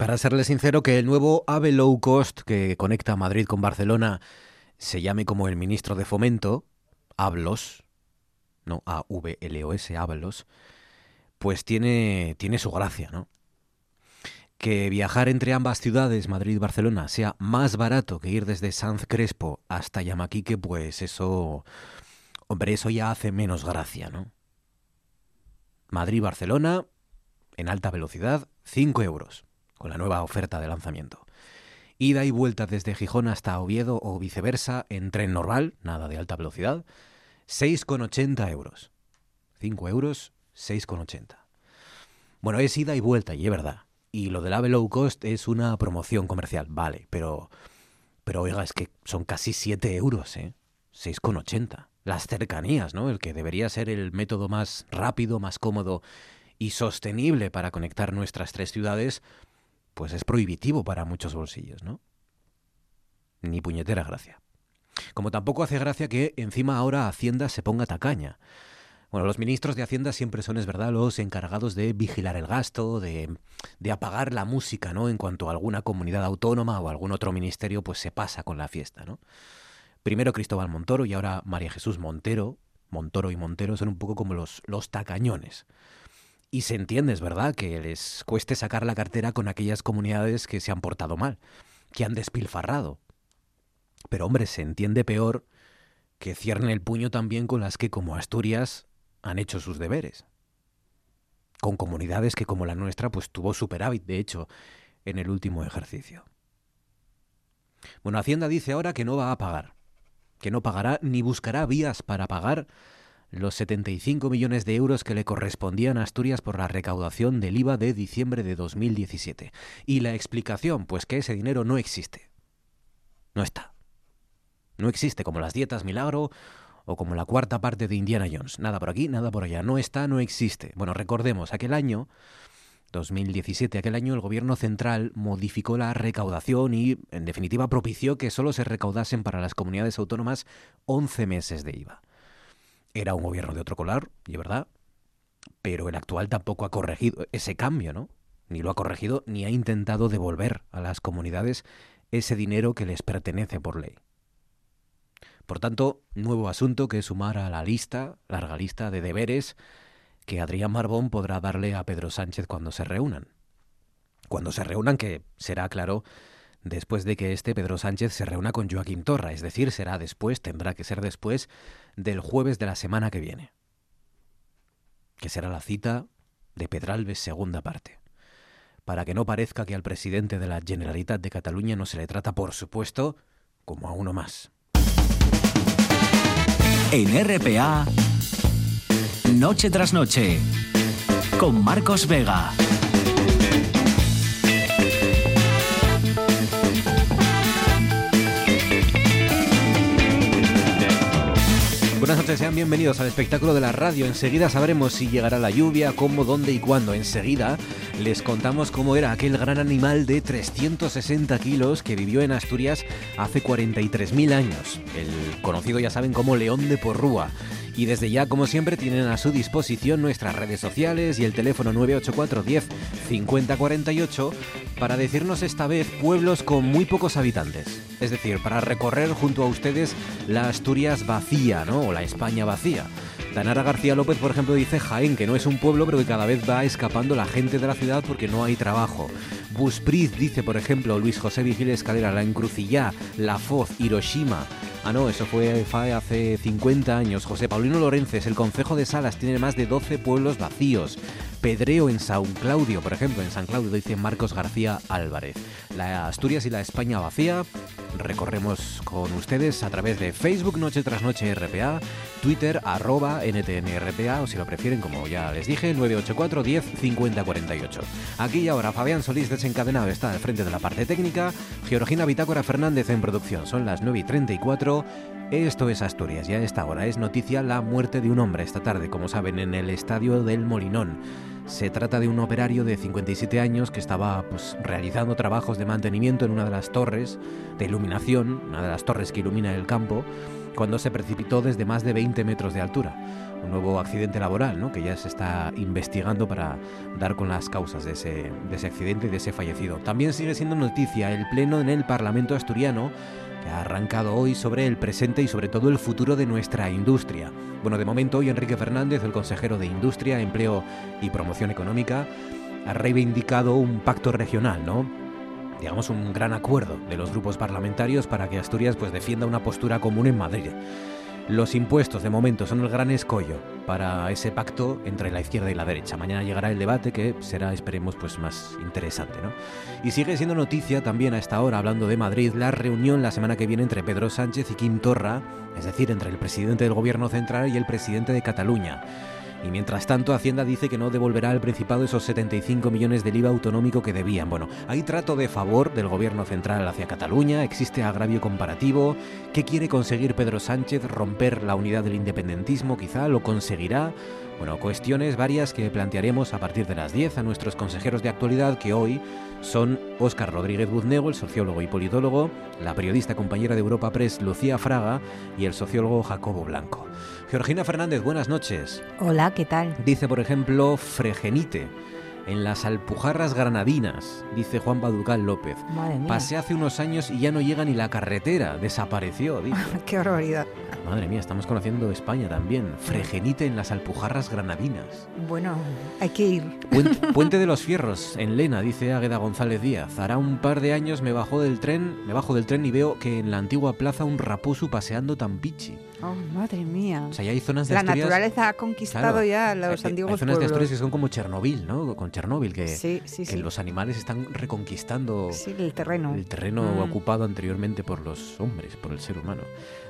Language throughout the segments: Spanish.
Para serle sincero, que el nuevo AVE Low Cost que conecta Madrid con Barcelona se llame como el ministro de Fomento, Hablos, no A-V-L-O-S, Hablos, pues tiene, tiene su gracia, ¿no? Que viajar entre ambas ciudades, Madrid y Barcelona, sea más barato que ir desde Sanz Crespo hasta Yamaquique, pues eso, hombre, eso ya hace menos gracia, ¿no? Madrid-Barcelona, en alta velocidad, 5 euros con la nueva oferta de lanzamiento. Ida y vuelta desde Gijón hasta Oviedo o viceversa en tren normal, nada de alta velocidad, 6,80 euros. 5 euros, 6,80. Bueno, es ida y vuelta, y es verdad. Y lo del AVE Low Cost es una promoción comercial, vale, pero, pero oiga, es que son casi 7 euros, ¿eh? 6,80. Las cercanías, ¿no? El que debería ser el método más rápido, más cómodo y sostenible para conectar nuestras tres ciudades, pues es prohibitivo para muchos bolsillos, ¿no? Ni puñetera gracia. Como tampoco hace gracia que encima ahora Hacienda se ponga tacaña. Bueno, los ministros de Hacienda siempre son, es verdad, los encargados de vigilar el gasto, de, de, apagar la música, ¿no? En cuanto a alguna comunidad autónoma o algún otro ministerio, pues se pasa con la fiesta, ¿no? Primero Cristóbal Montoro y ahora María Jesús Montero. Montoro y Montero son un poco como los, los tacañones. Y se entiende, es verdad, que les cueste sacar la cartera con aquellas comunidades que se han portado mal, que han despilfarrado. Pero hombre, se entiende peor que cierren el puño también con las que, como Asturias, han hecho sus deberes. Con comunidades que, como la nuestra, pues tuvo superávit, de hecho, en el último ejercicio. Bueno, Hacienda dice ahora que no va a pagar, que no pagará ni buscará vías para pagar los 75 millones de euros que le correspondían a Asturias por la recaudación del IVA de diciembre de 2017. Y la explicación, pues que ese dinero no existe. No está. No existe como las dietas milagro o como la cuarta parte de Indiana Jones. Nada por aquí, nada por allá. No está, no existe. Bueno, recordemos, aquel año, 2017, aquel año el gobierno central modificó la recaudación y, en definitiva, propició que solo se recaudasen para las comunidades autónomas 11 meses de IVA. Era un gobierno de otro color, y verdad, pero el actual tampoco ha corregido ese cambio, ¿no? Ni lo ha corregido ni ha intentado devolver a las comunidades ese dinero que les pertenece por ley. Por tanto, nuevo asunto que sumar a la lista, larga lista de deberes que Adrián Marbón podrá darle a Pedro Sánchez cuando se reúnan. Cuando se reúnan, que será claro después de que este Pedro Sánchez se reúna con Joaquín Torra, es decir, será después, tendrá que ser después del jueves de la semana que viene, que será la cita de Pedralbes segunda parte, para que no parezca que al presidente de la Generalitat de Cataluña no se le trata, por supuesto, como a uno más. En RPA, Noche tras Noche, con Marcos Vega. Buenas noches, sean bienvenidos al espectáculo de la radio. Enseguida sabremos si llegará la lluvia, cómo, dónde y cuándo. Enseguida les contamos cómo era aquel gran animal de 360 kilos que vivió en Asturias hace 43.000 años. El conocido, ya saben, como León de Porrúa. Y desde ya, como siempre, tienen a su disposición nuestras redes sociales y el teléfono 984 10 5048 para decirnos esta vez pueblos con muy pocos habitantes. Es decir, para recorrer junto a ustedes la Asturias vacía, ¿no? O la España vacía. Danara García López, por ejemplo, dice Jaén, que no es un pueblo, pero que cada vez va escapando la gente de la ciudad porque no hay trabajo. Buspriz dice, por ejemplo, Luis José Vigil Escalera, La Encrucillá, La Foz, Hiroshima. Ah, no, eso fue hace 50 años. José Paulino Lorences, el Concejo de Salas tiene más de 12 pueblos vacíos. Pedreo en San Claudio, por ejemplo, en San Claudio dice Marcos García Álvarez. La Asturias y la España vacía recorremos con ustedes a través de Facebook Noche tras Noche RPA, Twitter arroba NTNRPA o si lo prefieren, como ya les dije, 984 10 50 48. Aquí y ahora Fabián Solís desencadenado está al frente de la parte técnica, Georgina Bitácora Fernández en producción. Son las 9 y 34. Esto es Asturias y a esta hora es noticia la muerte de un hombre esta tarde, como saben, en el estadio del Molinón. Se trata de un operario de 57 años que estaba pues, realizando trabajos de mantenimiento en una de las torres de iluminación, una de las torres que ilumina el campo, cuando se precipitó desde más de 20 metros de altura. Un nuevo accidente laboral, ¿no? que ya se está investigando para dar con las causas de ese, de ese accidente y de ese fallecido. También sigue siendo noticia el pleno en el Parlamento asturiano que ha arrancado hoy sobre el presente y sobre todo el futuro de nuestra industria. Bueno, de momento hoy Enrique Fernández, el consejero de Industria, Empleo y Promoción Económica, ha reivindicado un pacto regional, ¿no? digamos, un gran acuerdo de los grupos parlamentarios para que Asturias pues, defienda una postura común en Madrid. Los impuestos de momento son el gran escollo para ese pacto entre la izquierda y la derecha. Mañana llegará el debate que será, esperemos, pues más interesante, ¿no? Y sigue siendo noticia también a esta hora, hablando de Madrid, la reunión la semana que viene entre Pedro Sánchez y Quim Torra, es decir, entre el presidente del gobierno central y el presidente de Cataluña. Y mientras tanto, Hacienda dice que no devolverá al Principado esos 75 millones del IVA autonómico que debían. Bueno, hay trato de favor del gobierno central hacia Cataluña, existe agravio comparativo. ¿Qué quiere conseguir Pedro Sánchez? ¿Romper la unidad del independentismo? Quizá lo conseguirá. Bueno, cuestiones varias que plantearemos a partir de las 10 a nuestros consejeros de actualidad que hoy son Óscar Rodríguez Buznego, el sociólogo y politólogo, la periodista compañera de Europa Press Lucía Fraga y el sociólogo Jacobo Blanco. Georgina Fernández, buenas noches. Hola, ¿qué tal? Dice, por ejemplo, Fregenite en las Alpujarras Granadinas, dice Juan Baducal López. Pasé hace unos años y ya no llega ni la carretera, desapareció, dice. Qué horroridad. Madre mía, estamos conociendo España también. Fregenite en las Alpujarras Granadinas. Bueno, hay que ir. Puente, de los Fierros, en Lena, dice Águeda González Díaz. Hará un par de años me bajó del tren, me bajo del tren y veo que en la antigua plaza un raposo paseando tampichi. Oh, madre mía. O sea, ya hay zonas de La Asturias... naturaleza ha conquistado ya los antiguos Hay zonas de Asturias que son como Chernobyl, ¿no? Con Chernóbil, que, sí, sí, que los animales están reconquistando el terreno, el terreno mm. ocupado anteriormente por los hombres, por el ser humano.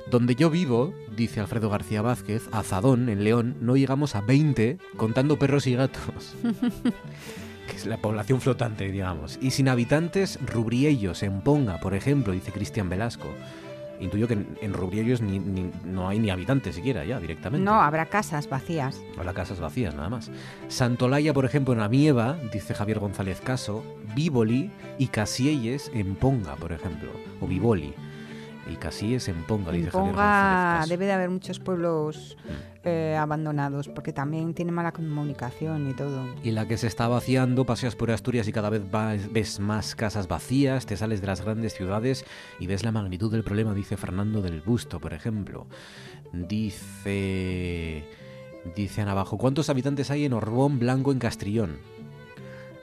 Donde yo vivo, dice Alfredo García Vázquez, Azadón, en León, no llegamos a 20 contando perros y gatos. que es la población flotante, digamos. Y sin habitantes, Rubriellos, en Ponga, por ejemplo, dice Cristian Velasco intuyo que en, Rubriellos ni, no hay ni habitantes siquiera ya directamente. No, habrá casas vacías. Habrá casas vacías nada más. Santolaya, por ejemplo, en Amieva, dice Javier González Caso, Bívoli y Casielles en Ponga, por ejemplo, o Bívoli y Casíes en Ponga, dice Javier González debe de haber muchos pueblos mm. Eh, abandonados porque también tiene mala comunicación y todo. Y la que se está vaciando, paseas por Asturias y cada vez ves más casas vacías, te sales de las grandes ciudades y ves la magnitud del problema, dice Fernando del Busto, por ejemplo. Dice... Dice abajo, ¿cuántos habitantes hay en Orbón Blanco en Castrillón?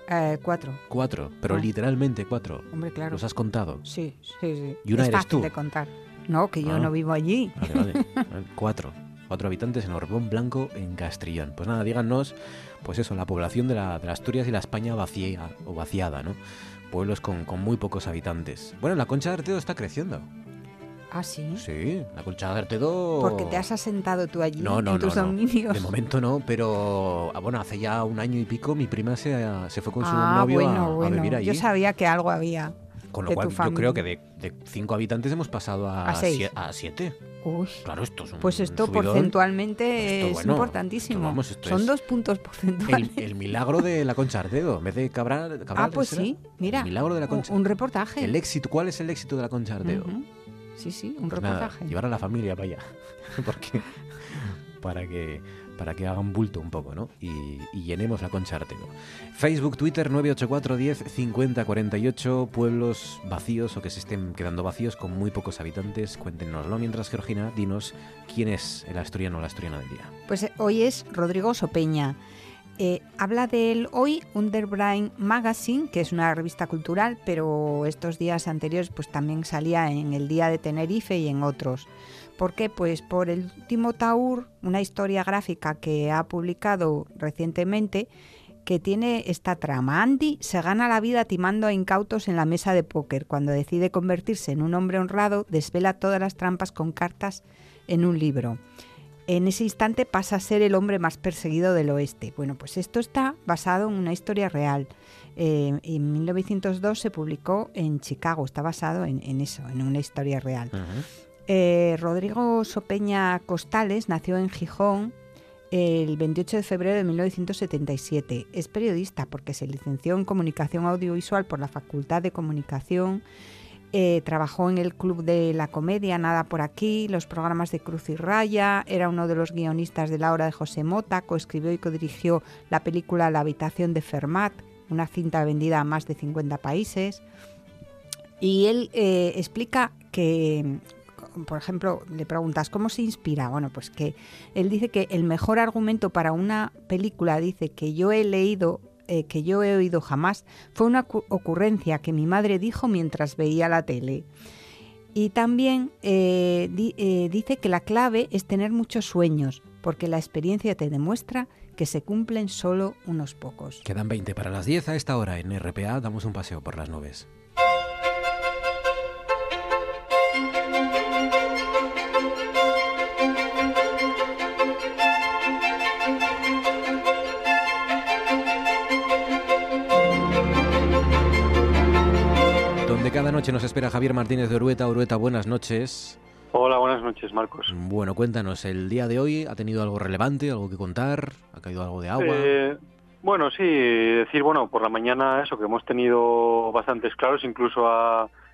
Eh, cuatro. Cuatro, pero ah. literalmente cuatro. Hombre, claro. ¿Los has contado? Sí, sí, sí. ¿Y una es eres fácil tú? de contar. No, que yo ah. no vivo allí. Vale, vale. cuatro. Cuatro habitantes en Orbón Blanco, en Castrillón. Pues nada, díganos, pues eso, la población de la, de la Asturias y la España vacía o vaciada, ¿no? Pueblos con, con muy pocos habitantes. Bueno, la Concha de Artedo está creciendo. ¿Ah, sí? Sí, la Concha de Artedo... Porque te has asentado tú allí no, no, en tus no, dominios. De momento no, pero ah, bueno, hace ya un año y pico mi prima se, se fue con su ah, novio bueno, a, bueno. vivir allí. Yo sabía que algo había. Con lo cual, yo creo que de, de, cinco habitantes hemos pasado a, a, seis. a siete. Uy. Claro, esto es un Pues esto porcentualmente Esto, es bueno, importantísimo. esto, vamos, esto Son es dos puntos porcentuales. El, el, milagro de la Concha Artedo, en vez de Cabral. Cabral ah, pues sí, mira. El milagro de la Concha. Un reportaje. El éxito, ¿cuál es el éxito de la Concha Artedo? Uh -huh. Sí, sí, un Pues reportaje. Nada, llevar a la familia para allá. Porque, para que para que hagan bulto un poco, ¿no? Y, y llenemos la concha Artego. Facebook, Twitter 984 10 50 48, pueblos vacíos o que se estén quedando vacíos con muy pocos habitantes, cuéntenoslo. Mientras, Georgina, dinos quién es el asturiano o la asturiana del día. Pues eh, hoy es Rodrigo Sopeña. Eh, habla de él hoy Underbrain Magazine, que es una revista cultural, pero estos días anteriores pues también salía en el Día de Tenerife y en otros. ¿Por qué? Pues por el último Taur, una historia gráfica que ha publicado recientemente, que tiene esta trama. Andy se gana la vida timando a incautos en la mesa de póker. Cuando decide convertirse en un hombre honrado, desvela todas las trampas con cartas en un libro en ese instante pasa a ser el hombre más perseguido del oeste. Bueno, pues esto está basado en una historia real. Eh, en 1902 se publicó en Chicago, está basado en, eso, en una historia real. Eh, Rodrigo Sopeña Costales nació en Gijón el 28 de febrero de 1977. Es periodista porque se licenció en comunicación audiovisual por la Facultad de Comunicación Eh, trabajó en el Club de la Comedia, Nada por aquí, los programas de Cruz y Raya, era uno de los guionistas de la obra de José Mota, coescribió y codirigió la película La habitación de Fermat, una cinta vendida a más de 50 países. Y él eh, explica que, por ejemplo, le preguntas cómo se inspira. Bueno, pues que él dice que el mejor argumento para una película, dice que yo he leído eh, que yo he oído jamás fue una ocurrencia que mi madre dijo mientras veía la tele. Y también eh, eh, dice que la clave es tener muchos sueños, porque la experiencia te demuestra que se cumplen solo unos pocos. Quedan 20 para las 10 a esta hora en RPA, damos un paseo por las nubes. Cada noche nos espera Javier Martínez de Orueta. Orueta, buenas noches. Hola, buenas noches, Marcos. Bueno, cuéntanos, ¿el día de hoy ha tenido algo relevante, algo que contar? ¿Ha caído algo de agua? Eh, bueno, sí, decir, bueno, por la mañana eso, que hemos tenido bastantes claros, incluso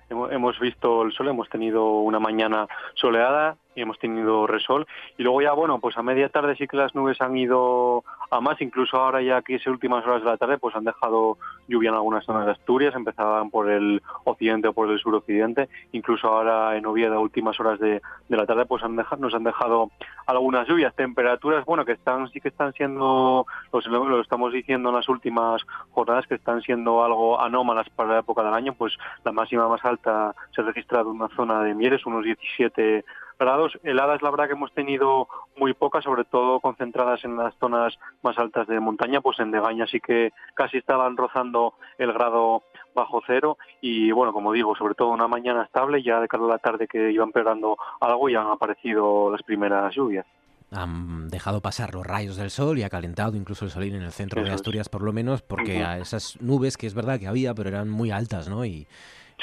hemos visto el sol, hemos tenido una mañana soleada y hemos tenido resol. Y luego ya, bueno, pues a media tarde sí que las nubes han ido a más, incluso ahora ya que es últimas horas de la tarde, pues han dejado lluvia en algunas zonas de Asturias, empezaban por el occidente o por el suroccidente, incluso ahora en Oviedo, últimas horas de, la tarde, pues han dejado, nos han dejado algunas lluvias, temperaturas, bueno, que están sí que están siendo, lo, lo estamos diciendo en las últimas jornadas, que están siendo algo anómalas para la época del año, pues la máxima más alta se ha registrado en una zona de Mieres, unos 17 grados. Heladas, la verdad que hemos tenido muy pocas, sobre todo concentradas en las zonas más altas de montaña, pues en Degaña sí que casi estaban rozando el grado bajo cero. Y bueno, como digo, sobre todo una mañana estable, ya de cara a la tarde que iban pegando algo y han aparecido las primeras lluvias. Han dejado pasar los rayos del sol y ha calentado incluso el solín en el centro de Asturias por lo menos porque a esas nubes que es verdad que había pero eran muy altas no y,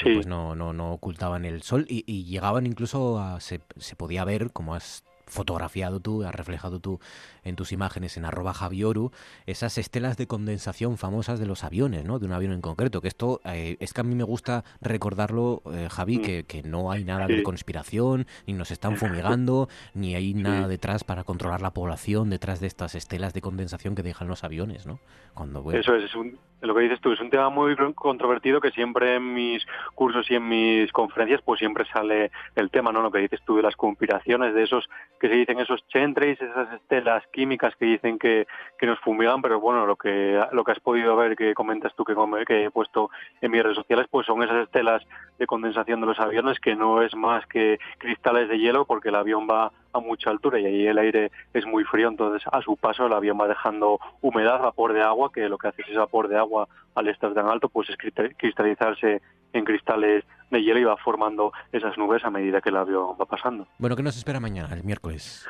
pues no, no, no ocultaban el sol y, y llegaban incluso a, se, se podía ver, como has fotografiado tú, has reflejado tú en tus imágenes en arroba javioru, esas estelas de condensación famosas de los aviones, ¿no? De un avión en concreto, que esto eh, es que a mí me gusta recordarlo, eh, Javi, mm. que, que, no hay nada de conspiración, ni nos están fumigando, ni hay nada detrás para controlar la población detrás de estas estelas de condensación que dejan los aviones, ¿no? Cuando, Eso es, es un, lo que dices tú, es un tema muy controvertido que siempre en mis cursos y en mis conferencias pues siempre sale el tema, ¿no? Lo que dices tú de las conspiraciones, de esos que se dicen esos chentres, esas estelas químicas que dicen que, que nos fumigan, pero bueno, lo que lo que has podido ver, que comentas tú que, que he puesto en mis redes sociales, pues son esas estelas de condensación de los aviones que no es más que cristales de hielo porque el avión va a mucha altura y ahí el aire es muy frío, entonces a su paso el avión va dejando humedad, vapor de agua, que lo que hace es ese vapor de agua al estar tan alto, pues es cristalizarse en cristales de hielo y va formando esas nubes a medida que el avión va pasando. Bueno, ¿qué nos espera mañana, el miércoles?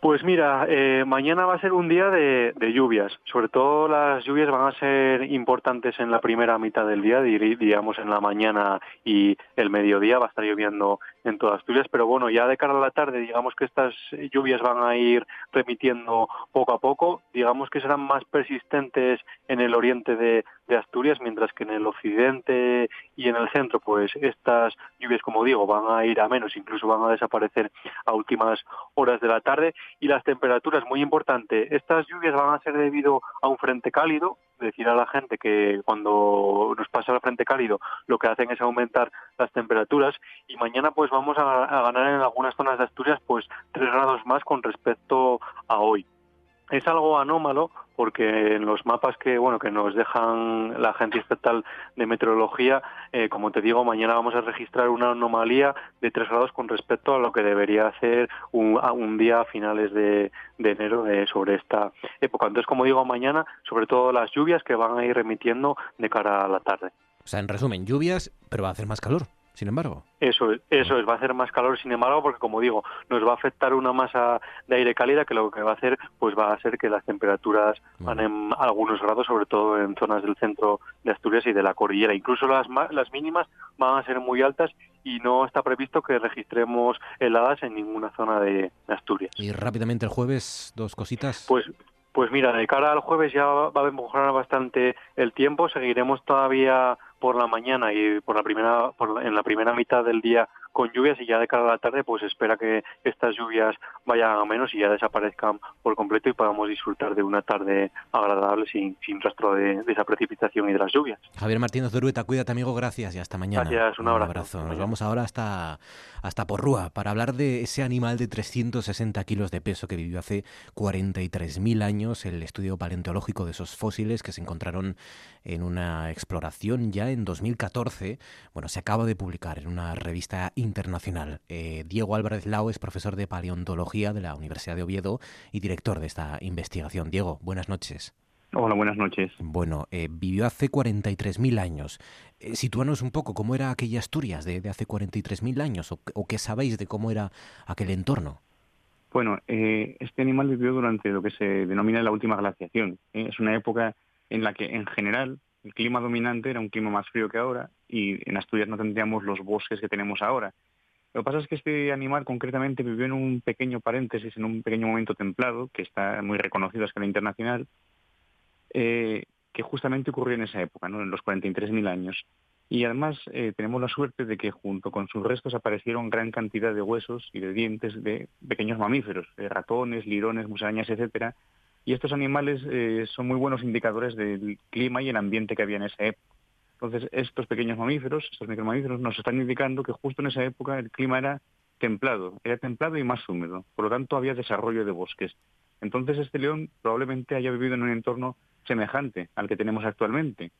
Pues mira, eh, mañana va a ser un día de, lluvias. Sobre todo las lluvias van a ser importantes en la primera mitad del día, digamos en la mañana y el mediodía va a estar lloviendo en todas Asturias. Pero bueno, ya de cara a la tarde, digamos que estas lluvias van a ir remitiendo poco a poco. Digamos que serán más persistentes en el oriente de, de Asturias, mientras que en el occidente y en el centro, pues estas lluvias, como digo, van a ir a menos, incluso van a desaparecer a últimas horas de la tarde y las temperaturas, muy importante, estas lluvias van a ser debido a un frente cálido, decir a la gente que cuando nos pasa el frente cálido lo que hacen es aumentar las temperaturas y mañana pues vamos a, ganar en algunas zonas de Asturias pues tres grados más con respecto a hoy es algo anómalo porque en los mapas que bueno que nos dejan la Agencia Estatal de Meteorología, eh, como te digo, mañana vamos a registrar una anomalía de 3 grados con respecto a lo que debería hacer un, día a finales de, enero sobre esta época. Entonces, como digo, mañana, sobre todo las lluvias que van a ir remitiendo de cara a la tarde. O sea, en resumen, lluvias, pero va a hacer más calor sin embargo. Eso, eso es, va a hacer más calor, sin embargo, porque como digo, nos va a afectar una masa de aire cálida que lo que va a hacer, pues va a hacer que las temperaturas van en algunos grados, sobre todo en zonas del centro de Asturias y de la cordillera. Incluso las, las mínimas van a ser muy altas y no está previsto que registremos heladas en ninguna zona de, Asturias. Y rápidamente el jueves, dos cositas. Pues pues mira, de cara al jueves ya va a mejorar bastante el tiempo, seguiremos todavía por la mañana y por la primera en la primera mitad del día con lluvias y ya de cara a la tarde pues espera que estas lluvias vayan a menos y ya desaparezcan por completo y podamos disfrutar de una tarde agradable sin, sin rastro de, esa precipitación y de las lluvias. Javier Martínez Durueta, cuídate amigo, gracias y hasta mañana. Gracias, un abrazo. Nos vamos ahora hasta, hasta Porrúa para hablar de ese animal de 360 kilos de peso que vivió hace 43.000 años, el estudio paleontológico de esos fósiles que se encontraron en una exploración ya en 2014. Bueno, se acaba de publicar en una revista internacional. Eh, Diego Álvarez Lau es profesor de paleontología de la Universidad de Oviedo y director de esta investigación. Diego, buenas noches. Hola, buenas noches. Bueno, eh, vivió hace 43.000 años. Eh, sitúanos un poco cómo era aquella Asturias de, hace 43.000 años o, o, qué sabéis de cómo era aquel entorno. Bueno, eh, este animal vivió durante lo que se denomina la última glaciación. Es una época en la que, en general, el clima dominante era un clima más frío que ahora y en Asturias no tendríamos los bosques que tenemos ahora. Lo que pasa es que este animal concretamente vivió en un pequeño paréntesis, en un pequeño momento templado, que está muy reconocido a escala internacional, eh, que justamente ocurrió en esa época, ¿no? en los 43.000 años. Y además eh, tenemos la suerte de que junto con sus restos aparecieron gran cantidad de huesos y de dientes de pequeños mamíferos, ratones, lirones, musarañas, etcétera, y estos animales eh, son muy buenos indicadores del clima y el ambiente que había en esa época. Entonces, estos pequeños mamíferos, estos micromamíferos, nos están indicando que justo en esa época el clima era templado, era templado y más húmedo. Por lo tanto, había desarrollo de bosques. Entonces, este león probablemente haya vivido en un entorno semejante al que tenemos actualmente.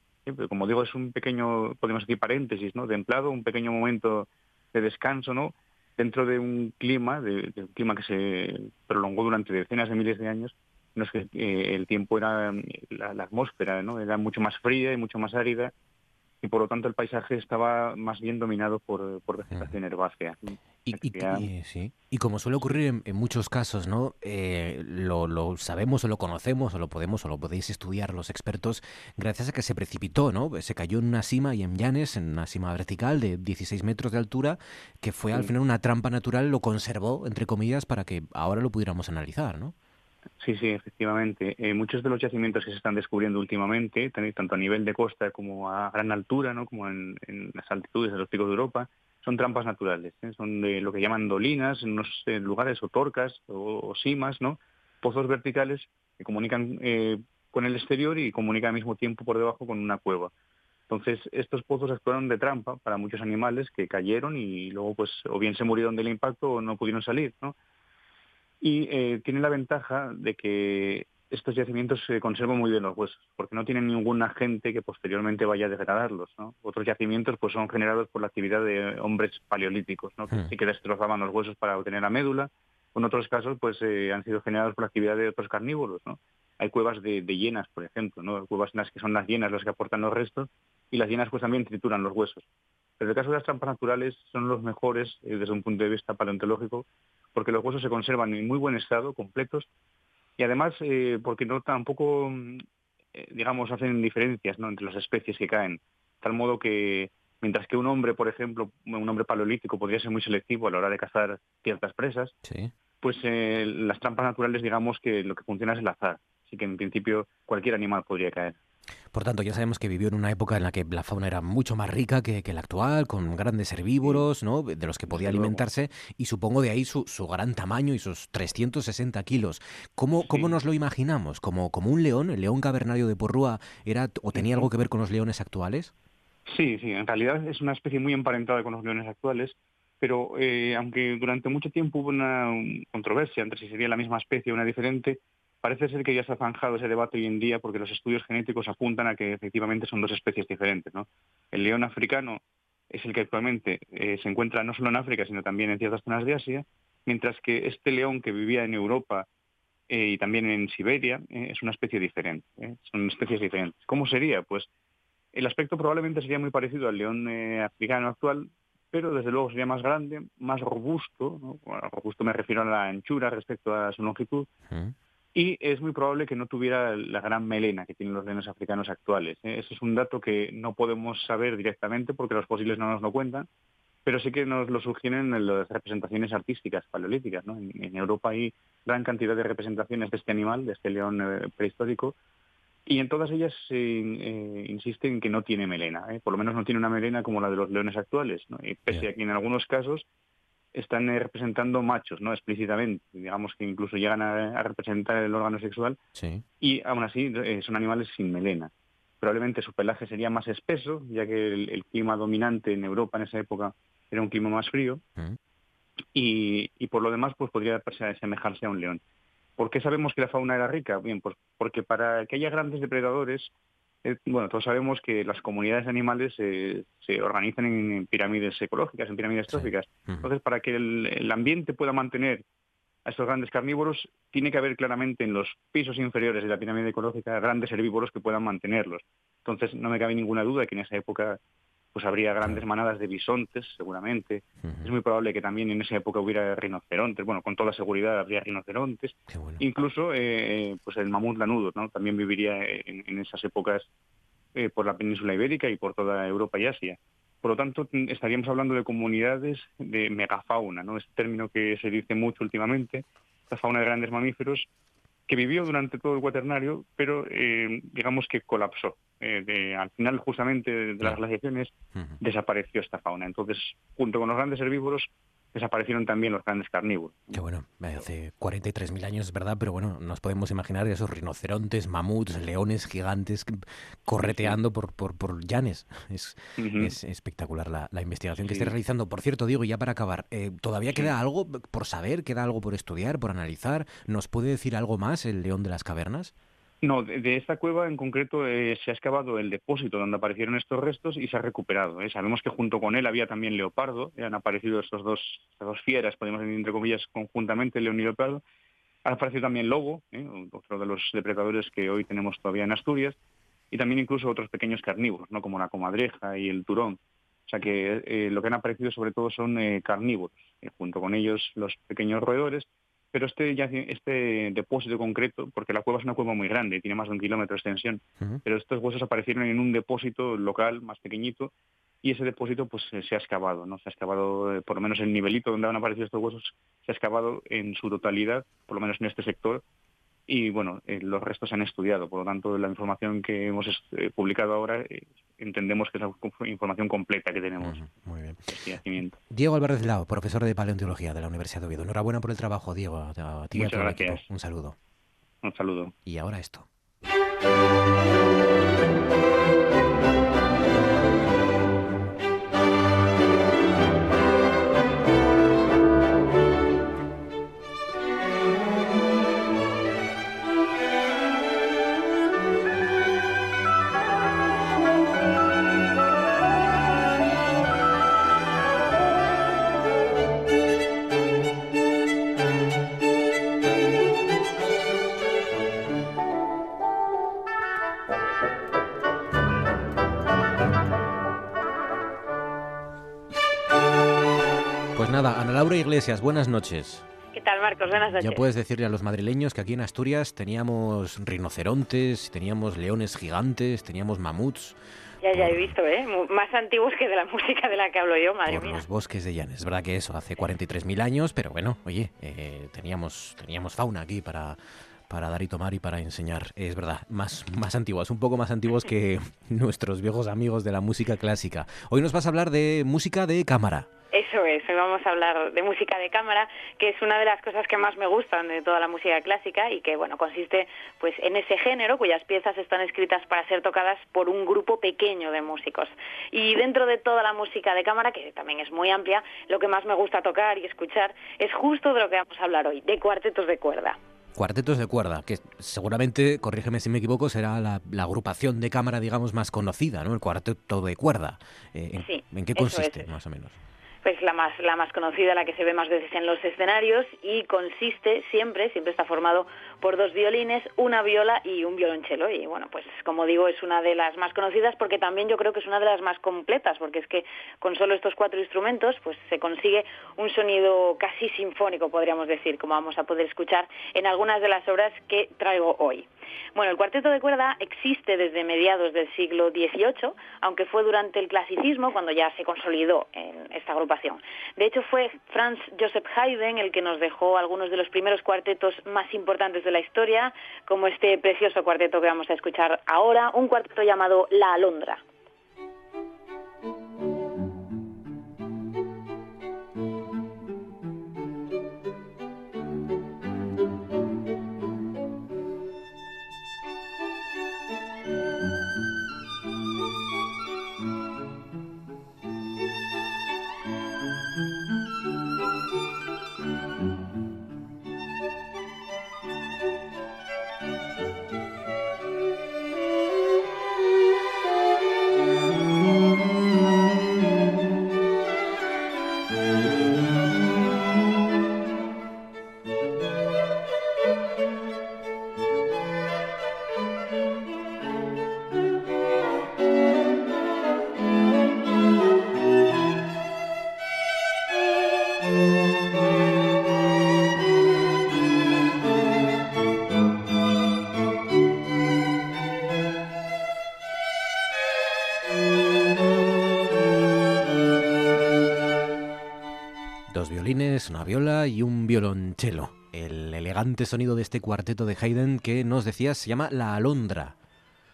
Como digo, es un pequeño, podemos decir, paréntesis, ¿no? Templado, un pequeño momento de descanso, ¿no? Dentro de un clima, de un clima que se prolongó durante decenas de miles de años no es que eh, el tiempo era la, atmósfera, ¿no? Era mucho más fría y mucho más árida y por lo tanto el paisaje estaba más bien dominado por, vegetación herbácea. Y, sí. y, como suele ocurrir en, muchos casos, ¿no? Eh, lo, sabemos o lo conocemos o lo podemos o lo podéis estudiar los expertos gracias a que se precipitó, ¿no? Se cayó en una cima y en Llanes, en una cima vertical de 16 metros de altura, que fue al final una trampa natural, lo conservó, entre comillas, para que ahora lo pudiéramos analizar, ¿no? Sí, sí, efectivamente. Eh, muchos de los yacimientos que se están descubriendo últimamente, tanto a nivel de costa como a gran altura, ¿no? como en, las altitudes de los picos de Europa, son trampas naturales. ¿eh? Son de lo que llaman dolinas, en unos eh, lugares, o torcas, o, simas, ¿no? pozos verticales que comunican con el exterior y comunican al mismo tiempo por debajo con una cueva. Entonces, estos pozos actuaron de trampa para muchos animales que cayeron y luego, pues, o bien se murieron del impacto o no pudieron salir, ¿no? Y eh, tiene la ventaja de que estos yacimientos se conservan muy bien los huesos, porque no tienen ningún agente que posteriormente vaya a degradarlos. Otros yacimientos pues son generados por la actividad de hombres paleolíticos, ¿no? que hmm. sí que destrozaban los huesos para obtener la médula. En otros casos pues eh, han sido generados por actividad de otros carnívoros. ¿no? Hay cuevas de, hienas, por ejemplo, ¿no? cuevas en las que son las hienas las que aportan los restos y las hienas pues también trituran los huesos. Pero el caso de las trampas naturales son los mejores eh, desde un punto de vista paleontológico porque los huesos se conservan en muy buen estado, completos, y además eh, porque no tampoco, mm, digamos, hacen diferencias entre las especies que caen, tal modo que mientras que un hombre, por ejemplo, un hombre paleolítico podría ser muy selectivo a la hora de cazar ciertas presas, pues eh, las trampas naturales, digamos que lo que funciona es el azar, así que en principio cualquier animal podría caer. Por tanto, ya sabemos que vivió en una época en la que la fauna era mucho más rica que, la actual, con grandes herbívoros, ¿no? de los que podía alimentarse, y supongo de ahí su, gran tamaño y sus 360 kilos. ¿Cómo, ¿Cómo, nos lo imaginamos? ¿Como, ¿Como un león? ¿El león cavernario de Porrúa era o tenía algo que ver con los leones actuales? Sí, sí, en realidad es una especie muy emparentada con los leones actuales, pero eh, aunque durante mucho tiempo hubo una controversia entre si sería la misma especie o una diferente, Parece ser que ya se ha zanjado ese debate hoy en día porque los estudios genéticos apuntan a que efectivamente son dos especies diferentes. El león africano es el que actualmente eh, se encuentra no solo en África, sino también en ciertas zonas de Asia, mientras que este león que vivía en Europa eh, y también en Siberia es una especie diferente. Son especies diferentes. ¿Cómo sería? Pues el aspecto probablemente sería muy parecido al león africano actual, pero desde luego sería más grande, más robusto. robusto me refiero a la anchura respecto a su longitud y es muy probable que no tuviera la gran melena que tienen los leones africanos actuales. ¿eh? Ese es un dato que no podemos saber directamente porque los fósiles no nos lo cuentan, pero sí que nos lo sugieren en las representaciones artísticas paleolíticas. En, Europa hay gran cantidad de representaciones de este animal, de este león eh, prehistórico, y en todas ellas se eh, insiste en que no tiene melena, ¿eh? por lo menos no tiene una melena como la de los leones actuales, y pese a que en algunos casos están eh, representando machos, no explícitamente, digamos que incluso llegan a, representar el órgano sexual, y aún así son animales sin melena. Probablemente su pelaje sería más espeso, ya que el, clima dominante en Europa en esa época era un clima más frío, mm. y, y, por lo demás pues podría asemejarse a un león. ¿Por qué sabemos que la fauna era rica? Bien, pues porque para que haya grandes depredadores, eh, bueno, todos sabemos que las comunidades de animales se organizan en pirámides ecológicas, en pirámides tróficas. Entonces, para que el, ambiente pueda mantener a estos grandes carnívoros, tiene que haber claramente en los pisos inferiores de la pirámide ecológica grandes herbívoros que puedan mantenerlos. Entonces, no me cabe ninguna duda que en esa época pues habría grandes manadas de bisontes, seguramente. Es muy probable que también en esa época hubiera rinocerontes. Bueno, con toda seguridad habría rinocerontes. Incluso, eh, pues el mamut lanudo, ¿no? También viviría en, esas épocas eh, por la península ibérica y por toda Europa y Asia. Por lo tanto, estaríamos hablando de comunidades de megafauna, ¿no? Este término que se dice mucho últimamente, la fauna de grandes mamíferos, que vivió durante todo el cuaternario, pero eh, digamos que colapsó. Eh, al final, justamente, de las glaciaciones, desapareció esta fauna. Entonces, junto con los grandes herbívoros, desaparecieron también los grandes carnívoros. Qué bueno, hace 43.000 años es verdad, pero bueno, nos podemos imaginar esos rinocerontes, mamuts, leones gigantes correteando por, por, por llanes. Es, es espectacular la, la investigación que esté realizando. Por cierto, Diego, ya para acabar, eh, ¿todavía queda algo por saber, queda algo por estudiar, por analizar? ¿Nos puede decir algo más el león de las cavernas? No, de, esta cueva en concreto eh, se ha excavado el depósito donde aparecieron estos restos y se ha recuperado. ¿eh? Sabemos que junto con él había también leopardo, eh, han aparecido estos dos, estas dos fieras, podemos decir entre comillas, conjuntamente, león y leopardo. Ha aparecido también lobo, otro de los depredadores que hoy tenemos todavía en Asturias, y también incluso otros pequeños carnívoros, ¿no? como la comadreja y el turón. O sea que lo que han aparecido sobre todo son carnívoros, junto con ellos los pequeños roedores pero este, ya, este depósito concreto, porque la cueva es una cueva muy grande, tiene más de un kilómetro de extensión, pero estos huesos aparecieron en un depósito local más pequeñito y ese depósito pues se ha excavado, ¿no? Se ha excavado, eh, por lo menos el nivelito donde han aparecido estos huesos, se ha excavado en su totalidad, por lo menos en este sector, y bueno, eh, los restos se han estudiado. Por lo tanto, la información que hemos eh, publicado ahora eh, entendemos que es la información completa que tenemos. muy bien. Diego Álvarez Lao, profesor de paleontología de la Universidad de Oviedo. Enhorabuena por el trabajo, Diego. A ti Muchas gracias. Un saludo. Un saludo. Y ahora esto. Iglesias, buenas noches. ¿Qué tal, Marcos? Buenas noches. Ya puedes decirle a los madrileños que aquí en Asturias teníamos rinocerontes, teníamos leones gigantes, teníamos mamuts. Ya, ya he visto, ¿eh? Más antiguos que de la música de la que hablo yo, madre por los bosques de Llanes. Es verdad que eso hace 43.000 años, pero bueno, oye, eh, teníamos, teníamos fauna aquí para, para dar y tomar y para enseñar. Es verdad, más, más antiguas, un poco más antiguos que nuestros viejos amigos de la música clásica. Hoy nos vas a hablar de música de cámara. Eso es, hoy vamos a hablar de música de cámara, que es una de las cosas que más me gustan de toda la música clásica y que, bueno, consiste pues en ese género cuyas piezas están escritas para ser tocadas por un grupo pequeño de músicos. Y dentro de toda la música de cámara, que también es muy amplia, lo que más me gusta tocar y escuchar es justo de lo que vamos a hablar hoy, de cuartetos de cuerda. Cuartetos de cuerda, que seguramente, corrígeme si me equivoco, será la, agrupación de cámara, digamos, más conocida, ¿no? El cuarteto de cuerda. Eh, en, qué consiste, más o menos? Pues la más la más conocida, la que se ve más veces en los escenarios y consiste siempre, siempre está formado por dos violines, una viola y un violonchelo y bueno, pues como digo, es una de las más conocidas porque también yo creo que es una de las más completas porque es que con solo estos cuatro instrumentos pues se consigue un sonido casi sinfónico, podríamos decir, como vamos a poder escuchar en algunas de las obras que traigo hoy. Bueno, el cuarteto de cuerda existe desde mediados del siglo XVIII, aunque fue durante el clasicismo cuando ya se consolidó en esta agrupación De hecho, fue Franz Joseph Haydn el que nos dejó algunos de los primeros cuartetos más importantes de la historia, como este precioso cuarteto que vamos a escuchar ahora, un cuarteto llamado La Alondra. Sonido de este cuarteto de Haydn que nos decías se llama La Alondra.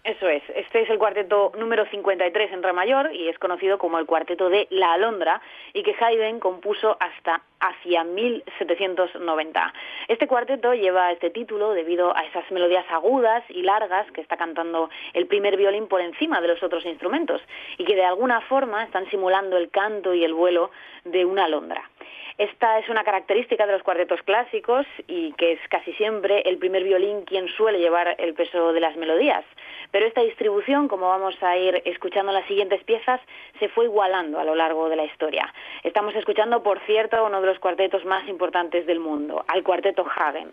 Eso es, este es el cuarteto número 53 en re mayor y es conocido como el cuarteto de La Alondra y que Haydn compuso hasta hacia 1790. Este cuarteto lleva este título debido a esas melodías agudas y largas que está cantando el primer violín por encima de los otros instrumentos y que de alguna forma están simulando el canto y el vuelo de una alondra. Esta es una característica de los cuartetos clásicos y que es casi siempre el primer violín quien suele llevar el peso de las melodías. Pero esta distribución, como vamos a ir escuchando en las siguientes piezas, se fue igualando a lo largo de la historia. Estamos escuchando, por cierto, uno de los cuartetos más importantes del mundo, al cuarteto Hagen.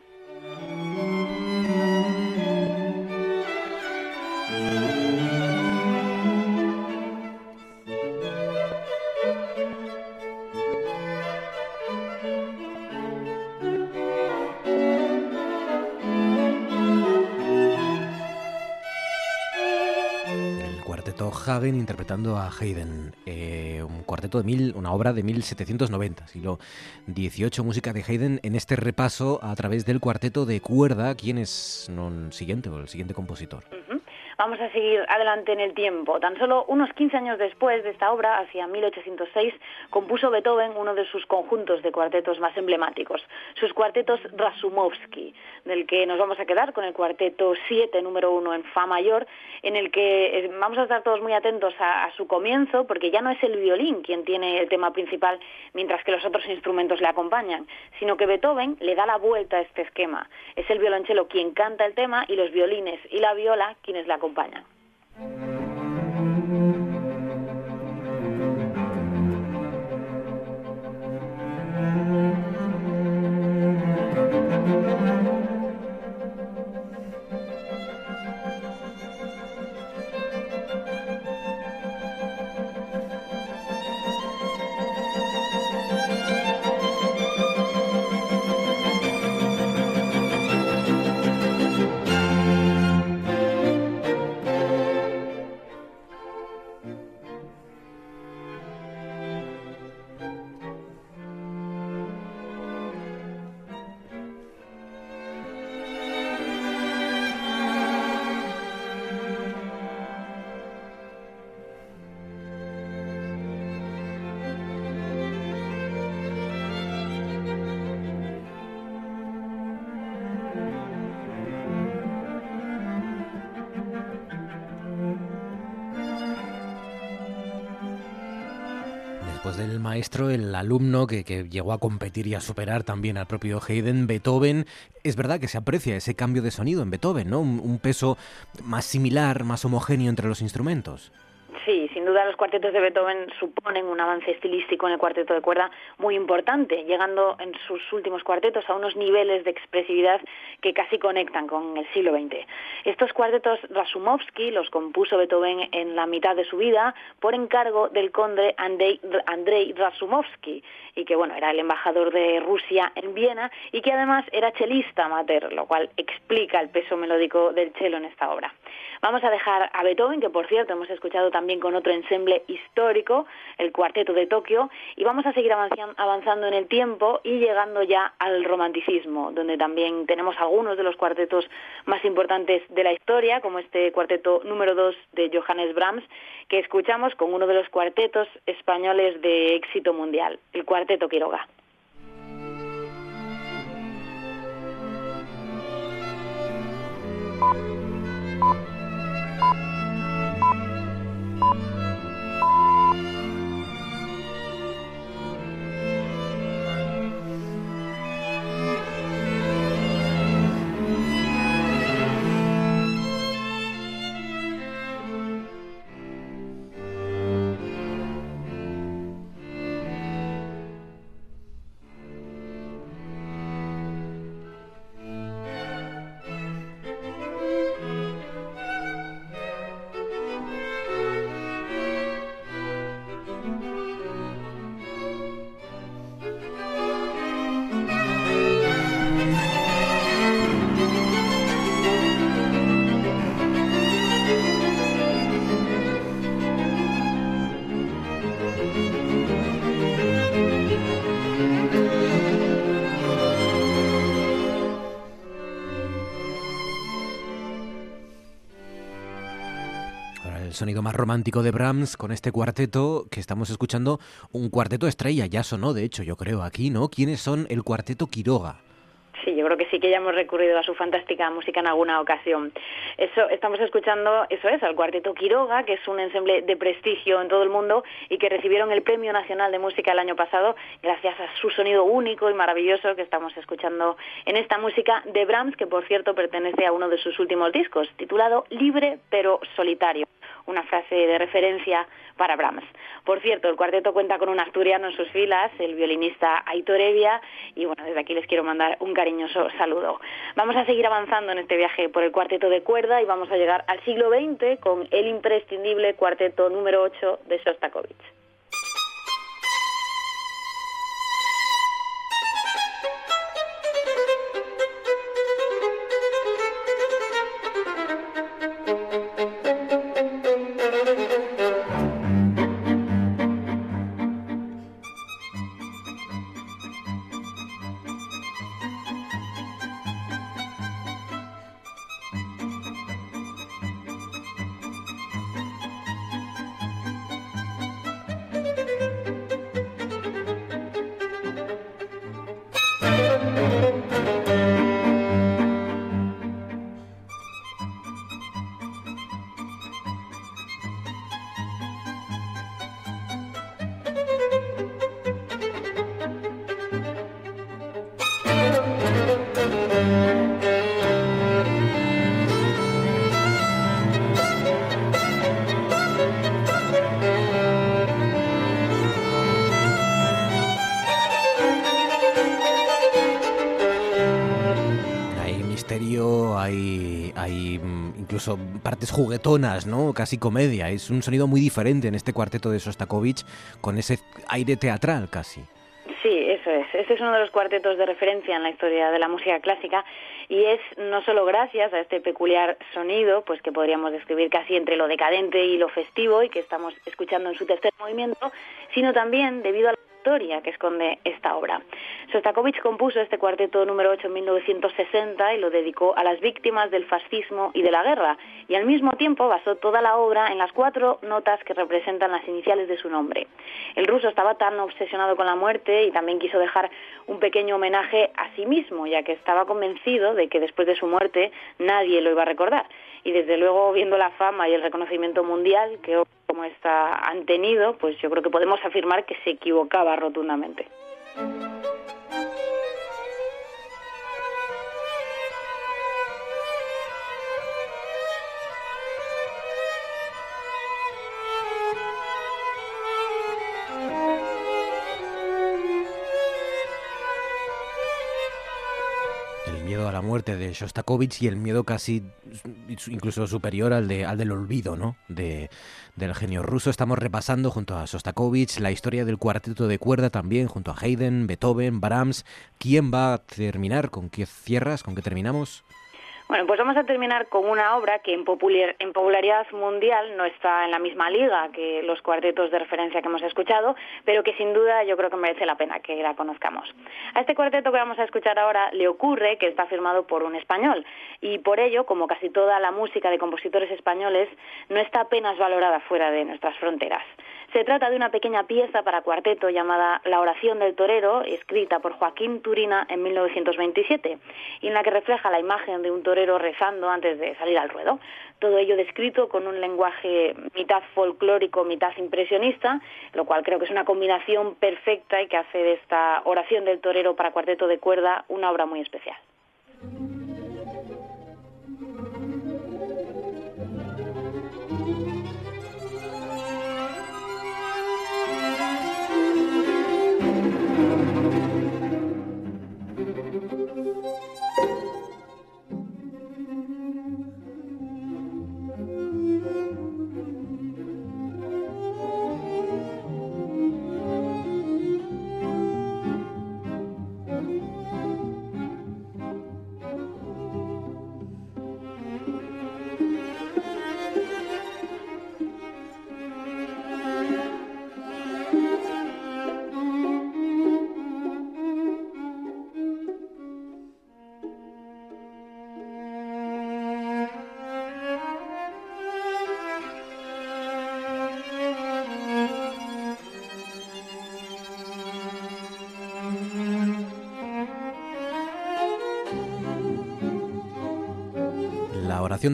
Hagen interpretando a Haydn, eh, un cuarteto de mil, una obra de 1790, siglo XVIII, música de Haydn en este repaso a través del cuarteto de cuerda, ¿quién es el siguiente o el siguiente compositor? Vamos a seguir adelante en el tiempo. Tan solo unos 15 años después de esta obra, hacia 1806, compuso Beethoven uno de sus conjuntos de cuartetos más emblemáticos, sus cuartetos Rasumovsky, del que nos vamos a quedar con el cuarteto 7, número 1 en Fa mayor, en el que eh, vamos a estar todos muy atentos a, su comienzo, porque ya no es el violín quien tiene el tema principal, mientras que los otros instrumentos le acompañan, sino que Beethoven le da la vuelta a este esquema. Es el violonchelo quien canta el tema y los violines y la viola quienes le acompañan acompañan. Maestro, el alumno que, llegó a competir y a superar también al propio Haydn, Beethoven. Es verdad que se aprecia ese cambio de sonido en Beethoven, ¿no? un peso más similar, más homogéneo entre los instrumentos. Sí, duda los cuartetos de Beethoven suponen un avance estilístico en el cuarteto de cuerda muy importante, llegando en sus últimos cuartetos a unos niveles de expresividad que casi conectan con el siglo XX. Estos cuartetos Rasumovsky los compuso Beethoven en la mitad de su vida por encargo del conde Andrei Rasumovsky, y que bueno, era el embajador de Rusia en Viena y que además era chelista amateur, lo cual explica el peso melódico del cello en esta obra. Vamos a dejar a Beethoven, que por cierto hemos escuchado también con otro ensemble histórico, el Cuarteto de Tokio, y vamos a seguir avanzando en el tiempo y llegando ya al romanticismo, donde también tenemos algunos de los cuartetos más importantes de la historia, como este cuarteto número 2 de Johannes Brahms, que escuchamos con uno de los cuartetos españoles de éxito mundial, el Cuarteto Quiroga. Sonido más romántico de Brahms con este cuarteto que estamos escuchando, un cuarteto estrella, ya sonó de hecho, yo creo, aquí, ¿no? ¿Quiénes son el cuarteto Quiroga? Sí, yo creo que sí que ya hemos recurrido a su fantástica música en alguna ocasión. Eso, estamos escuchando, eso es, al Cuarteto Quiroga, que es un ensemble de prestigio en todo el mundo y que recibieron el Premio Nacional de Música el año pasado gracias a su sonido único y maravilloso que estamos escuchando en esta música de Brahms, que por cierto pertenece a uno de sus últimos discos, titulado Libre pero solitario una frase de referencia para Brahms. Por cierto, el cuarteto cuenta con un asturiano en sus filas, el violinista Aitor Evia, y bueno, desde aquí les quiero mandar un cariñoso saludo. Vamos a seguir avanzando en este viaje por el cuarteto de cuerda y vamos a llegar al siglo XX con el imprescindible cuarteto número 8 de Shostakovich. Juguetonas, ¿no? Casi comedia. Es un sonido muy diferente en este cuarteto de Sostakovich con ese aire teatral casi. Sí, eso es. Este es uno de los cuartetos de referencia en la historia de la música clásica y es no solo gracias a este peculiar sonido, pues que podríamos describir casi entre lo decadente y lo festivo y que estamos escuchando en su tercer movimiento, sino también debido a la que esconde esta obra. Sostakovich compuso este cuarteto número 8 en 1960 y lo dedicó a las víctimas del fascismo y de la guerra, y al mismo tiempo basó toda la obra en las cuatro notas que representan las iniciales de su nombre. El ruso estaba tan obsesionado con la muerte y también quiso dejar un pequeño homenaje a sí mismo, ya que estaba convencido de que después de su muerte nadie lo iba a recordar. Y desde luego, viendo la fama y el reconocimiento mundial que como esta han tenido, pues yo creo que podemos afirmar que se equivocaba rotundamente. De Shostakovich y el miedo casi incluso superior al, de, al del olvido ¿no? de, del genio ruso. Estamos repasando junto a Shostakovich la historia del cuarteto de cuerda también, junto a Haydn, Beethoven, Brahms. ¿Quién va a terminar? ¿Con qué cierras? ¿Con qué terminamos? Bueno, pues vamos a terminar con una obra que en, popularidad mundial no está en la misma liga que los cuartetos de referencia que hemos escuchado, pero que sin duda yo creo que merece la pena que la conozcamos. A este cuarteto que vamos a escuchar ahora le ocurre que está firmado por un español y por ello, como casi toda la música de compositores españoles, no está apenas valorada fuera de nuestras fronteras. Se trata de una pequeña pieza para cuarteto llamada La oración del torero, escrita por Joaquín Turina en 1927, y en la que refleja la imagen de un torero rezando antes de salir al ruedo. Todo ello descrito con un lenguaje mitad folclórico, mitad impresionista, lo cual creo que es una combinación perfecta y que hace de esta oración del torero para cuarteto de cuerda una obra muy especial.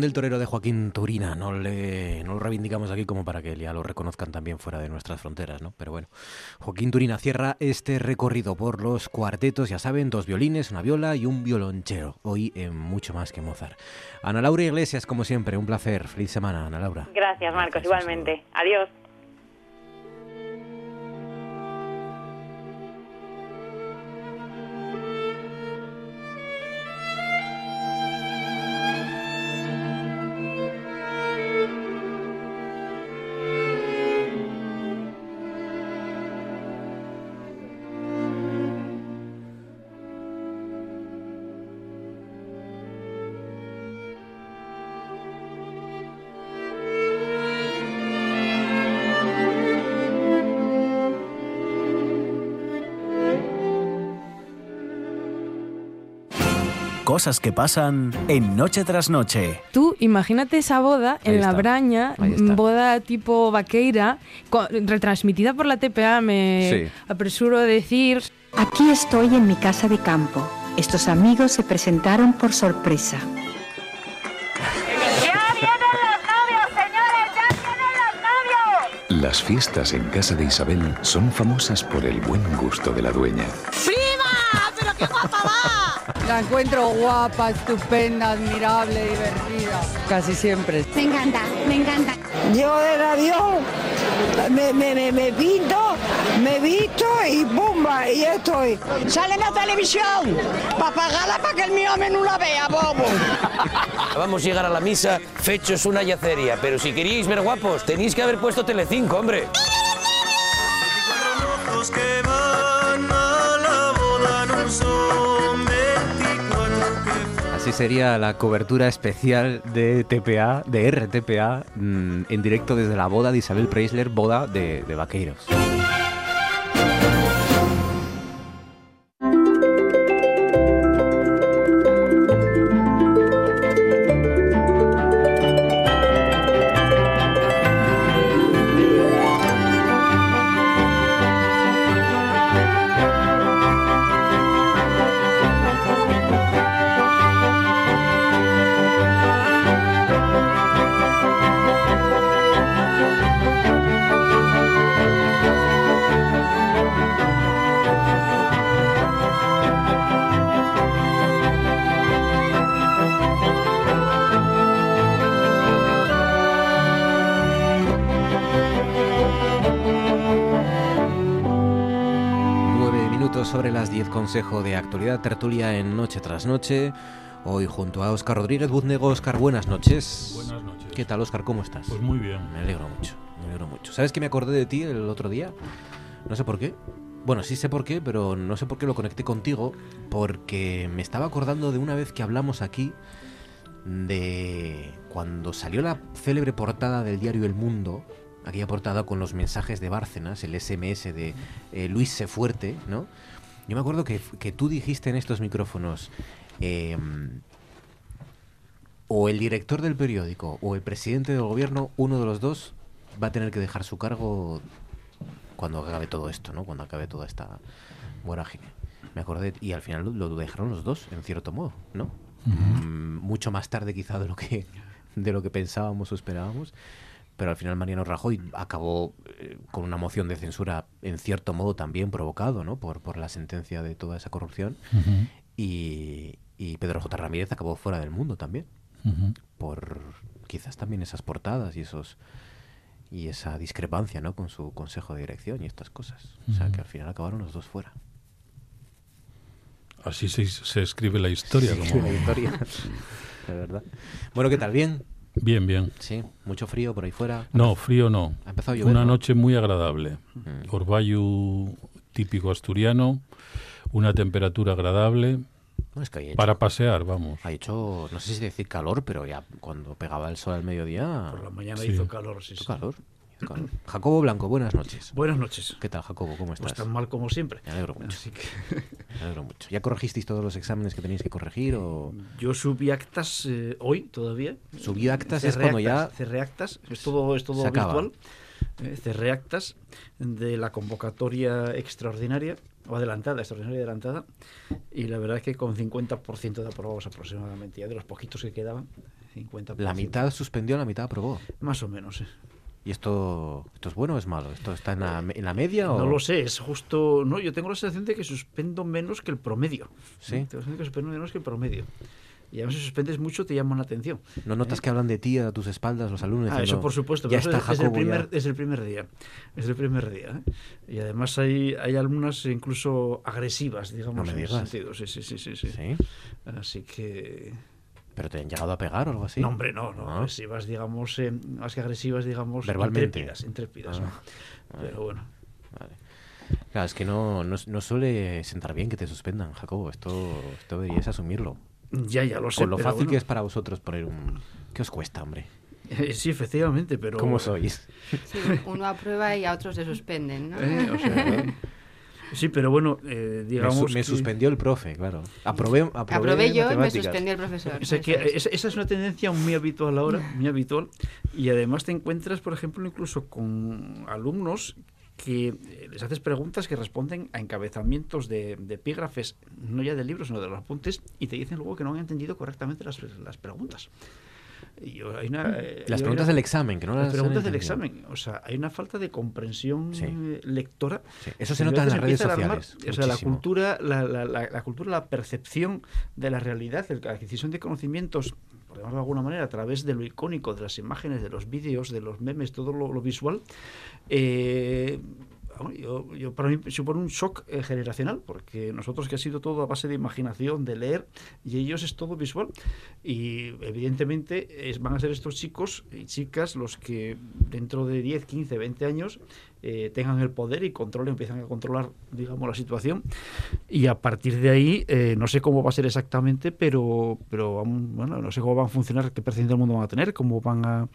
Del torero de Joaquín Turina, no, le, no lo reivindicamos aquí como para que ya lo reconozcan también fuera de nuestras fronteras, ¿no? Pero bueno, Joaquín Turina cierra este recorrido por los cuartetos, ya saben, dos violines, una viola y un violonchero, hoy en mucho más que Mozart. Ana Laura Iglesias, como siempre, un placer. Feliz semana, Ana Laura. Gracias, Marcos, igualmente. Adiós. Cosas que pasan en Noche tras Noche. Tú imagínate esa boda en la Braña, boda tipo vaqueira, retransmitida por la TPA, me apresuro a decir. Aquí estoy en mi casa de campo. Estos amigos se presentaron por sorpresa. ¡Ya vienen los novios, señores! ¡Ya vienen los novios! Las fiestas en casa de Isabel son famosas por el buen gusto de la dueña. ¡Prima! ¡Pero qué guapa va! La encuentro guapa, estupenda, admirable, divertida. Casi siempre. Me encanta, me encanta. Yo de radio me, me, me, pinto, me visto y ¡pumba! Y estoy. Sale en la televisión para pagarla para que el mío no la vea, bobo. Vamos a llegar a la misa fechos una yaceria, pero si queríais ver guapos, tenéis que haber puesto Telecinco, hombre. Así sería la cobertura especial de TPA, de RTPA, mm, en directo desde la boda de Isabel Preisler, boda de, de Vaqueiros. Consejo de actualidad tertulia en Noche tras Noche. Hoy junto a Óscar Rodríguez Buznego. Óscar, buenas noches. Buenas noches. ¿Qué tal, Óscar? ¿Cómo estás? Pues muy bien. Me alegro mucho, me alegro mucho. ¿Sabes que me acordé de ti el otro día? No sé por qué. Bueno, sí sé por qué, pero no sé por qué lo conecté contigo, porque me estaba acordando de una vez que hablamos aquí de cuando salió la célebre portada del diario El Mundo, aquella portada con los mensajes de Bárcenas, el SMS de eh, Luis Sefuerte, ¿no? Yo me acuerdo que, que tú dijiste en estos micrófonos, em, o el director del periódico o el presidente del gobierno, uno de los dos va a tener que dejar su cargo cuando acabe todo esto, ¿no? Cuando acabe toda esta vorágine. Me acordé, y al final lo, dejaron los dos, en cierto modo, ¿no? Mm, mucho más tarde quizá de lo que de lo que pensábamos o esperábamos, pero al final Mariano Rajoy acabó eh, con una moción de censura en cierto modo también provocado ¿no? por, por la sentencia de toda esa corrupción y, Pedro J. Ramírez acabó fuera del mundo también por quizás también esas portadas y esos y esa discrepancia ¿no? con su consejo de dirección y estas cosas. O sea que al final acabaron los dos fuera. Así se, escribe la historia. como... la historia, de verdad. Bueno, ¿qué tal? ¿Bien? Bien, bien. Sí, mucho frío por ahí fuera. No, frío no. Ha empezado a llover, Una noche muy agradable. Mm. típico asturiano, una temperatura agradable. para pasear, vamos. Ha hecho, no sé si decir calor, pero ya cuando pegaba el sol al mediodía. Por la mañana hizo calor, sí. Hizo calor. Jacobo Blanco, buenas noches. Buenas noches. ¿Qué tal, Jacobo? ¿Cómo estás? Pues tan mal como siempre. Me alegro mucho. Me alegro mucho. ¿Ya corregisteis todos los exámenes que tenéis que corregir? O... Yo subí actas eh, hoy todavía. ¿Subí actas es cuando ya...? Cerré actas, es todo, es todo virtual. Eh, cerré actas de la convocatoria extraordinaria o adelantada, extraordinaria adelantada, y la verdad es que con 50% de aprobados aproximadamente, ya de los poquitos que quedaban, 50%. ¿La mitad suspendió, la mitad aprobó? Más o menos, sí. ¿Y esto, esto es bueno o es malo? ¿Esto está en la, en la media? No lo sé, es justo. No, yo tengo la sensación de que suspendo menos que el promedio. Sí. Tengo la sensación de que suspendo menos que el promedio. Y además, si suspendes mucho, te llaman la atención. ¿No notas ¿Eh? que hablan de ti a tus espaldas los alumnos? Ah, eso por supuesto. Ya está es, el primer, es el primer día. Es el primer día. ¿eh? Y además hay, hay alumnas incluso agresivas, digamos, en ese sentido. Sí, sí, sí, sí, sí. Así que. ¿Pero te han llegado a pegar o algo así? No, hombre, no, no. Agresivas, digamos, eh, más que agresivas, digamos, Verbalmente. intrépidas, intrépidas. Ah, Pero bueno. Vale. Claro, es que no, no, no, suele sentar bien que te suspendan, Jacobo. Esto, esto deberías asumirlo. Ya, ya lo sé. Con lo fácil que es para vosotros poner un... ¿Qué os cuesta, hombre? Eh, sí, efectivamente, pero... ¿Cómo sois? Sí, uno aprueba y a otros se suspenden, ¿no? Eh, o sea, Sí, pero bueno, eh, digamos. Me, suspendió el profe, claro. Aprobé, aprobé, yo y me suspendió el profesor. O sea que esa, es una tendencia muy habitual ahora, muy habitual. Y además te encuentras, por ejemplo, incluso con alumnos que eh, les haces preguntas que responden a encabezamientos de, epígrafes, no ya de libros, sino de los apuntes, y te dicen luego que no han entendido correctamente las, las preguntas. Eh, las preguntas del examen, que no las, preguntas del examen. O sea, hay una falta de comprensión lectora. Eso se nota en las redes sociales. O sea, la cultura, la, la, la, cultura, la percepción de la realidad, la adquisición de conocimientos por de alguna manera, a través de lo icónico, de las imágenes, de los vídeos, de los memes, todo lo, visual, eh, yo, para mí supone un shock eh, generacional, porque nosotros que ha sido todo a base de imaginación, de leer, y ellos es todo visual. Y evidentemente es, van a ser estos chicos y chicas los que dentro de 10, 15, 20 años eh, tengan el poder y controlen, empiezan a controlar, digamos, la situación. Y a partir de ahí, eh, no sé cómo va a ser exactamente, pero, pero bueno, no sé cómo van a funcionar, qué percepción del mundo van a tener, cómo van a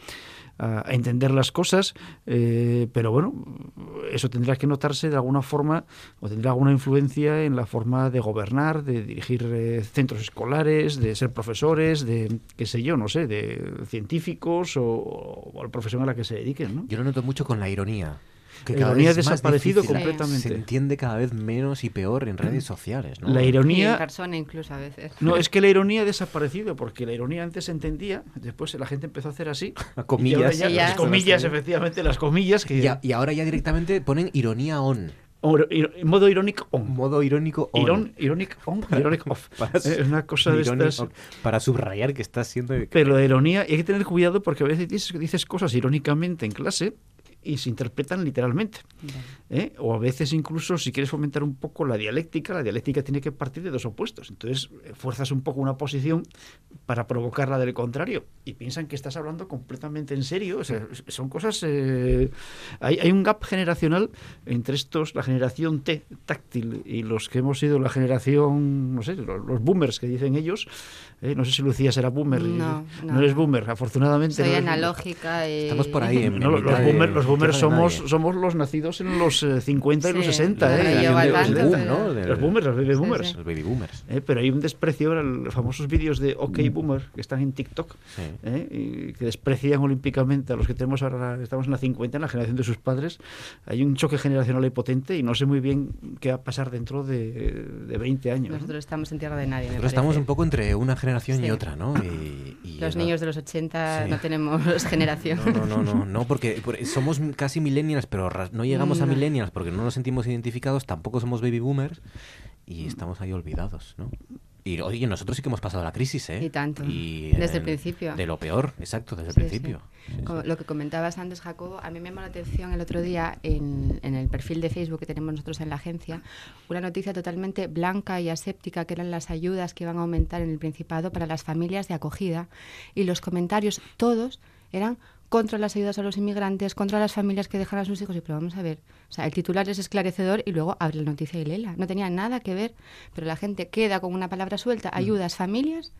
a, entender las cosas, eh, pero bueno, eso tendrá que notarse de alguna forma o tendrá alguna influencia en la forma de gobernar, de dirigir eh, centros escolares, de ser profesores, de qué sé yo, no sé, de científicos o, la profesión a la que se dediquen. ¿no? Yo lo noto mucho con la ironía que la ironía ha desaparecido completamente. Se entiende cada vez menos y peor en redes sociales. ¿no? La ironía. en persona incluso a veces. No, es que la ironía ha desaparecido, porque la ironía antes se entendía, después la gente empezó a hacer así. A comillas. las comillas, efectivamente, las comillas. Que... Y, ahora ya directamente ponen ironía on. modo irónico on. Modo irónico on. ironic on, ironic off. es una cosa de estas. Para subrayar que estás siendo. Pero la ironía, hay que tener cuidado porque a veces dices, dices cosas irónicamente en clase y se interpretan literalmente. ¿Eh? O a veces incluso si quieres fomentar un poco la dialéctica, la dialéctica tiene que partir de dos opuestos. Entonces eh, fuerzas un poco una posición para provocar la del contrario y piensan que estás hablando completamente en serio. O sea, son cosas... Eh, hay, hay, un gap generacional entre estos, la generación T, táctil, y los que hemos sido la generación, no sé, los, boomers que dicen ellos. no sé si Lucía será boomer. No, no, eres boomer, afortunadamente. Soy analógica. Estamos por ahí. En, los, boomers, los boomers somos, somos los nacidos en los 50 y los 60. ¿eh? Los boomers, los baby boomers. Los baby boomers. ¿Eh? Pero hay un desprecio ahora, los famosos vídeos de OK mm. Boomer que están en TikTok, ¿eh? y que desprecian olímpicamente a los que tenemos ahora, estamos en la 50, en la generación de sus padres. Hay un choque generacional y potente y no sé muy bien qué va a pasar dentro de, de 20 años. Nosotros estamos en tierra de nadie. Nosotros estamos un poco entre una generación y otra, ¿no? Y, los niños de los 80 no tenemos generación. No, no, no, no, porque, somos casi millennials, pero no llegamos a millennials porque no nos sentimos identificados, tampoco somos baby boomers y estamos ahí olvidados, ¿no? Y oye, nosotros sí que hemos pasado la crisis, ¿eh? Y tanto. desde el principio. De lo peor, exacto, desde el principio. lo que comentabas antes, Jacobo, a mí me llamó la atención el otro día en, en, el perfil de Facebook que tenemos nosotros en la agencia, una noticia totalmente blanca y aséptica que eran las ayudas que iban a aumentar en el Principado para las familias de acogida. Y los comentarios, todos, eran contra las ayudas a los inmigrantes, contra las familias que dejan a sus hijos. Y pero vamos a ver, o sea, el titular es esclarecedor y luego abre la noticia y léela. No tenía nada que ver, pero la gente queda con una palabra suelta, mm. ayudas, familias,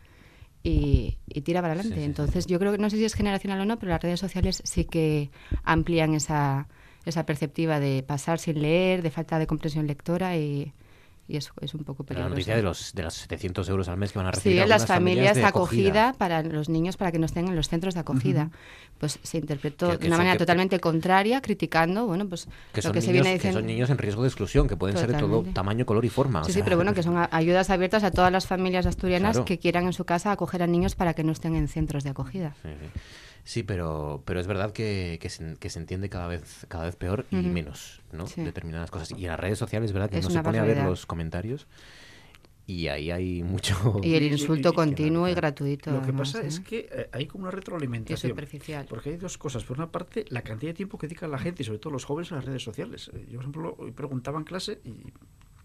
y, tira para adelante. Entonces, yo creo que no sé si es generacional o no, pero las redes sociales sí que amplían esa, esa perceptiva de pasar sin leer, de falta de comprensión lectora y y eso es un poco peligroso. La noticia de los, de los 700 euros al mes que van a recibir. Sí, las familias, de acogida, para los niños para que no estén en los centros de acogida. Pues se interpretó de una manera totalmente contraria, criticando, bueno, pues que lo que se viene diciendo. Que son niños en riesgo de exclusión, que pueden ser de todo tamaño, color y forma. Sí, sí, pero bueno, que son ayudas abiertas a todas las familias asturianas que quieran en su casa acoger a niños para que no estén en centros de acogida. Sí, sí. Sí, pero, pero es verdad que, que, se, que se entiende cada vez, cada vez peor y menos, ¿no? Determinadas cosas. Y en las redes sociales es verdad que no se pone a ver los comentarios y ahí hay mucho... Y el insulto continuo y, gratuito. Lo que pasa es que eh, hay como una retroalimentación. superficial. Porque hay dos cosas. Por una parte, la cantidad de tiempo que dedica la gente, y sobre todo los jóvenes, en las redes sociales. Eh, yo, por ejemplo, hoy preguntaba en clase y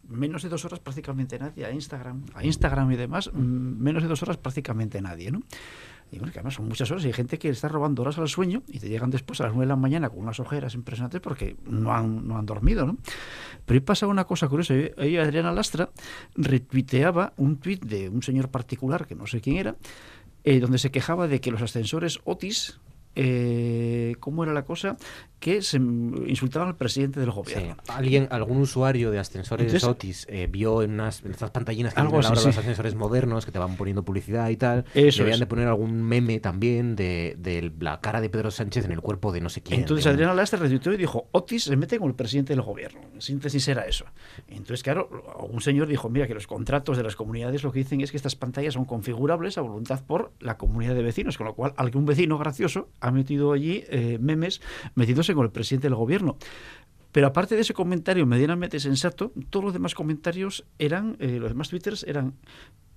menos de dos horas prácticamente nadie a Instagram, a Instagram y demás, menos de dos horas prácticamente nadie, ¿no? Y bueno, que además son muchas horas y hay gente que está robando horas al sueño y te llegan después a las 9 de la mañana con unas ojeras impresionantes porque no han, no han dormido, ¿no? Pero ahí pasa una cosa curiosa. Ahí Adriana Lastra retuiteaba un tuit de un señor particular, que no sé quién era, eh, donde se quejaba de que los ascensores Otis eh, ¿cómo era la cosa? Que se insultaban al presidente del gobierno. Alguien, algún usuario de ascensores Otis eh, vio en, unas, estas pantallinas que algo así, los ascensores modernos que te van poniendo publicidad y tal. Eso Debían de poner algún meme también de, la cara de Pedro Sánchez en el cuerpo de no sé quién. Entonces Adriana Lastra retuiteó y dijo, Otis se mete con el presidente del gobierno. En síntesis era eso. Entonces, claro, un señor dijo, mira, que los contratos de las comunidades lo que dicen es que estas pantallas son configurables a voluntad por la comunidad de vecinos, con lo cual algún vecino gracioso ha metido allí eh, memes metiéndose con el presidente del gobierno. Pero aparte de ese comentario medianamente sensato, todos los demás comentarios eran, eh, los demás twitters eran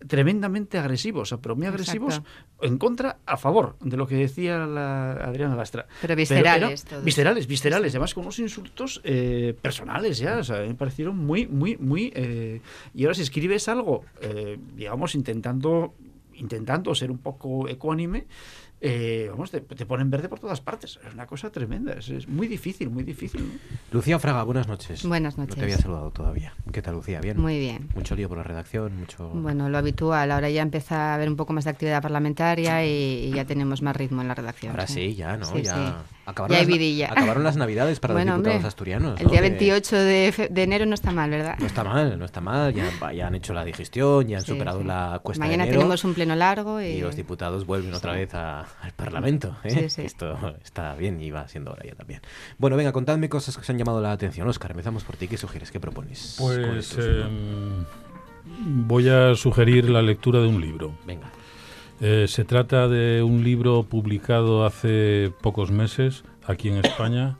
tremendamente agresivos, pero muy agresivos en contra, a favor de lo que decía la Adriana Lastra. Pero viscerales. viscerales, viscerales, además con unos insultos eh, personales ya, o sea, me parecieron muy, muy, muy... y ahora si escribes algo, digamos, intentando, intentando ser un poco ecuánime, eh, vamos, te, ponen verde por todas partes. Es una cosa tremenda, es, muy difícil, muy difícil. Lucía Fraga, buenas noches. Buenas noches. No te había saludado todavía. ¿Qué tal, Lucía? ¿Bien? Muy bien. Mucho lío por la redacción, mucho... Bueno, lo habitual. Ahora ya empieza a haber un poco más de actividad parlamentaria y, ya tenemos más ritmo en la redacción. Ahora sí, ya, ¿no? ya... Acabaron, las, acabaron las navidades para los diputados asturianos. El día 28 de, enero no está mal, ¿verdad? No está mal, no está mal. Ya, han hecho la digestión, ya han superado la cuesta Mañana tenemos un pleno largo. Y... los diputados vuelven otra vez al Parlamento. ¿eh? Esto está bien y va siendo hora ya también. Bueno, venga, contadme cosas que os han llamado la atención. Oscar, empezamos por ti. ¿Qué sugieres? ¿Qué propones? Pues em, voy a sugerir la lectura de un libro. Venga. Eh, se trata de un libro publicado hace pocos meses aquí en España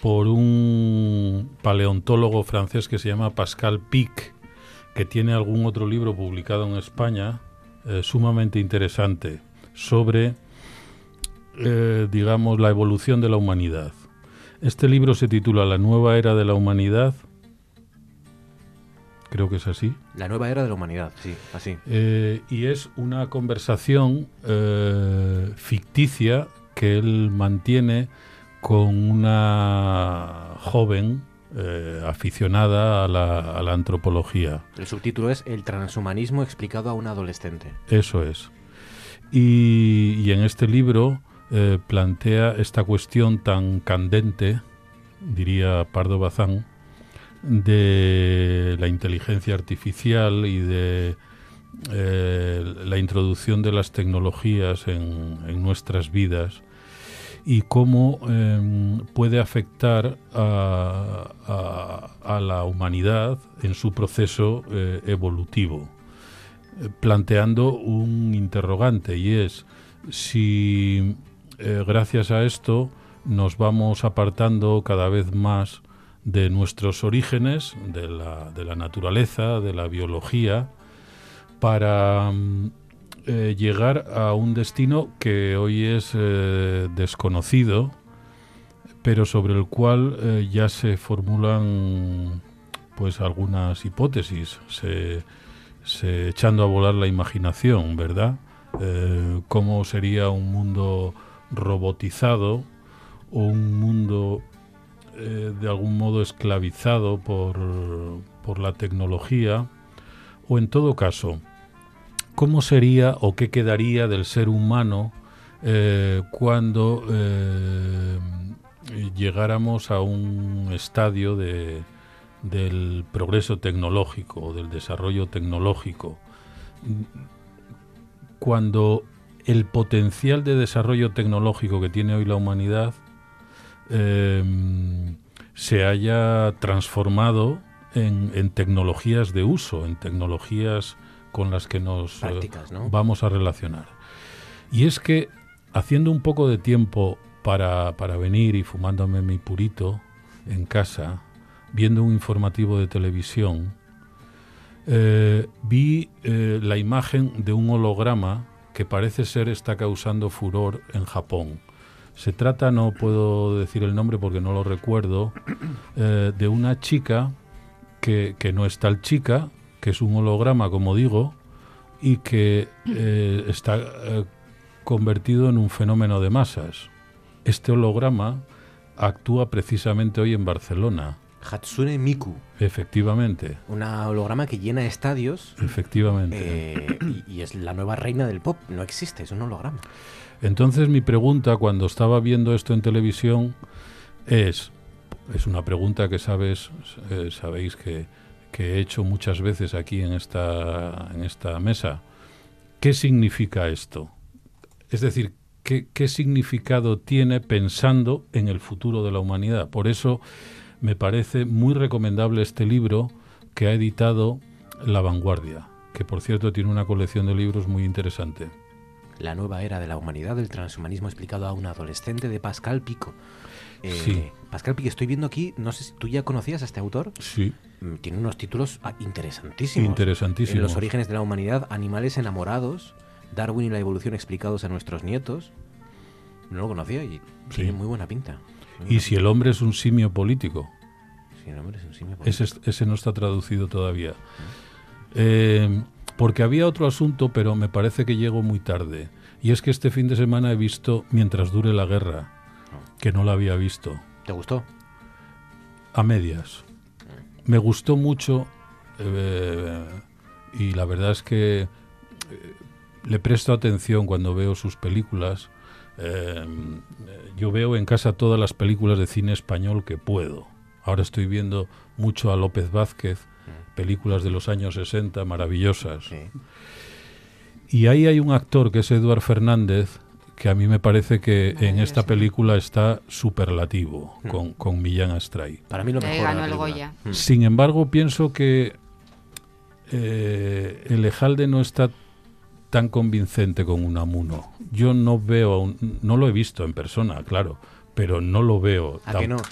por un paleontólogo francés que se llama Pascal Pic, que tiene algún otro libro publicado en España eh, sumamente interesante sobre, eh, digamos, la evolución de la humanidad. Este libro se titula La nueva era de la humanidad. Creo que es así. La nueva era de la humanidad, sí, así. Eh, y es una conversación eh, ficticia que él mantiene con una joven eh, aficionada a la, a la, antropología. El subtítulo es El transhumanismo explicado a un adolescente. Eso es. Y, y en este libro eh, plantea esta cuestión tan candente, diría Pardo Bazán, de la inteligencia artificial y de eh, la introducción de las tecnologías en, nuestras vidas y cómo eh, puede afectar a, la humanidad en su proceso eh, evolutivo, planteando un interrogante y es si eh, gracias a esto nos vamos apartando cada vez más de nuestros orígenes, de la, de la naturaleza, de la biología, para mm, eh, llegar a un destino que hoy es eh, desconocido, pero sobre el cual ya se formulan pues algunas hipótesis, se, echando a volar la imaginación, ¿verdad? ¿Cómo sería un mundo robotizado o un mundo eh, de algún modo esclavizado por, por la tecnología? O en todo caso, ¿cómo sería o qué quedaría del ser humano eh, cuando eh, llegáramos a un estadio de, del progreso tecnológico, del desarrollo tecnológico? Cuando el potencial de desarrollo tecnológico que tiene hoy la humanidad eh, se haya transformado en, en, tecnologías de uso, en tecnologías con las que nos Prácticas, ¿no? eh, vamos a relacionar. Y es que haciendo un poco de tiempo para, para venir y fumándome mi purito en casa, viendo un informativo de televisión, eh, vi eh, la imagen de un holograma que parece ser está causando furor en Japón. Se trata, no puedo decir el nombre porque no lo recuerdo, eh, de una chica que, que, no es tal chica, que es un holograma, como digo, y que eh, está eh, convertido en un fenómeno de masas. Este holograma actúa precisamente hoy en Barcelona. Hatsune Miku. Efectivamente. Una holograma que llena estadios. Efectivamente. Eh, y, y, es la nueva reina del pop. No existe, es un holograma. Entonces mi pregunta cuando estaba viendo esto en televisión es, es una pregunta que sabes, eh, sabéis que, que, he hecho muchas veces aquí en esta, en esta mesa. ¿Qué significa esto? Es decir, ¿qué, ¿qué significado tiene pensando en el futuro de la humanidad? Por eso me parece muy recomendable este libro que ha editado La Vanguardia, que por cierto tiene una colección de libros muy interesante. La nueva era de la humanidad, el transhumanismo explicado a un adolescente de Pascal Pico. Eh, sí. Pascal Pico, estoy viendo aquí, no sé si tú ya conocías a este autor. Sí. Tiene unos títulos ah, interesantísimos. Interesantísimos. En los orígenes de la humanidad, animales enamorados, Darwin y la evolución explicados a nuestros nietos. No lo conocía y sí. tiene muy buena pinta. ¿Y si el hombre es un simio político? Si el hombre es un simio político. Ese, ese no está traducido todavía. Eh, porque había otro asunto, pero me parece que llegó muy tarde. Y es que este fin de semana he visto Mientras dure la guerra, que no la había visto. ¿Te gustó? A medias. Me gustó mucho eh, y la verdad es que eh, le presto atención cuando veo sus películas. Eh, yo veo en casa todas las películas de cine español que puedo. Ahora estoy viendo mucho a López Vázquez, películas de los años 60 maravillosas. Sí. Y ahí hay un actor que es Eduard Fernández, que a mí me parece que en esta película está superlativo Hmm. con, con Millán Astray. Para mí lo mejor. ganó el. Goya. Mm. Sin embargo, pienso que eh, el Ejalde no está tan convincente con Unamuno. Yo no veo, a un- no lo he visto en persona, claro, pero no lo veo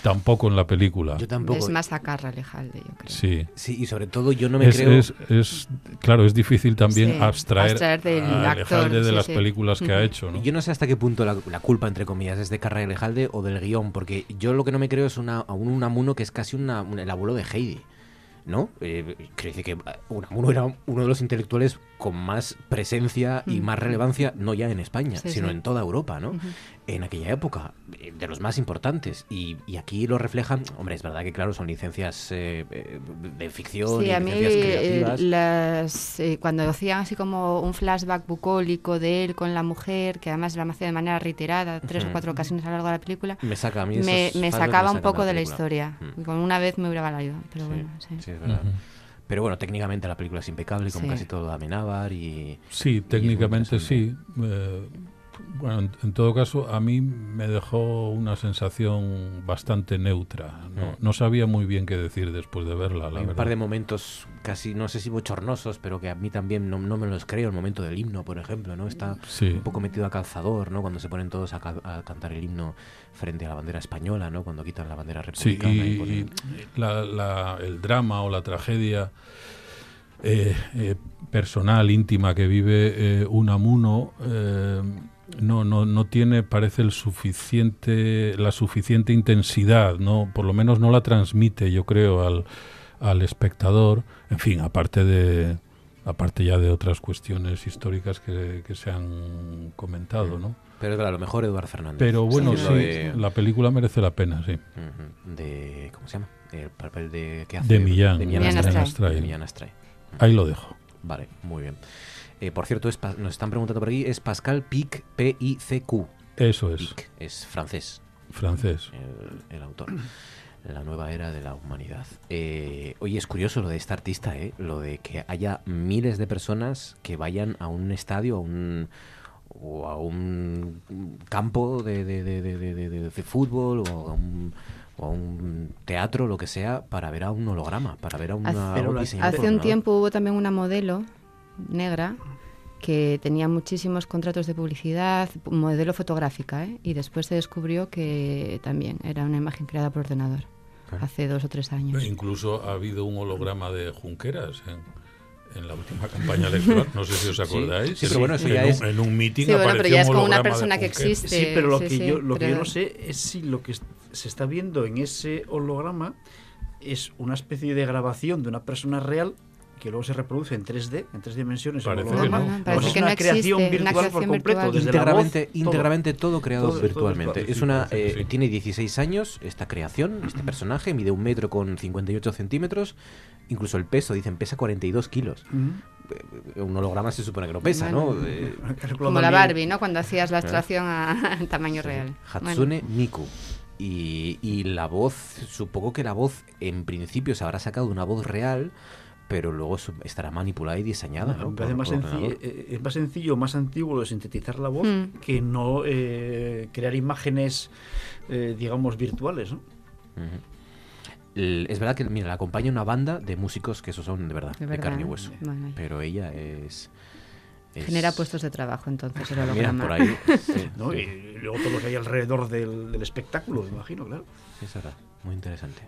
tampoco en la película. Yo tampoco. Es más a Carra Lejalde, yo creo. Sí. Sí, y sobre todo yo no me es, creo... Es, claro, es difícil también abstraer, abstraer del a actor, de sí, las sí. películas que ha hecho, ¿no? Yo no sé hasta qué punto la, la culpa, entre comillas, es de Carra Lejalde o del guion, porque yo lo que no me creo es una, un Unamuno que es casi una, un- el abuelo de Heidi. ¿No? Eh, creo que Unamuno era uno de los intelectuales con más presencia y más relevancia, no ya en España, Sí, sino sí. en toda Europa, ¿no? En aquella época, eh, de los más importantes. Y, y aquí lo reflejan, hombre, es verdad que claro, son licencias eh, eh, de ficción Sí, y a mí eh, creativas. las, eh, cuando hacían así como un flashback bucólico de él con la mujer, que además lo hacía de manera reiterada, tres o cuatro ocasiones a lo largo de la película, Me saca a mí me, me sacaba un poco la de la historia. Y Con una vez me hubiera valido, pero Sí, bueno, sí. sí, es verdad. Pero bueno, técnicamente la película es impecable, como Sí. casi todo de Amenábar y... Sí, técnicamente sí. Eh, bueno, en, en todo caso, a mí me dejó una sensación bastante neutra. No, Mm. no sabía muy bien qué decir después de verla, la Hay un verdad. par de momentos casi, no sé si bochornosos, pero que a mí también no, no me los creo. El momento del himno, por ejemplo, ¿no? Está Sí. un poco metido a calzador, ¿no? Cuando se ponen todos a, ca- a cantar el himno frente a la bandera española, ¿no? Cuando quitan la bandera Sí, republicana. y, y ponen- y la- la- el drama o la tragedia eh, eh, personal, íntima que vive eh, Unamuno eh, no, no, no tiene, parece, el suficiente, la suficiente intensidad, no, por lo menos no la transmite, yo creo, al, al espectador. En fin, aparte de aparte ya de otras cuestiones históricas que, que se han comentado, ¿no? Pero claro, a lo mejor Eduard Fernández. Pero bueno, Sí, de- la película merece la pena, sí. De ¿cómo se llama? El papel de ¿qué hace? De Millán, de Millán Millán Astray. Astray. De Millán Astray. Ahí lo dejo. Vale, muy bien. Eh, por cierto, es nos están preguntando por aquí, es Pascal Pic, P-I-C-Q. Eso es. Pic, es francés. Francés. El, el autor. La nueva era de la humanidad. Eh, oye, es curioso lo de este artista, ¿eh? Lo de que haya miles de personas que vayan a un estadio, a un o a un campo de, de, de, de, de- de- de fútbol o a un o a un teatro, lo que sea, para ver a un holograma, para ver a una Hace, hace un tiempo hubo también una modelo negra que tenía muchísimos contratos de publicidad, modelo fotográfica, ¿eh? y después se descubrió que también era una imagen creada por ordenador, hace dos o tres años. Incluso ha habido un holograma de Junqueras en, en la última campaña electoral. No sé si os Sí, acordáis. sí, pero bueno, eso en, ya un, es- en un meeting Sí, bueno, pero ya es un como una persona que existe. Sí, pero lo, sí, que, sí, yo, lo que yo no sé es si lo que es- se está viendo en ese holograma es una especie de grabación de una persona real que luego se reproduce en 3D, en tres dimensiones. en Parece que no. Parece es que una no creación existe, una virtual por completo, virtual. desde la voz, íntegramente, todo. creado Todo- todo virtualmente. virtual, es una, eh, sí. tiene 16 años esta creación, este personaje, mide un metro con 58 centímetros, incluso el peso, dicen, pesa 42 kilos. Eh, Un holograma se supone que no pesa, Bueno. ¿no? Eh, Como la Barbie, ¿no? Cuando hacías la abstracción a tamaño real. Hatsune Miku. Y, y la voz, supongo que la voz en principio se habrá sacado de una voz real, pero luego estará manipulada y diseñada. ¿no? Me parece por- más ordenador. eh, es más sencillo, más antiguo de sintetizar la voz Hmm. que no eh, crear imágenes, eh, digamos, virtuales. ¿no? El- Es verdad que, mira, la acompaña una banda de músicos que esos son de verdad, De carne y ¿eh? hueso. Bueno. Pero ella es. Es- Genera puestos de trabajo, entonces, el Mira, holograma. por ahí. sí, ¿no? sí. Y luego todo lo que hay alrededor del, del espectáculo, me imagino, claro. Sí, es verdad. Muy interesante.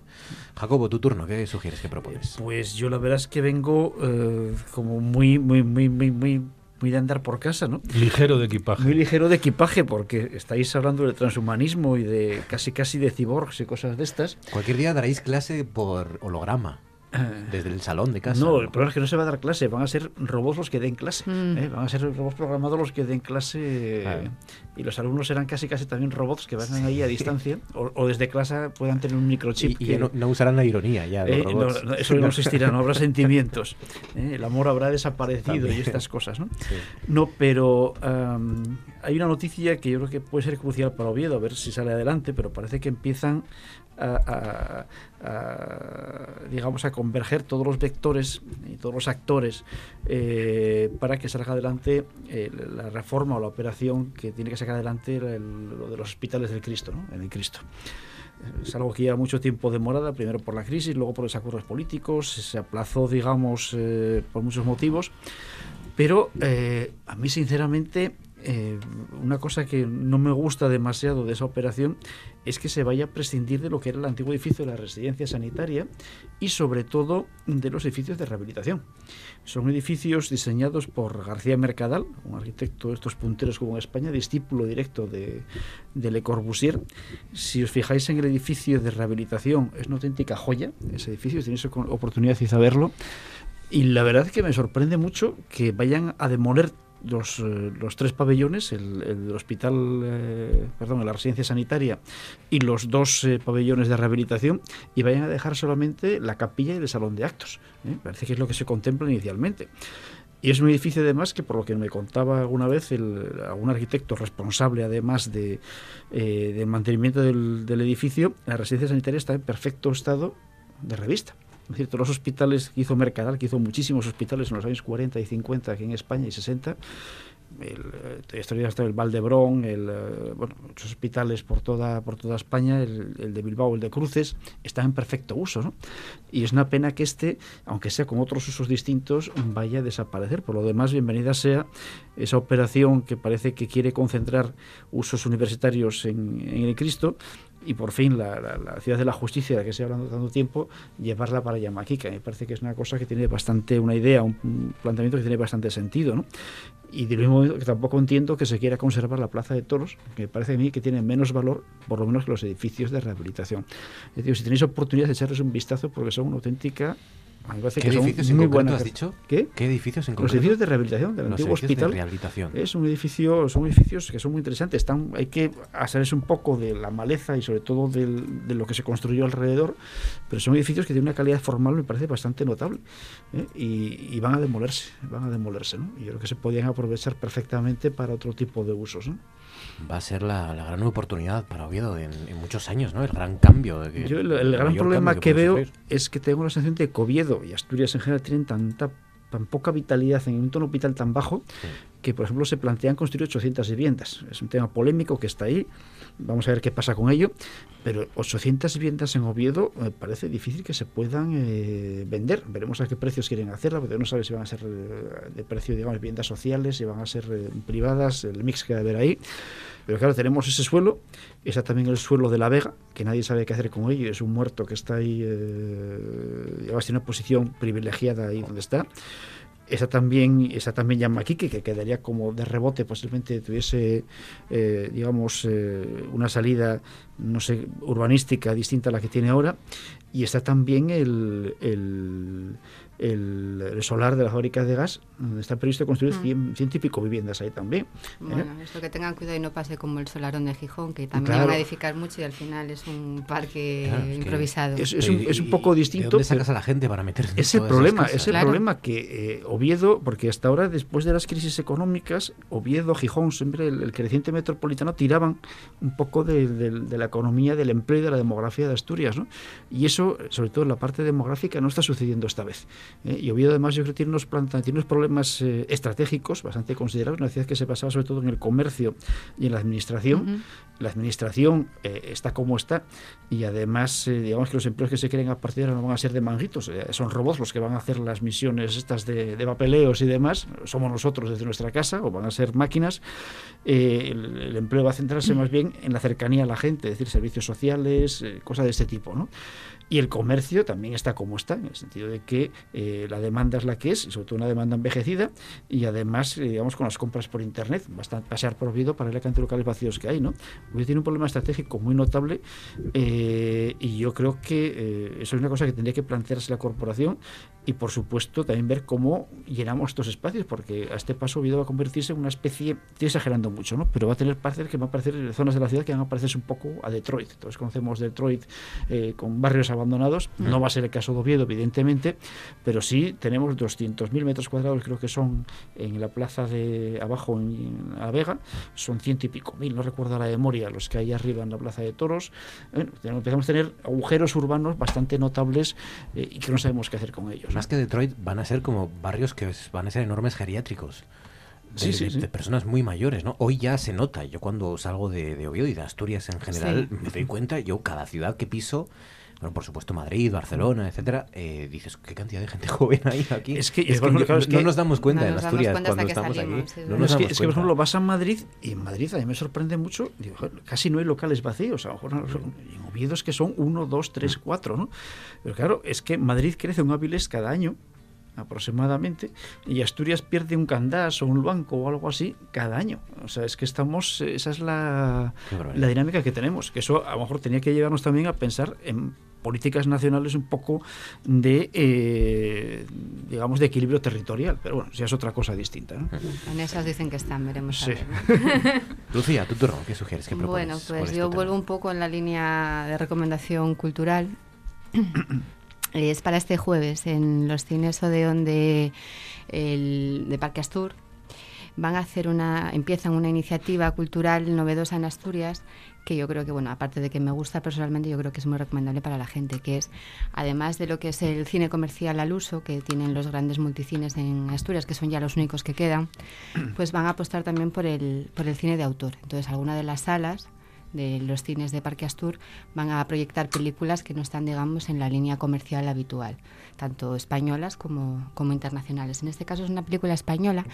Jacobo, tu turno, ¿qué sugieres que propones? Pues yo la verdad es que vengo eh, como muy, muy, muy, muy, muy, muy de andar por casa, ¿no? Ligero de equipaje. Muy ligero de equipaje, porque estáis hablando de transhumanismo y de casi casi de ciborgs y cosas de estas. Cualquier día daréis clase por holograma. Desde el salón de casa. No, el problema es que no se va a dar clase, van a ser robots los que den clase. Mm. ¿eh? Van a ser robots programados los que den clase Claro. y los alumnos serán casi casi también robots que van ahí a distancia o, o desde clase puedan tener un microchip. Y, y que- no, no usarán la ironía ya, los Eh, no, robots. no, eso no existirá, no habrá sentimientos. ¿eh? El amor habrá desaparecido y estas cosas, ¿no? Sí. No, pero am, hay una noticia que yo creo que puede ser crucial para Oviedo, a ver si sale adelante, pero parece que empiezan a, digamos, a converger todos los vectores y todos los actores eh, para que salga adelante eh, la reforma o la operación que tiene que sacar adelante el- lo de los hospitales del Cristo, ¿no? Cristo. Es algo que lleva mucho tiempo demorada, primero por la crisis, luego por los acuerdos políticos, se aplazó, digamos, eh, por muchos motivos. Pero a mí, sinceramente, una cosa que no me gusta demasiado de esa operación es que se vaya a prescindir de lo que era el antiguo edificio de la residencia sanitaria y sobre todo de los edificios de rehabilitación. Son edificios diseñados por García Mercadal, un arquitecto de estos punteros como en España, discípulo directo de, Le Corbusier. Si os fijáis en el edificio de rehabilitación, es una auténtica joya ese edificio, si tenéis oportunidad de verlo. Y la verdad es que me sorprende mucho que vayan a demoler los, eh, los tres pabellones, el, el hospital, eh, perdón, la residencia sanitaria y los dos eh, pabellones de rehabilitación y vayan a dejar solamente la capilla y el salón de actos. Parece que es lo que se contempla inicialmente. Y es un edificio además que por lo que me contaba alguna vez el, algún arquitecto responsable además de, del mantenimiento del, del edificio, la residencia sanitaria está en perfecto estado de revista. Los hospitales que hizo Mercadal, que hizo muchísimos hospitales en los años 40 y 50 aquí en España y 60, el, eh, hasta el Valdebrón, el, eh, bueno, muchos hospitales por toda, por toda España, el, el, de Bilbao, el de Cruces, están en perfecto uso. ¿no? Y es una pena que este, aunque sea con otros usos distintos, vaya a desaparecer. Por lo demás, bienvenida sea esa operación que parece que quiere concentrar usos universitarios en, en el Cristo y por fin la, ciudad de la justicia de la que se ha hablando tanto tiempo, llevarla para Yamaquica. Me parece que es una cosa que tiene bastante, una idea, un, planteamiento que tiene bastante sentido. ¿no? Y de mismo modo que tampoco entiendo que se quiera conservar la Plaza de Toros, que me parece a mí que tiene menos valor, por lo menos que los edificios de rehabilitación. Es decir, si tenéis oportunidad de echarles un vistazo, porque son una auténtica ¿Qué edificios en concreto has dicho? ¿Qué? ¿Qué edificios en concreto? Los edificios de rehabilitación del antiguo hospital. De rehabilitación. Es un edificio, son edificios que son muy interesantes. Están, hay que hacerse un poco de la maleza y sobre todo de lo que se construyó alrededor, pero son edificios que tienen una calidad formal, me parece bastante notable. ¿eh? Y, van a demolerse, van a demolerse. ¿no? Y yo creo que se podían aprovechar perfectamente para otro tipo de usos. ¿no? Va a ser la, gran oportunidad para Oviedo en, muchos años, ¿no? El gran cambio. Yo el, gran problema que, veo es que tengo la sensación de que Oviedo y Asturias en general tienen tanta tan poca vitalidad en un tono vital tan bajo que, por ejemplo, se plantean construir 800 viviendas. Es un tema polémico que está ahí. Vamos a ver qué pasa con ello. Pero 800 viviendas en Oviedo me parece difícil que se puedan eh, vender. Veremos a qué precios quieren hacerla, porque no sabe si van a ser eh, de precio, digamos, viviendas sociales, si van a ser eh, privadas, el mix que va a haber ahí. Pero claro, tenemos ese suelo, está también el suelo de la Vega, que nadie sabe qué hacer con ello, es un muerto que está ahí, eh, tiene una posición privilegiada ahí donde está. Esa también, esa también Yamaquique, que quedaría como de rebote, posiblemente tuviese, eh, digamos, eh, una salida, no sé, urbanística distinta a la que tiene ahora. Y está también el, el el, solar de la fábrica de gas, donde está previsto construir mm. ciento y pico viviendas ahí también. ¿eh? Bueno, esto que tengan cuidado y no pase como el solarón de Gijón, que también van a edificar mucho y al final es un parque improvisado. Es, un, poco distinto. ¿De dónde sacas a la gente para meterse en Ese problema, es el problema que eh, Oviedo, porque hasta ahora, después de las crisis económicas, Oviedo, Gijón, siempre el, creciente metropolitano tiraban un poco de, la economía, del empleo y de la demografía de Asturias. ¿no? Y eso, sobre todo en la parte demográfica, no está sucediendo esta vez. ¿Eh? y Oviedo además yo creo que tiene unos, tiene unos problemas eh, estratégicos bastante considerables, una ciudad que se basaba sobre todo en el comercio y en la administración. La administración eh, está como está y además digamos que los empleos que se quieren a partir de ahora no van a ser de manguitos, son robots los que van a hacer las misiones estas de, papeleos y demás, somos nosotros desde nuestra casa o van a ser máquinas. El, el, empleo va a centrarse más bien en la cercanía a la gente, es decir, servicios sociales, cosas de este tipo. ¿no? Y el comercio también está como está, en el sentido de que eh, la demanda es la que es, sobre todo una demanda envejecida, y además, eh, digamos, con las compras por Internet, basta pasear por Oviedo para ver la de locales vacíos que hay, ¿no? Tiene un problema estratégico muy notable eh, y yo creo que eso es una cosa que tendría que plantearse la corporación y, por supuesto, también ver cómo llenamos estos espacios, porque a este paso Oviedo va a convertirse en una especie, estoy exagerando mucho, ¿no? Pero va a tener partes que van a parecer zonas de la ciudad que van a parecerse un poco a Detroit. Todos conocemos Detroit con barrios abandonados. No va a ser el caso de Oviedo, evidentemente, pero sí tenemos 200.000 metros cuadrados, creo que son en la plaza de abajo en La Vega, son ciento y pico mil, no recuerdo la memoria, los que hay arriba en la plaza de Toros. empezamos a tener agujeros urbanos bastante notables eh, y que no sabemos qué hacer con ellos. Más que Detroit, van a ser como barrios que van a ser enormes geriátricos. De, personas muy mayores, ¿no? Hoy ya se nota. Yo cuando salgo de, Oviedo y de Asturias en general me doy cuenta, yo cada ciudad que piso bueno, por supuesto Madrid, Barcelona, etcétera, eh, dices, qué cantidad de gente joven hay aquí. Es que, es que, claro, no, nos damos cuenta no en Asturias damos cuenta cuando estamos salimos, aquí. sí, No No, nos es, que, damos es que, por ejemplo, vas a Madrid y en Madrid a mí me sorprende mucho, digo, casi no hay locales vacíos, a lo mejor en Oviedo es que son uno, dos, tres, cuatro, ¿no? Pero claro, es que Madrid crece un Áviles cada año, aproximadamente, y Asturias pierde un Candás o un banco o algo así cada año. O sea, es que estamos, esa es la, la dinámica que tenemos, que eso a lo mejor tenía que llevarnos también a pensar en políticas nacionales un poco de, eh, digamos, de equilibrio territorial, pero bueno, ya es otra cosa distinta. ¿no? En esas dicen que están, veremos. a Sí. ver, ¿no? Lucía, tu turno, ¿qué sugieres? ¿Qué propones? Bueno, ¿Cuál pues es yo tema? vuelvo un poco en la línea de recomendación cultural. es para este jueves en los cines Odeón de, de Parque Astur. Van a hacer una, empiezan una iniciativa cultural novedosa en Asturias que yo creo que, bueno, aparte de que me gusta personalmente, yo creo que es muy recomendable para la gente, que es, además de lo que es el cine comercial al uso, que tienen los grandes multicines en Asturias, que son ya los únicos que quedan, pues van a apostar también por el, por el cine de autor. Entonces, alguna de las salas de los cines de Parque Astur van a proyectar películas que no están, digamos, en la línea comercial habitual, tanto españolas como, como internacionales. En este caso es una película española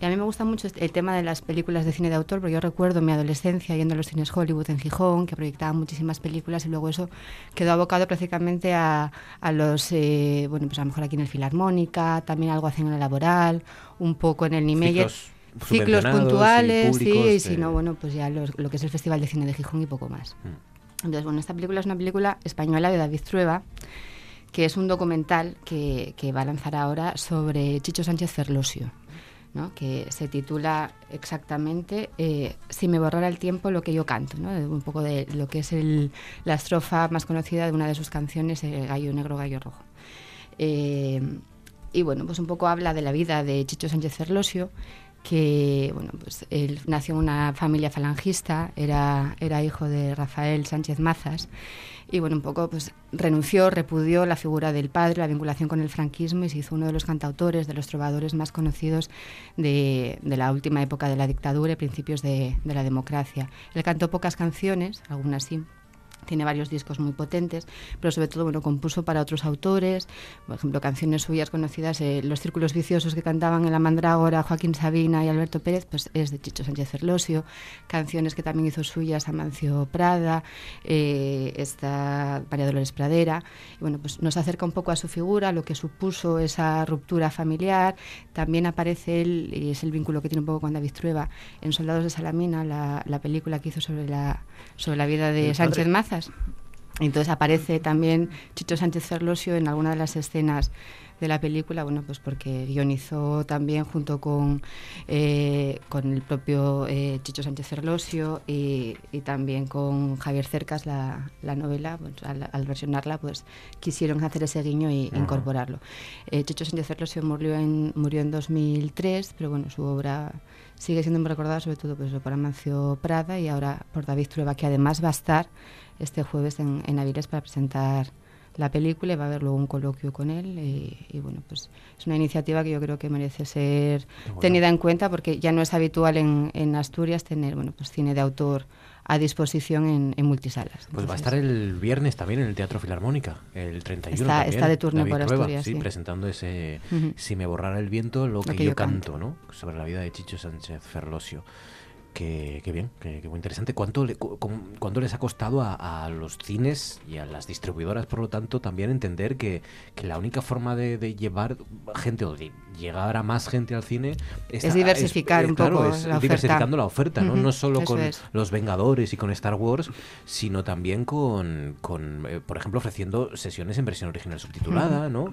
y a mí me gusta mucho este- el tema de las películas de cine de autor, porque yo recuerdo mi adolescencia yendo a los cines Hollywood en Gijón, que proyectaban muchísimas películas y luego eso quedó abocado prácticamente a, a los, eh, bueno, pues a lo mejor aquí en el Filarmónica, también algo hacen en el Laboral, un poco en el Niemeyer. Ciclos Ciclos subvencionados y puntuales, sí, públicos y de- si no, bueno, pues ya los- lo que es el Festival de Cine de Gijón y poco más. Entonces, bueno, esta película es una película española de David Trueba, que es un documental que, que va a lanzar ahora sobre Chicho Sánchez Ferlosio, ¿no? que se titula exactamente eh, Si me borrara el tiempo, lo que yo canto, ¿no? De un poco de lo que es el- la estrofa más conocida de una de sus canciones, eh, Gallo Negro, Gallo Rojo. Eh, y bueno, pues un poco habla de la vida de Chicho Sánchez Ferlosio, que bueno, pues él nació en una familia falangista, era, era hijo de Rafael Sánchez Mazas, y bueno, un poco pues renunció, repudió la figura del padre, la vinculación con el franquismo y se hizo uno de los cantautores, de los trovadores más conocidos de, la última época de la dictadura y principios de, de la democracia. Él cantó pocas canciones, algunas sí, tiene varios discos muy potentes, pero sobre todo bueno, compuso para otros autores, por ejemplo, canciones suyas conocidas, eh, Los Círculos Viciosos que cantaban en La Mandrágora, Joaquín Sabina y Alberto Pérez, pues es de Chicho Sánchez Ferlosio, canciones que también hizo suyas Amancio Prada, eh, está María Dolores Pradera, bueno, pues nos acerca un poco a su figura, lo que supuso esa ruptura familiar, también aparece él, y es el vínculo que tiene un poco con David Trueba, en Soldados de Salamina, la, la película que hizo sobre la, sobre la vida de Sánchez. Mazas. Entonces aparece también Chicho Sánchez Ferlosio en alguna de las escenas de la película, bueno, pues porque guionizó también junto con, eh, con el propio eh, Chicho Sánchez Ferlosio y, y también con Javier Cercas la, la novela, pues, al, al versionarla, pues quisieron hacer ese guiño y incorporarlo. Eh, Chicho Sánchez Ferlosio murió en, murió en 2003, pero bueno, su obra sigue siendo muy recordada, sobre todo pues, por Amancio Prada y ahora por David Trueba, que además va a estar este jueves en, en Avilés para presentar la película y va a haber luego un coloquio con él y, y, bueno pues es una iniciativa que yo creo que merece ser bueno. tenida en cuenta porque ya no es habitual en, en Asturias tener bueno pues cine de autor a disposición en, en multisalas Pues va a estar el viernes también en el Teatro Filarmónica, el 31 Está- también. está de turno David por Asturias, sí, sí. presentando ese. Si me borrara el viento, lo que, que yo, yo canto, canto. ¿no? Sobre la vida de Chicho Sánchez Ferlosio. Que, que bien, que, que muy interesante. ¿Cuánto, le- cu- cuánto les ha costado a, a los cines y a las distribuidoras, por lo tanto, también entender que, que la única forma de, de llevar gente o de llegar a más gente al cine Es diversificar un claro, poco es la oferta. diversificando la oferta, ¿no? No solo con es. los Vengadores y con Star Wars, sino también con, con eh, por ejemplo, ofreciendo sesiones en versión original subtitulada, ¿no?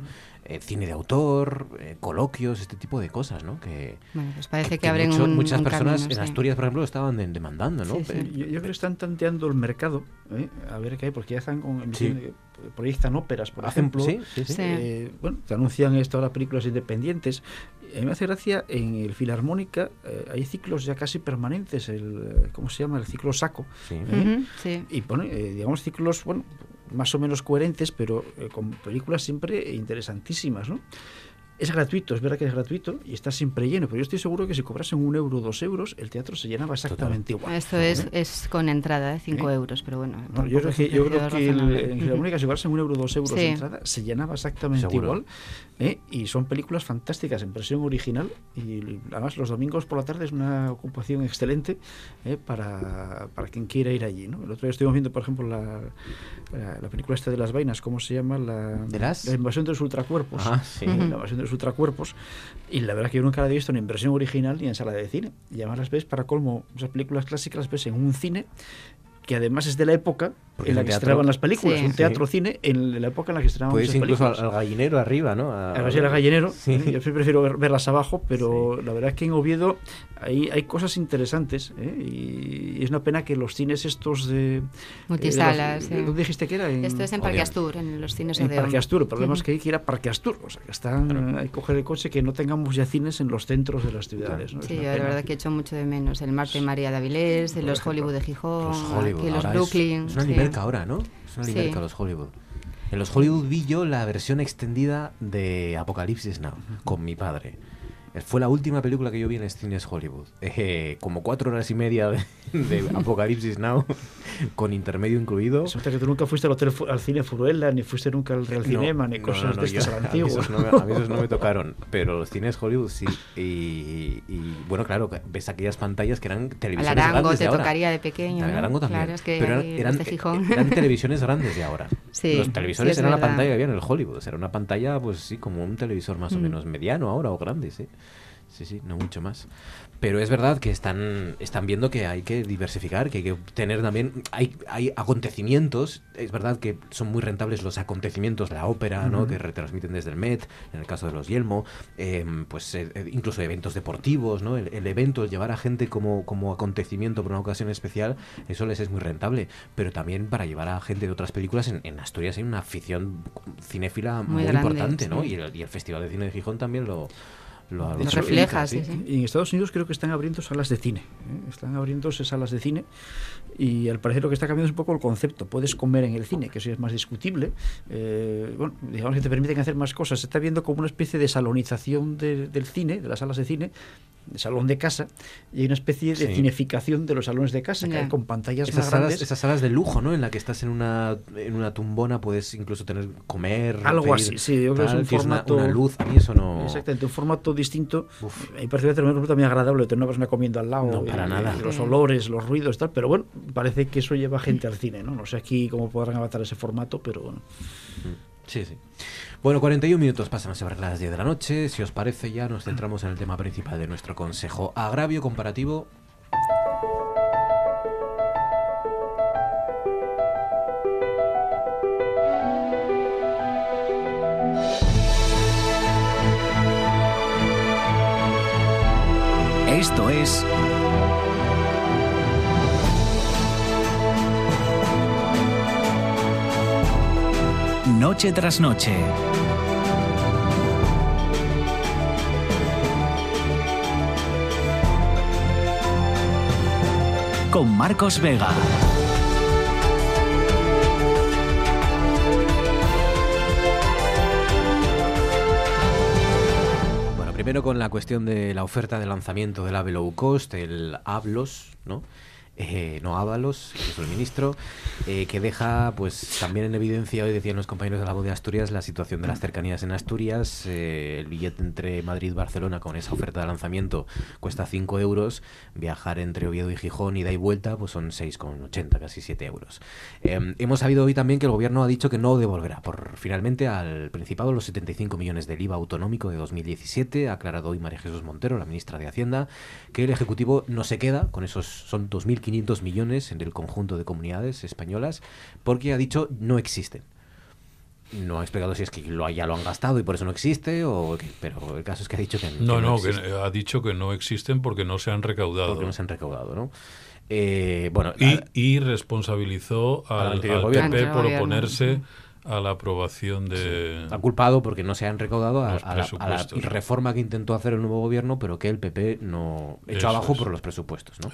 Eh, cine de autor, eh, coloquios, este tipo de cosas, ¿no? Que, Bueno, pues parece que abren mucho- un- muchas un personas camino, en sí. Asturias, por ejemplo, lo estaban de- demandando, ¿no? Sí, sí. Yo, yo creo que están tanteando el mercado, ¿eh? a ver qué hay, porque ya están con de- proyectan óperas, por Hacen- ejemplo. sí, sí, sí. Sí. Eh, bueno, te anuncian esto ahora películas independientes. A mí me hace gracia, en el Filarmónica eh, hay ciclos ya casi permanentes, el, ¿cómo se llama? El ciclo saco. Sí. ¿eh? Ujú, sí. Y pone, eh, digamos, ciclos, bueno, más o menos coherentes, pero eh, con películas siempre interesantísimas, ¿no? Es gratuito, es verdad que es gratuito y está siempre lleno, pero yo estoy seguro que si cobrasen un euro o dos euros, el teatro se llenaba exactamente igual. Esto es, es con entrada, ¿eh? cinco euros, pero bueno. yo creo que, yo creo que en Filarmónica, si cobrasen un euro o dos euros de entrada, se llenaba exactamente igual. ¿eh? Y son películas fantásticas en versión original y además los domingos por la tarde es una ocupación excelente ¿eh? para, para, quien quiera ir allí. ¿no? El otro día estuvimos viendo, por ejemplo, la, la, película esta de las vainas, ¿cómo se llama? La, la invasión de los ultracuerpos. Ah, sí. La invasión de los ultracuerpos. Y la verdad que yo nunca la he visto en versión original ni en sala de cine. Y además las ves, para colmo, esas películas clásicas las ves en un cine que además es de la época en la que estrenaban las películas, un teatro-cine en la época en la que estrenaban las películas. incluso al, gallinero arriba, ¿no? A, al gallinero, ¿eh? yo prefiero verlas abajo, pero la verdad es que en Oviedo hay, hay cosas interesantes ¿eh? y, es una pena que los cines estos de... Multisalas. ¿Dónde dijiste que era? Esto es en Parque Astur, en los cines en Parque Astur, el problema es que hay que ir a Parque Astur, o sea, que están, hay que coger el coche que no tengamos ya cines en los centros de las ciudades. ¿no? Sí, la verdad que he hecho mucho de menos el Marte María de Avilés, los Hollywood de Gijón, los Brooklyn. Es, una liberca ahora, ¿no? Es una liberca los Hollywood. En los Hollywood vi yo la versión extendida de Apocalipsis Now con mi padre. Fue la última película que yo vi en cines Hollywood. Eh, como cuatro horas y media de, Apocalipsis Now, con intermedio incluido. Es que tú nunca fuiste al, hotel, al cine Furuela, ni fuiste nunca al Real Cinema, ni cosas de estas antiguas. A mí, esos no me, tocaron, pero los cines Hollywood sí. Y, bueno, claro, ves aquellas pantallas que eran televisiones Arango grandes te de tocaría de pequeño. Arango también. Claro, es que pero eran, eran, televisiones grandes de ahora. Sí, los televisores eran la pantalla que había en el Hollywood. Era una pantalla, pues sí, como un televisor más o mm. menos mediano ahora o grande, sí. Sí, sí, no mucho más. Pero es verdad que están, están viendo que hay que diversificar, que hay que tener también. Hay, hay acontecimientos, es verdad que son muy rentables los acontecimientos, la ópera, ¿no? Que retransmiten desde el Met, en el caso de los Yelmo, em, pues eh, eh, incluso eventos deportivos, ¿no? El, evento, el llevar a gente como, como acontecimiento por una ocasión especial, eso les es muy rentable. Pero también para llevar a gente de otras películas, en, Asturias hay una afición cinéfila muy, importante, ¿no? Y el, y el Festival de Cine de Gijón también lo lo, refleja. Sí, Y en Estados Unidos creo que están abriendo salas de cine. ¿eh? Están abriéndose salas de cine y al parecer lo que está cambiando es un poco el concepto. Puedes comer en el cine, que eso es más discutible. Eh, bueno, digamos que te permiten hacer más cosas. Se está viendo como una especie de salonización del cine, de las salas de cine, de salón de casa, y hay una especie de cineficación de los salones de casa, que hay con pantallas esas más salas, grandes. Esas salas de lujo, ¿no? En la que estás en una, en una tumbona, puedes incluso tener comer. Algo así, sí. Yo creo que es un formato. Una, luz, a mí eso no. Exactamente, un formato distinto. A mí parece un muy agradable tener una persona comiendo al lado. No, para nada. los olores, los ruidos, tal. Pero bueno, parece que eso lleva gente al cine, ¿no? No sé aquí cómo podrán adaptar ese formato, pero bueno. Sí, sí. Bueno, 41 minutos pasan sobre las 10 de la noche. Si os parece, ya nos centramos en el tema principal de nuestro consejo. Agravio comparativo. Noche tras noche. Con Marcos Vega. Bueno, primero con la cuestión de la oferta de lanzamiento del AVE Low Cost, el ABLOS, ¿no? Eh, no Ábalos, que es el ministro, eh, que deja pues también en evidencia, hoy decían los compañeros de la voz de Asturias, la situación de las cercanías en Asturias. Eh, el billete entre Madrid y Barcelona con esa oferta de lanzamiento cuesta 5 euros. Viajar entre Oviedo y Gijón, ida y vuelta, pues son 6,80, casi 7 euros. Em, hemos sabido hoy también que el gobierno ha dicho que no devolverá por finalmente al Principado los 75 millones del IVA autonómico de 2017. Ha aclarado hoy María Jesús Montero, la ministra de Hacienda, que el Ejecutivo no se queda con esos, son 2.500 500 millones en el conjunto de comunidades españolas porque ha dicho no existen. No ha explicado si es que lo, ya lo han gastado y por eso no existe, o pero el caso es que ha dicho que no. No, que ha dicho que no existen porque no se han recaudado. Porque no se han recaudado, ¿no? Eh, bueno, y, responsabilizó al, PP por oponerse a la aprobación de... Ha culpado porque no se han recaudado a, la, reforma que intentó hacer el nuevo gobierno, pero que el PP no echó abajo por los presupuestos. ¿no?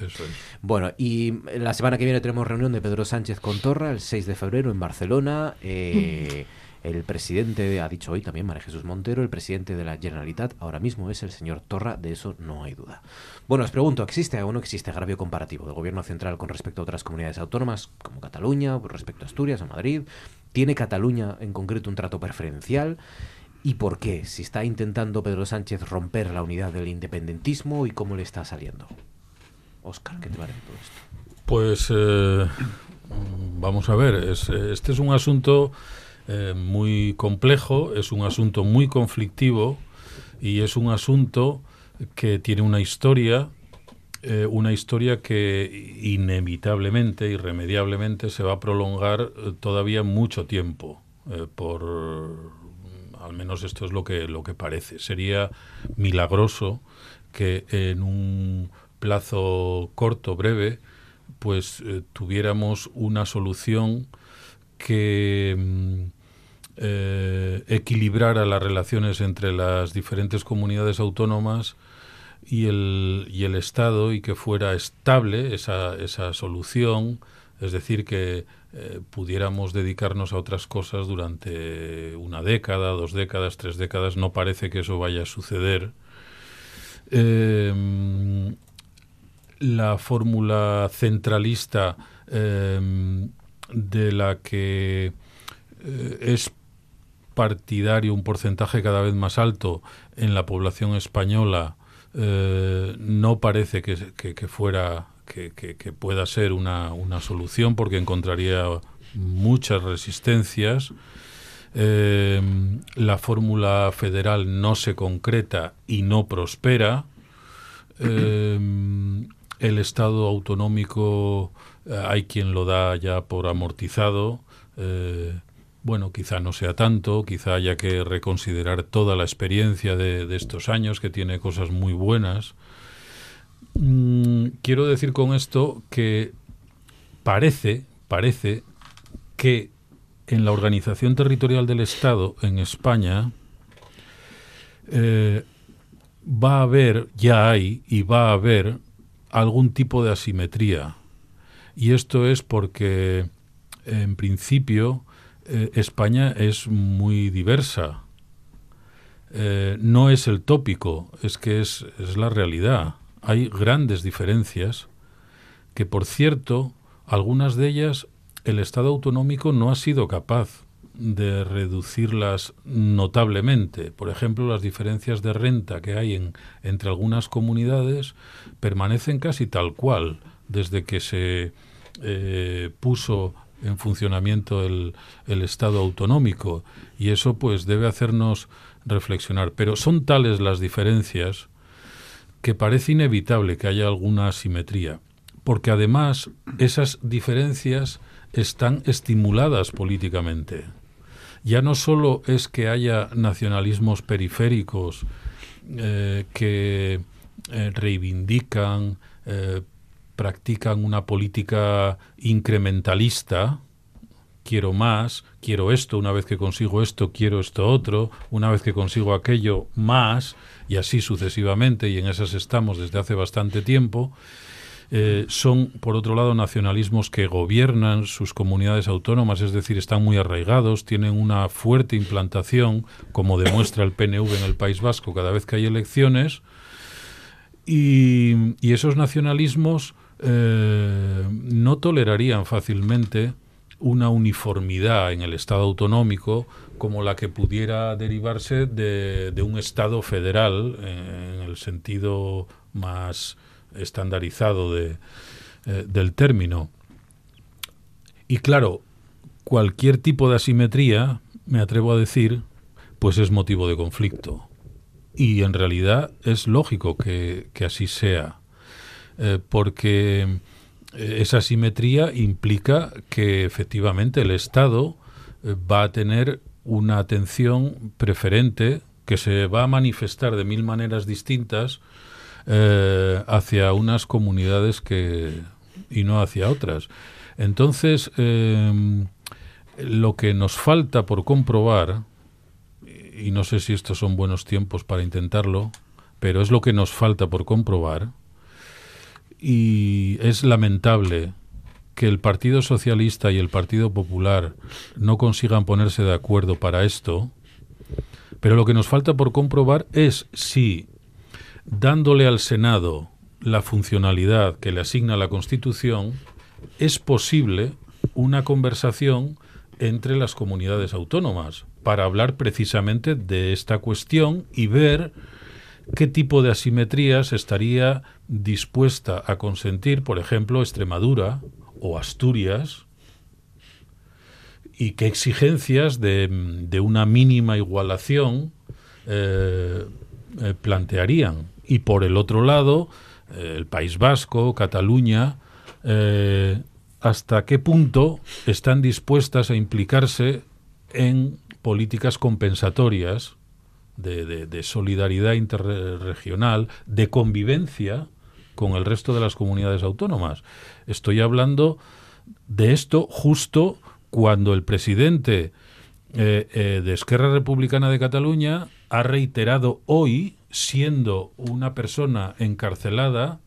Bueno, y la semana que viene tenemos reunión de Pedro Sánchez con Torra, el 6 de febrero en Barcelona. Eh, El presidente, ha dicho hoy también María Jesús Montero, el presidente de la Generalitat ahora mismo es el señor Torra, de eso no hay duda. Bueno, os pregunto, ¿existe o no existe agravio comparativo del gobierno central con respecto a otras comunidades autónomas como Cataluña, respecto a Asturias o Madrid? ¿Tiene Cataluña en concreto un trato preferencial? ¿Y por qué? Si está intentando Pedro Sánchez romper la unidad del independentismo y cómo le está saliendo. Oscar, ¿qué te parece todo esto? Pues eh, vamos a ver, este es un asunto eh, muy complejo, es un asunto muy conflictivo y es un asunto que tiene una historia, eh, una historia que inevitablemente, irremediablemente se va a prolongar todavía mucho tiempo por al menos esto es lo que, lo que parece. Sería milagroso que en un plazo corto, breve, pues eh, tuviéramos una solución que mm, eh, equilibrara las relaciones entre las diferentes comunidades autónomas y el, y el Estado y que fuera estable esa, esa solución, es decir, que eh, pudiéramos dedicarnos a otras cosas durante una década, dos décadas, tres décadas. No parece que eso vaya a suceder. Em, la fórmula centralista em, de la que eh, es partidario un porcentaje cada vez más alto en la población española eh, no parece que fuera que, pueda ser una, solución porque encontraría muchas resistencias. Eh, la fórmula federal no se concreta y no prospera. Eh, el Estado autonómico hay quien lo da ya por amortizado. Bueno, quizá no sea tanto, quizá haya que reconsiderar toda la experiencia de estos años, que tiene cosas muy buenas. Mm, quiero decir con esto que parece, parece que en la organización territorial del Estado en España eh, va a haber, ya hay y va a haber algún tipo de asimetría. Y esto es porque, en principio, eh, España es muy diversa. Eh, no es el tópico, es que es, la realidad hay grandes diferencias que, por cierto, algunas de ellas el Estado autonómico no ha sido capaz de reducirlas notablemente. Por ejemplo, las diferencias de renta que hay en, entre algunas comunidades permanecen casi tal cual desde que se eh, puso en funcionamiento el, Estado autonómico y eso pues debe hacernos reflexionar. Pero son tales las diferencias que parece inevitable que haya alguna asimetría, porque además esas diferencias están estimuladas políticamente. Ya no solo es que haya nacionalismos periféricos eh, que eh, reivindican, eh, practican una política incrementalista, quiero más, quiero esto, una vez que consigo esto, quiero esto otro, una vez que consigo aquello, más, y así sucesivamente, y en esas estamos desde hace bastante tiempo. Eh, son, por otro lado, nacionalismos que gobiernan sus comunidades autónomas, es decir, están muy arraigados, tienen una fuerte implantación, como demuestra el PNV en el País Vasco cada vez que hay elecciones, y, esos nacionalismos eh, no tolerarían fácilmente una uniformidad en el Estado autonómico como la que pudiera derivarse de, un Estado federal en el sentido más estandarizado eh, del término. Y claro, cualquier tipo de asimetría, me atrevo a decir, pues es motivo de conflicto. Y en realidad es lógico que, así sea, eh, porque esa simetría implica que efectivamente el Estado eh, va a tener una atención preferente que se va a manifestar de mil maneras distintas eh, hacia unas comunidades que y no hacia otras. Entonces, lo que nos falta por comprobar, y no sé si estos son buenos tiempos para intentarlo, pero es lo que nos falta por comprobar, y es lamentable que el Partido Socialista y el Partido Popular no consigan ponerse de acuerdo para esto, pero lo que nos falta por comprobar es si dándole al Senado la funcionalidad que le asigna la Constitución, es posible una conversación entre las comunidades autónomas para hablar precisamente de esta cuestión y ver qué tipo de asimetrías estaría dispuesta a consentir, por ejemplo, Extremadura o Asturias, y qué exigencias de, una mínima igualación eh, eh, plantearían. Y por el otro lado, eh, el País Vasco, Cataluña, hasta qué punto están dispuestas a implicarse en políticas compensatorias de, solidaridad interregional, de convivencia con el resto de las comunidades autónomas. Estoy hablando de esto justo cuando el presidente eh, eh, de Esquerra Republicana de Cataluña ha reiterado hoy, siendo una persona encarcelada,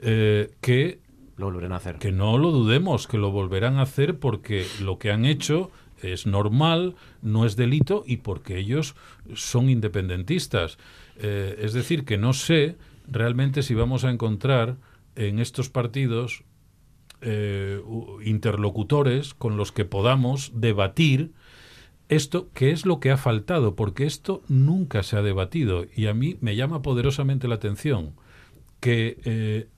eh, que lo volverán a hacer. Que no lo dudemos, que lo volverán a hacer porque lo que han hecho es normal, no es delito y porque ellos son independentistas. Eh, es decir, que no sé realmente si vamos a encontrar en estos partidos eh, interlocutores con los que podamos debatir esto, que es lo que ha faltado, porque esto nunca se ha debatido y a mí me llama poderosamente la atención que eh,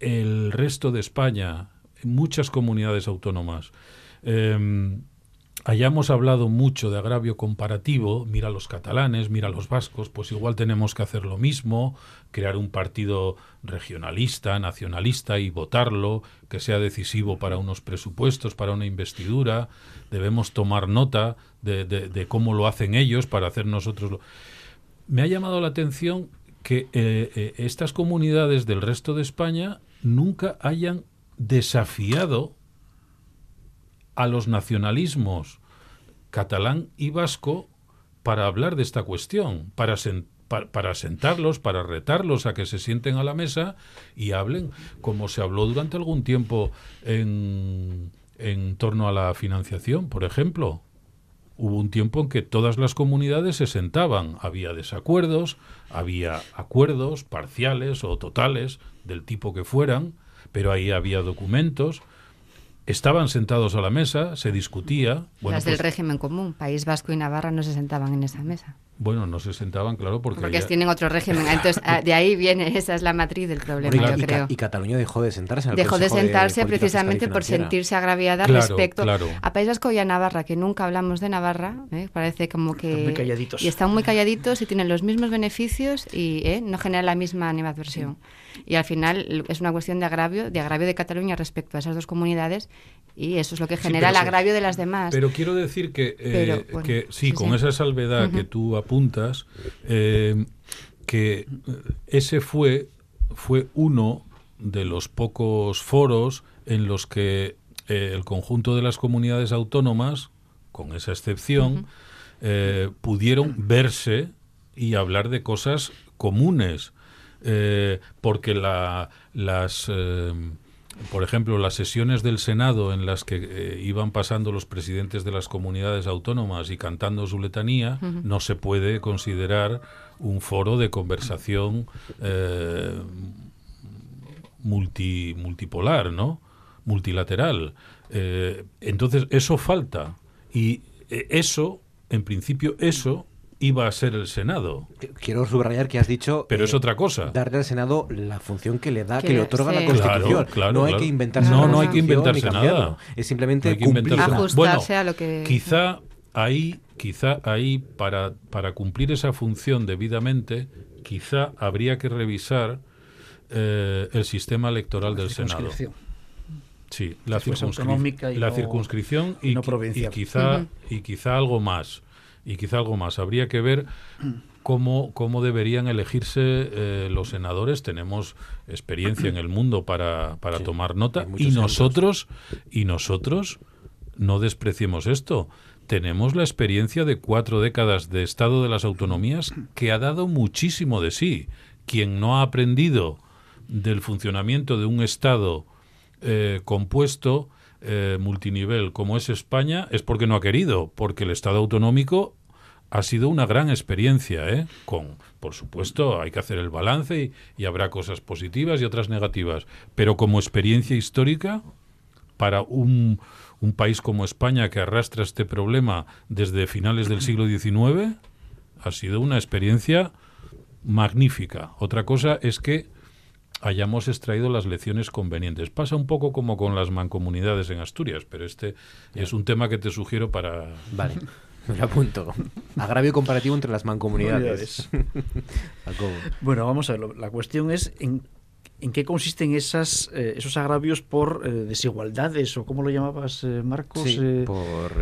el resto de España, muchas comunidades autónomas, em, hayamos hablado mucho de agravio comparativo, mira los catalanes, mira los vascos, pues igual tenemos que hacer lo mismo, crear un partido regionalista, nacionalista y votarlo, que sea decisivo para unos presupuestos, para una investidura, debemos tomar nota de, cómo lo hacen ellos para hacer nosotros lo... Me ha llamado la atención que eh, eh, estas comunidades del resto de España nunca hayan desafiado a los nacionalismos catalán y vasco para hablar de esta cuestión, para, para, sentarlos, para retarlos a que se sienten a la mesa y hablen como se habló durante algún tiempo en, en torno a la financiación, por ejemplo. Hubo un tiempo en que todas las comunidades se sentaban, había desacuerdos, había acuerdos parciales o totales del tipo que fueran, pero ahí había documentos, estaban sentados a la mesa, se discutía. Bueno, Las del pues régimen común, País Vasco y Navarra no se sentaban en esa mesa. Bueno, no se sentaban, claro, porque... Porque tienen otro régimen. Entonces, ah, de ahí viene, esa es la matriz del problema, yo creo. Y Cataluña dejó de sentarse en el Dejó de sentarse precisamente por sentirse agraviada respecto a País Vasco y a Navarra, que nunca hablamos de Navarra, ¿eh? parece como que... Están muy calladitos. Y están muy calladitos y tienen los mismos beneficios y ¿eh? no generan la misma animadversión. Y al final es una cuestión de agravio, de agravio de Cataluña respecto a esas dos comunidades y eso es lo que genera el agravio de las demás. Pero quiero decir que, eh, que sí, con esa salvedad que tú apuntas, eh, que ese fue, fue uno de los pocos foros en los que eh, el conjunto de las comunidades autónomas, con esa excepción, pudieron verse y hablar de cosas comunes, porque la, las por ejemplo, las sesiones del Senado en las que eh, iban pasando los presidentes de las comunidades autónomas y cantando su letanía, no se puede considerar un foro de conversación eh, multi, multipolar, ¿no? Multilateral. Eh, entonces, eso falta. Y eso, en principio, eso iba a ser el Senado. Quiero subrayar que has dicho... Pero es eh, otra cosa. Darle al Senado la función que le da, que, le otorga la Constitución. Claro, no hay que inventarse No, no hay que inventarse nada. Es simplemente cumplir. Ajustarse a lo que... Quizá ahí, quizá ahí para, para cumplir esa función debidamente, quizá habría que revisar eh, el sistema electoral del Senado. Sí, la, circunscripción, la circunscripción y, y, quizá, y quizá algo más y quizá algo más. Habría que ver cómo, cómo deberían elegirse eh, los senadores. Tenemos experiencia en el mundo para, para tomar nota y nosotros, y nosotros no despreciemos esto. Tenemos la experiencia de cuatro décadas de Estado de las Autonomías que ha dado muchísimo de sí. Quien no ha aprendido del funcionamiento de un Estado eh, compuesto eh, multinivel como es España es porque no ha querido, porque el Estado autonómico ha sido una gran experiencia, ¿eh? Con, por supuesto, hay que hacer el balance y, y, habrá cosas positivas y otras negativas, pero como experiencia histórica para un, un país como España que arrastra este problema desde finales del siglo XIX ha sido una experiencia magnífica. Otra cosa es que hayamos extraído las lecciones convenientes. Pasa un poco como con las mancomunidades en Asturias, pero este es un tema que te sugiero para... Vale. Me apunto. Agravio comparativo entre las mancomunidades. bueno, vamos a ver. La cuestión es en ¿En qué consisten esas, eh, esos agravios por eh, desigualdades o cómo lo llamabas, eh, Marcos? Sí, por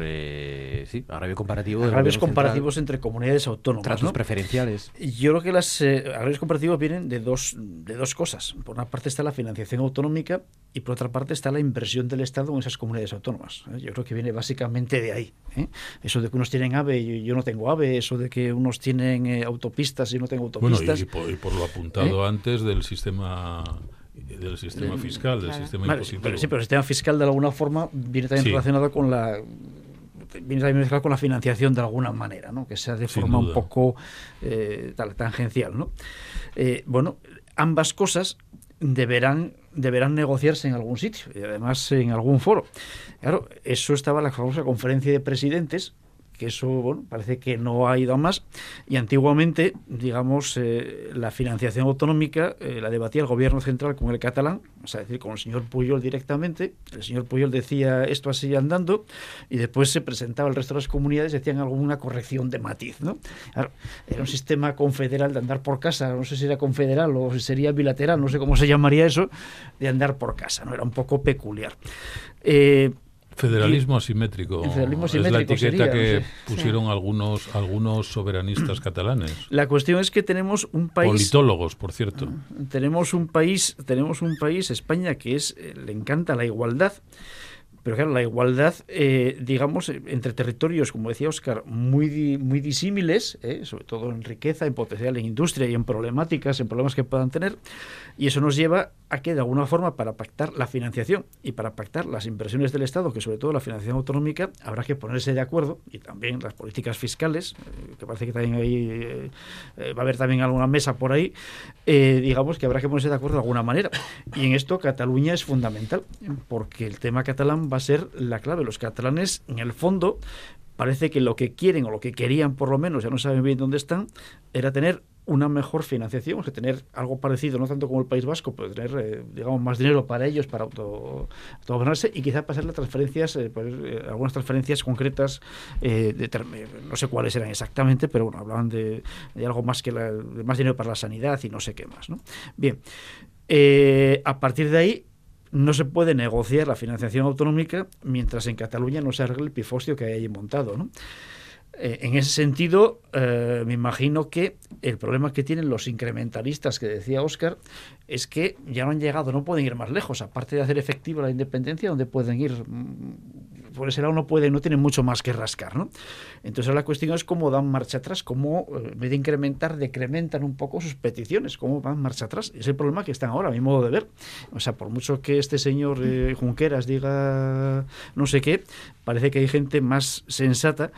sí, agravio comparativo. Agravios comparativos entre comunidades autónomas. Tratos preferenciales. Yo creo que los agravios comparativos vienen de dos, de dos cosas. Por una parte está la financiación autonómica y por otra parte está la inversión del Estado en esas comunidades autónomas. Yo creo que viene básicamente de ahí. Eso de que unos tienen AVE y yo no tengo AVE, eso de que unos tienen autopistas y yo no tengo autopistas. Bueno, y por lo apuntado antes del sistema del sistema fiscal, del sistema impositivo. Pero, sí, pero el sistema fiscal de alguna forma viene también relacionado con la viene también con la financiación de alguna manera, ¿no? que sea de forma un poco eh, tangencial. ¿no? Eh, bueno, ambas cosas deberán, deberán negociarse en algún sitio y además en algún foro. Claro, eso estaba en la famosa conferencia de presidentes que eso bueno, parece que no ha ido más. Y antiguamente, digamos, eh, la financiación autonómica eh, la debatía el gobierno central con el catalán, o sea, decir, con el señor Puyol directamente. El señor Puyol decía esto así andando y después se presentaba el resto de las comunidades y hacían alguna corrección de matiz. ¿no? era un sistema confederal de andar por casa, no sé si era confederal o si sería bilateral, no sé cómo se llamaría eso, de andar por casa, ¿no? Era un poco peculiar. Eh, Federalismo asimétrico. es la etiqueta que pusieron algunos, algunos soberanistas catalanes. La cuestión es que tenemos un país. Politólogos, por cierto. Tenemos un país, tenemos un país, España, que es eh, le encanta la igualdad. Pero claro, la igualdad, eh, digamos, entre territorios, como decía Oscar, muy, muy disímiles, eh, sobre todo en riqueza, en potencial, en industria y en problemáticas, en problemas que puedan tener, y eso nos lleva a que, de alguna forma, para pactar la financiación y para pactar las inversiones del Estado, que sobre todo la financiación autonómica, habrá que ponerse de acuerdo, y también las políticas fiscales, eh, que parece que también ahí va a haber también alguna mesa por ahí, digamos que habrá que ponerse de acuerdo de alguna manera. Y en esto Cataluña es fundamental, porque el tema catalán va a ser la clave. Los catalanes, en el fondo, parece que lo que quieren o lo que querían por lo menos, ya no saben bien dónde están, era tener una mejor financiación, o sea, tener algo parecido, no tanto como el País Vasco, pero tener, eh, digamos, más dinero para ellos, para auto, gobernarse y quizá pasar las transferencias, eh, pues, eh, algunas transferencias concretas, de, no sé cuáles eran exactamente, pero bueno, hablaban de, algo más que de más dinero para la sanidad y no sé qué más, ¿no? Bien, a partir de ahí no se puede negociar la financiación autonómica mientras en Cataluña no se arregle el pifostio que hay ahí montado. ¿no? Eh, en ese sentido, eh, me imagino que el problema que tienen los incrementalistas que decía Óscar es que ya no han llegado, no pueden ir más lejos, aparte de hacer efectiva la independencia, donde pueden ir por ese lado no pueden, no tienen mucho más que rascar, ¿no? Entonces la cuestión es cómo dan marcha atrás, cómo eh, en vez de incrementar, decrementan un poco sus peticiones, cómo van marcha atrás. Es el problema que están ahora, a mi modo de ver. O sea, por mucho que este señor Junqueras diga no sé qué, parece que hay gente más sensata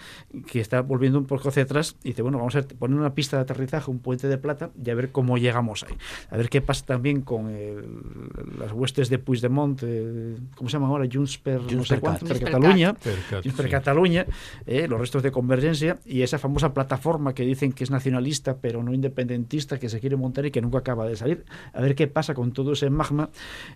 que está volviendo un poco hacia atrás y dice, bueno, vamos a poner una pista de aterrizaje, un puente de plata y a ver cómo llegamos ahí. A ver qué pasa también con las huestes de Puigdemont, eh, ¿cómo se llama ahora? Junts per, no sé cuánto, per Cataluña, Junts per Cataluña, eh, los restos de Convergencia y esa famosa plataforma que dicen que es nacionalista pero no independentista que se quiere montar y que nunca acaba de salir. A ver qué pasa con todo ese magma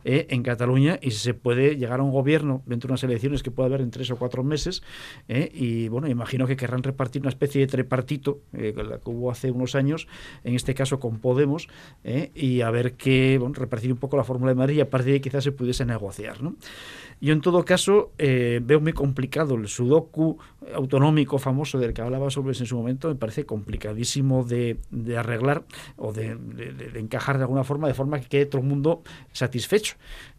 eh, en Cataluña y si se puede llegar a un gobierno dentro de unas elecciones que puede haber en tres o cuatro meses eh, y bueno, imagino que querrán repartir una especie de tripartito eh, la que hubo hace unos años, en este caso con Podemos, y a ver qué, bueno, repartir un poco la fórmula de Madrid y a partir de ahí quizás se pudiese negociar. ¿no? Yo en todo caso veo muy complicado. El sudoku autonómico famoso del que hablaba Solves en su momento me parece complicadísimo de, arreglar o de, encajar de alguna forma, de forma que quede todo el mundo satisfecho.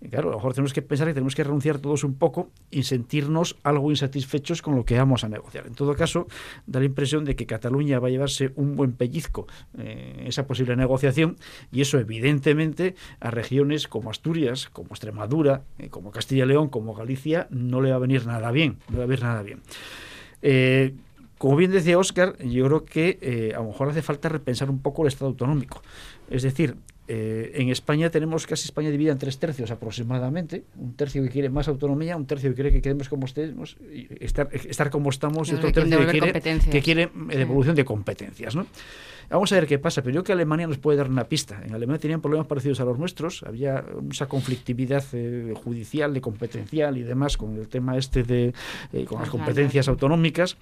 Claro, a lo mejor tenemos que pensar que tenemos que renunciar todos un poco y sentirnos algo insatisfechos con lo que vamos a negociar. En todo caso, da la impresión de que Cataluña va a llevarse un buen pellizco eh, esa posible negociación y eso evidentemente a regiones como Asturias, como Extremadura, eh, como Castilla y León, como Galicia, no le va a venir nada bien, no va a venir nada bien. Eh, como bien decía Óscar, yo creo que a lo mejor hace falta repensar un poco el Estado autonómico. Es decir, eh, en España tenemos casi España dividida en tres tercios aproximadamente. Un tercio que quiere más autonomía, un tercio que quiere que quedemos como estemos, estar, estar como estamos, y otro tercio que quiere, que quiere devolución de competencias. ¿no? Vamos a ver qué pasa, pero yo creo que Alemania nos puede dar una pista. En Alemania tenían problemas parecidos a los nuestros, había mucha conflictividad eh, judicial, de competencial y demás con el tema este de eh, con las competencias autonómicas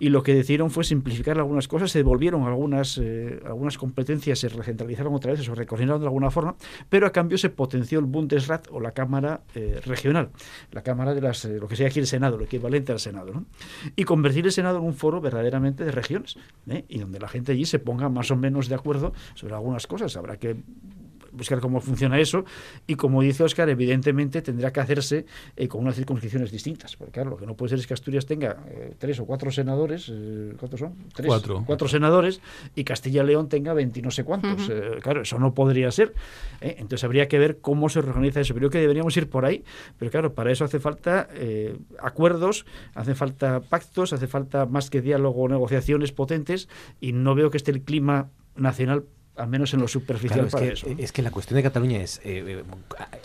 y lo que decidieron fue simplificar algunas cosas, se devolvieron algunas eh, algunas competencias, se recentralizaron otra vez, se recoordinaron de alguna forma, pero a cambio se potenció el Bundesrat o la Cámara regional, la Cámara de las lo que sea aquí el Senado, lo equivalente al Senado, ¿no? y convertir el Senado en un foro verdaderamente de regiones y donde la gente allí se ponga más o menos de acuerdo sobre algunas cosas. Habrá que buscar cómo funciona eso y como dice Oscar, evidentemente tendrá que hacerse eh, con unas circunscripciones distintas, porque claro, lo que no puede ser es que Asturias tenga eh, tres o cuatro senadores, eh, ¿cuántos son? Tres, cuatro. cuatro senadores y Castilla y León tenga 20 no sé cuántos. claro, eso no podría ser. Entonces habría que ver cómo se organiza eso. Pero creo que deberíamos ir por ahí, pero claro, para eso hace falta acuerdos, hace falta pactos, hace falta más que diálogo o negociaciones potentes y no veo que esté el clima nacional al menos en lo superficial es que, eso. Es que la cuestión de Cataluña es, eh, eh,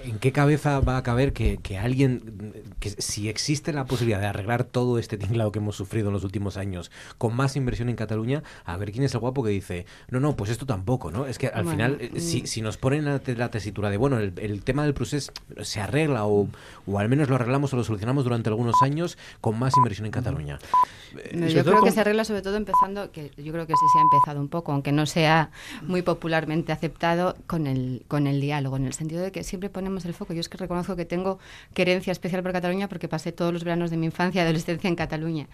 ¿en qué cabeza va a caber que, alguien, que si existe la posibilidad de arreglar todo este tinglado que hemos sufrido en los últimos años con más inversión en Cataluña, a ver quién es el guapo que dice, no, no, pues esto tampoco, ¿no? Es que al final, eh, si, mm. si, nos ponen la, la, tesitura de, bueno, el, tema del procés se arregla o, o, al menos lo arreglamos o lo solucionamos durante algunos años con más inversión en Cataluña. yo creo que se arregla sobre todo empezando, que yo creo que sí se ha empezado un poco, aunque no sea muy popularmente aceptado con el, con el diálogo, en el sentido de que siempre ponemos el foco. Yo es que reconozco que tengo querencia especial por Cataluña porque pasé todos los veranos de mi infancia y adolescencia en Cataluña.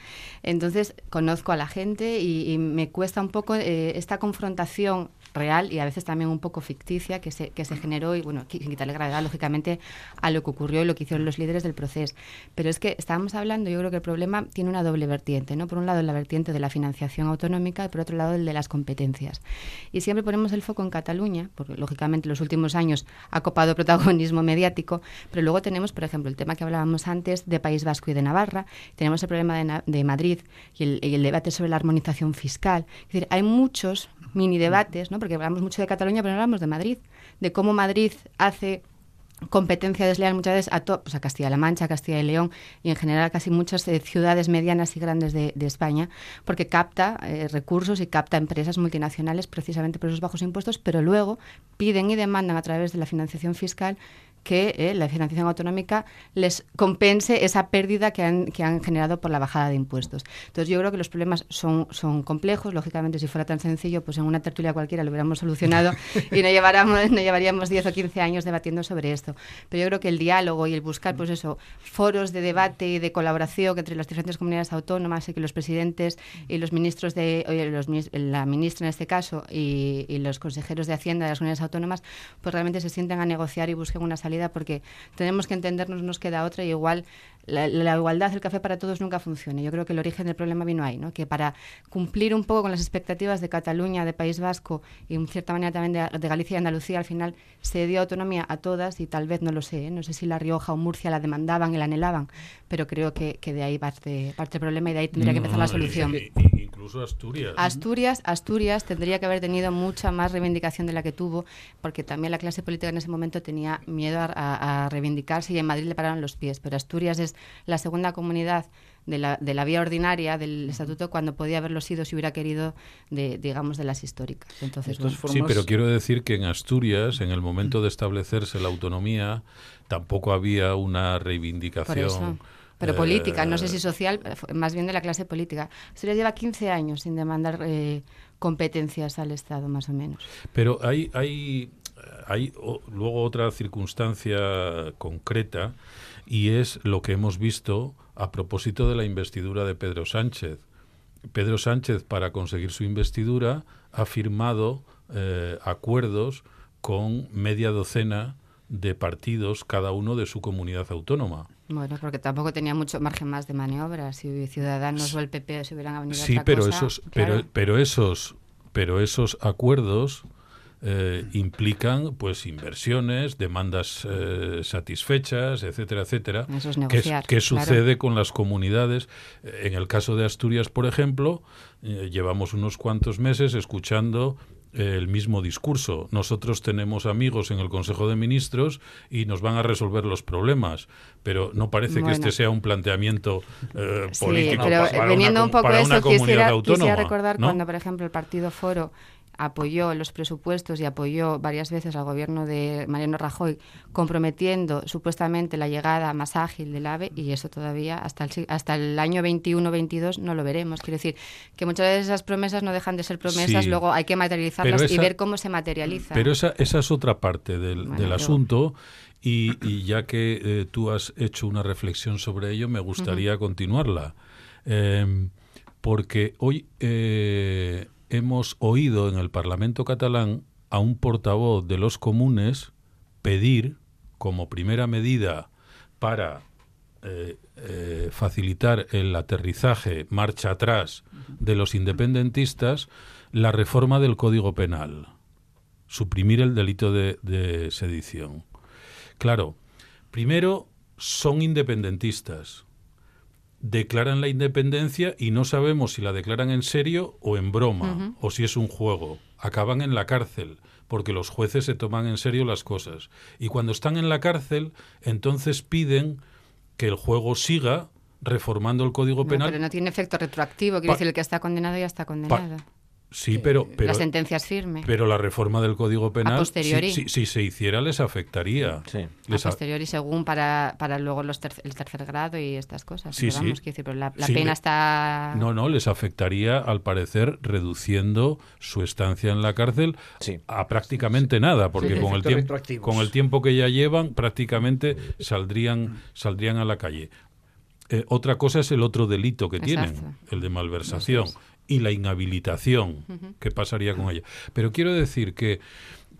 Entonces conozco a la gente y, me cuesta un poco eh, esta confrontación real y a veces también un poco ficticia que se, que se generó y bueno, sin quitarle gravedad lógicamente a lo que ocurrió y lo que hicieron los líderes del proceso. Pero es que estábamos hablando, yo creo que el problema tiene una doble vertiente, ¿no? Por un lado la vertiente de la financiación autonómica y por otro lado el de las competencias. Y siempre ponemos el foco en Cataluña, porque lógicamente en los últimos años ha copado protagonismo mediático, pero luego tenemos, por ejemplo, el tema que hablábamos antes de País Vasco y de Navarra, tenemos el problema de, de Madrid y el, y el debate sobre la armonización fiscal. Es decir, hay muchos mini debates, ¿no? Porque hablamos mucho de Cataluña, pero no hablamos de Madrid, de cómo Madrid hace competencia desleal muchas veces a, pues a Castilla-La Mancha, Castilla y León y en general a casi muchas eh, ciudades medianas y grandes de, España, porque capta eh, recursos y capta empresas multinacionales precisamente por esos bajos impuestos, pero luego piden y demandan a través de la financiación fiscal que eh, la financiación autonómica les compense esa pérdida que han, que han generado por la bajada de impuestos. Entonces yo creo que los problemas son, son complejos. Lógicamente, si fuera tan sencillo, pues en una tertulia cualquiera lo hubiéramos solucionado y no, lleváramos, no llevaríamos 10 o 15 años debatiendo sobre esto. Pero yo creo que el diálogo y el buscar, pues eso, foros de debate y de colaboración entre las diferentes comunidades autónomas y que los presidentes y los ministros de, los, la ministra en este caso y, y los consejeros de Hacienda de las comunidades autónomas, pues realmente se sienten a negociar y busquen una salida porque tenemos que entendernos, nos queda otra y igual la, igualdad, el café para todos nunca funciona. Yo creo que el origen del problema vino ahí, ¿no? que para cumplir un poco con las expectativas de Cataluña, de País Vasco y en cierta manera también de, Galicia y Andalucía, al final se dio autonomía a todas y tal vez no lo sé, ¿eh? no sé si La Rioja o Murcia la demandaban y la anhelaban, pero creo que, de ahí parte, parte el problema y de ahí tendría que empezar la solución. Incluso Asturias. Asturias, Asturias tendría que haber tenido mucha más reivindicación de la que tuvo, porque también la clase política en ese momento tenía miedo a, a reivindicarse y en Madrid le pararon los pies, pero Asturias es la segunda comunidad de la, de la vía ordinaria del estatuto cuando podía haberlo sido si hubiera querido de digamos de las históricas. Entonces sí pero quiero decir que en Asturias en el momento de establecerse la autonomía tampoco había una reivindicación pero política, no sé si social, más bien de la clase política. Asturias lleva 15 años sin demandar eh, competencias al Estado, más o menos. Pero hay, hay hay luego otra circunstancia concreta y es lo que hemos visto a propósito de la investidura de Pedro Sánchez. Pedro Sánchez, para conseguir su investidura, ha firmado eh, acuerdos con media docena de partidos, cada uno de su comunidad autónoma. Bueno, porque tampoco tenía mucho margen más de maniobra. Si Ciudadanos o el PP se hubieran venido sí, a pero cosa, esos, pero, pero esos, pero esos acuerdos eh, implican pues inversiones, demandas eh, satisfechas, etcétera, etcétera. Eso es ¿Qué, negociar, qué claro. sucede con las comunidades? En el caso de Asturias, por ejemplo, eh, llevamos unos cuantos meses escuchando el mismo discurso. Nosotros tenemos amigos en el Consejo de Ministros y nos van a resolver los problemas, pero no parece que este sea un planteamiento eh, Sí, político pero pa- para veniendo una, un poco una eso, quisiera, recordar ¿no? cuando, por ejemplo, el Partido Foro apoyó los presupuestos y apoyó varias veces al gobierno de Mariano Rajoy comprometiendo supuestamente la llegada más ágil del AVE y eso todavía hasta el, hasta el año 21-22 no lo veremos. Quiero decir que muchas veces esas promesas no dejan de ser promesas, Sí. luego hay que materializarlas y ver cómo se materializa. Pero esa, esa es otra parte del, Bueno, del asunto y, y ya que eh, tú has hecho una reflexión sobre ello, me gustaría continuarla. Eh, porque hoy eh, hemos oído en el Parlamento catalán a un portavoz de los comunes pedir como primera medida para eh, eh, facilitar el aterrizaje, marcha atrás de los independentistas, la reforma del Código Penal, suprimir el delito de, de sedición. Claro, primero son independentistas, declaran la independencia y no sabemos si la declaran en serio o en broma, o si es un juego. Acaban en la cárcel, porque los jueces se toman en serio las cosas. Y cuando están en la cárcel, entonces piden que el juego siga reformando el Código No, Penal. pero no tiene efecto retroactivo, quiero Pa- decir, el que está condenado ya está condenado. Sí, pero, pero la sentencia es firme. Pero la reforma del Código Penal, posteriori. si, si- si se hiciera, les afectaría. a Les a- posteriori, según para, para luego los ter- el tercer grado y estas cosas. Sí, Pero sí. vamos, decir, pero la, la Sí, pena le- está... No, no, les afectaría, al parecer, reduciendo su estancia en la cárcel a prácticamente nada, porque Sí, con, el tiempo, con el tiempo que ya llevan, prácticamente saldrían, saldrían a la calle. Eh, otra cosa es el otro delito que tienen, el de malversación Eso y la inhabilitación. Ujú. ¿Qué pasaría con ella? Pero quiero decir que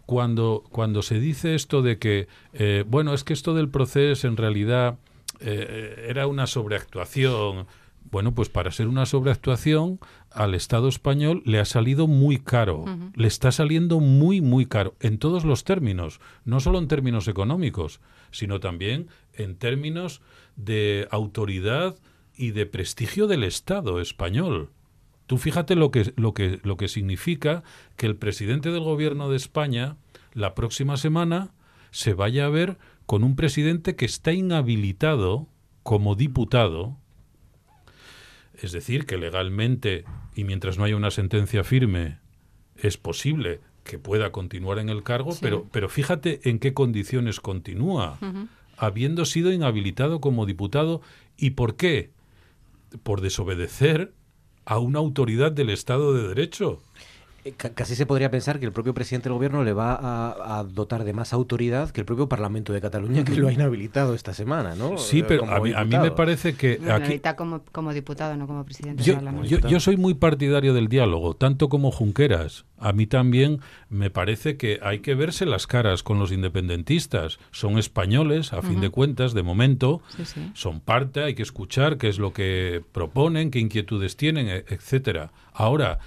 cuando, cuando se dice esto de que, eh, bueno, es que esto del proceso en realidad eh, era una sobreactuación, bueno, pues para ser una sobreactuación al Estado español le ha salido muy caro, le está saliendo muy, muy caro, en todos los términos, no solo en términos económicos, sino también en términos de autoridad y de prestigio del Estado español. Tú fíjate lo que, lo que, lo que significa que el presidente del gobierno de España la próxima semana se vaya a ver con un presidente que está inhabilitado como diputado, es decir, que legalmente y mientras no haya una sentencia firme es posible que pueda continuar en el cargo, Sí. pero, pero fíjate en qué condiciones continúa, habiendo sido inhabilitado como diputado. ¿Y por qué? Por desobedecer a una autoridad del Estado de Derecho. Eh, ca- Casi se podría pensar que el propio presidente del gobierno le va a, a dotar de más autoridad que el propio Parlamento de Cataluña, que lo ha inhabilitado esta semana, ¿no? Sí, Eh, pero a mí, a mí me parece que Bueno, aquí, como, como diputado, no como presidente Yo, del Parlamento. yo- yo soy muy partidario del diálogo, tanto como Junqueras. A mí también me parece que hay que verse las caras con los independentistas. Son españoles, a fin de cuentas, de momento. Sí, sí. Son parte, hay que escuchar qué es lo que proponen, qué inquietudes tienen, e- etcétera. Ahora,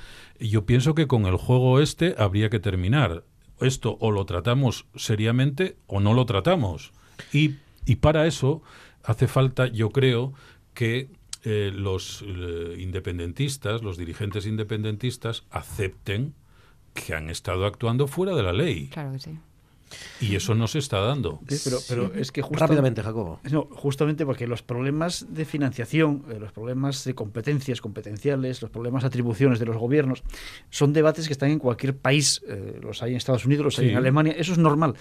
yo pienso que con el juego este habría que terminar. Esto o lo tratamos seriamente o no lo tratamos. Y, y para eso hace falta, yo creo, que eh, los eh, independentistas, los dirigentes independentistas, acepten que han estado actuando fuera de la ley. Claro que sí. Y eso no se está dando. pero, pero es que Rápidamente, Jacobo. No, justamente porque los problemas de financiación, eh, los problemas de competencias competenciales, los problemas de atribuciones de los gobiernos, son debates que están en cualquier país. Eh, los hay en Estados Unidos, los hay en Alemania. Eso es normal.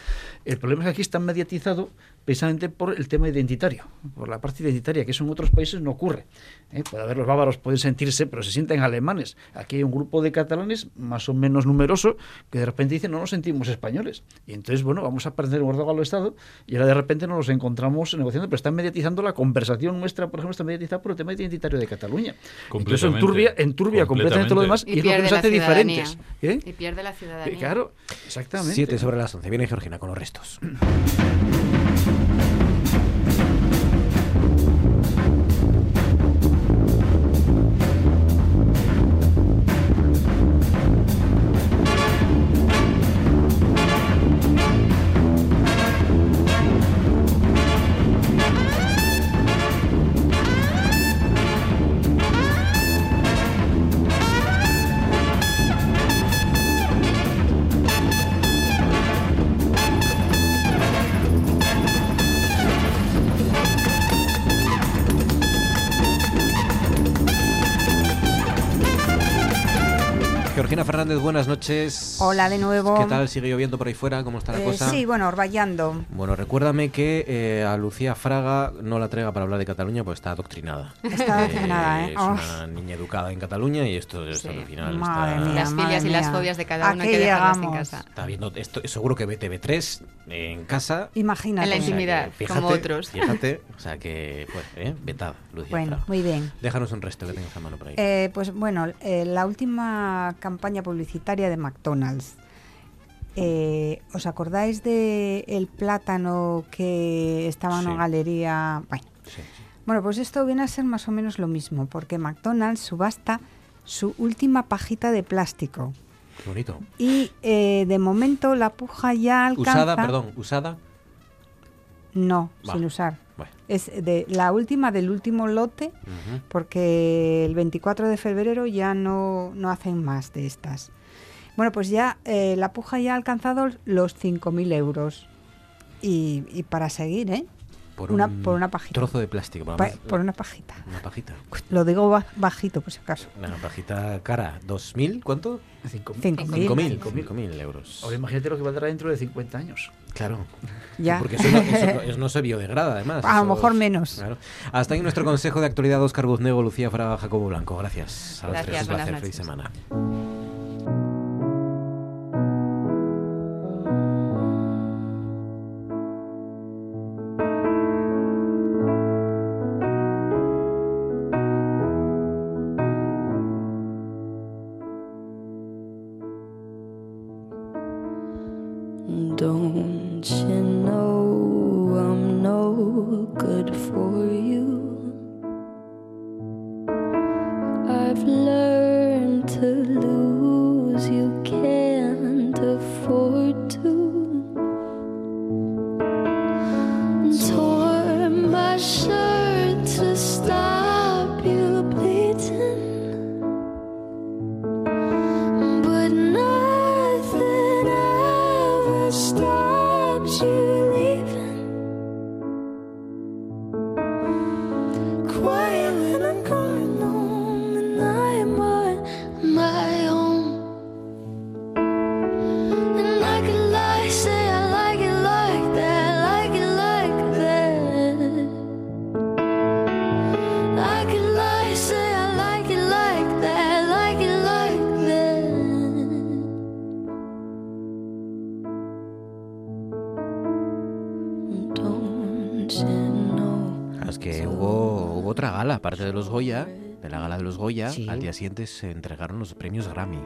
El problema es que aquí está mediatizado precisamente por el tema identitario, por la parte identitaria, que eso en otros países no ocurre. ¿eh? Puede haber los bávaros, pueden sentirse, pero se sienten alemanes. Aquí hay un grupo de catalanes más o menos numeroso que de repente dicen no nos sentimos españoles. Y entonces, bueno, vamos a perder un al Estado y ahora de repente nos los encontramos negociando, pero están mediatizando la conversación nuestra, por ejemplo, está mediatizada por el tema identitario de Cataluña. Entonces enturbia, enturbia completamente todo lo demás y, es lo que nos hace diferentes. ¿eh? Y pierde la ciudadanía. claro, exactamente. Siete sobre las once. Viene Georgina con los restos. Buenas noches. Hola de nuevo. ¿Qué tal? ¿Sigue lloviendo por ahí fuera? ¿Cómo está la eh, cosa? Sí, bueno, orvallando. Bueno, recuérdame que eh, a Lucía Fraga no la traiga para hablar de Cataluña, pues está adoctrinada. Está adoctrinada, ¿eh? Es una niña educada en Cataluña y esto, esto al final madre está... Mía, las filias y las fobias de cada uno que dejarlas en casa. Está viendo esto, seguro que ve TV3 en casa. Imagínate. En la intimidad, fíjate, como otros. Fíjate, o sea que, pues, ¿eh? vetada, Lucía Bueno, Fraga. muy bien. Déjanos un resto que tengas a mano por ahí. Eh, pues bueno, eh, la última campaña publicitaria de McDonald's. Eh, ¿Os acordáis de el plátano que estaba en Sí. una galería? Bueno, Sí, sí. bueno, pues esto viene a ser más o menos lo mismo, porque McDonald's subasta su última pajita de plástico. Qué bonito. Y eh, de momento la puja ya alcanza... Usada, perdón, usada. No, Va. sin usar. Bueno. Es de la última del último lote, porque el 24 de febrero ya no, no hacen más de estas. Bueno, pues ya eh, la puja ya ha alcanzado los 5.000 euros. Y, y para seguir, ¿eh? Por una, un por una pajita. trozo de plástico. Pa- por una pajita. Una pajita. Lo digo ba- bajito, por si acaso. Una pajita cara. ¿2.000? ¿Cuánto? 5.000. 5.000. 5.000. 5.000 euros. Ahora imagínate lo que valdrá dentro de 50 años. Claro. Ya. Porque eso no, eso no- eso no se biodegrada, además. A lo mejor menos. Claro. Hasta ahí nuestro consejo de actualidad. Oscar Buznego, Lucía Fraga, Jacobo Blanco. Gracias. A los Gracias, tres. Un placer. Feliz semana. Es que hubo, hubo otra gala, aparte de los Goya, de la gala de los Goya, Sí. al día siguiente se entregaron los premios Grammy.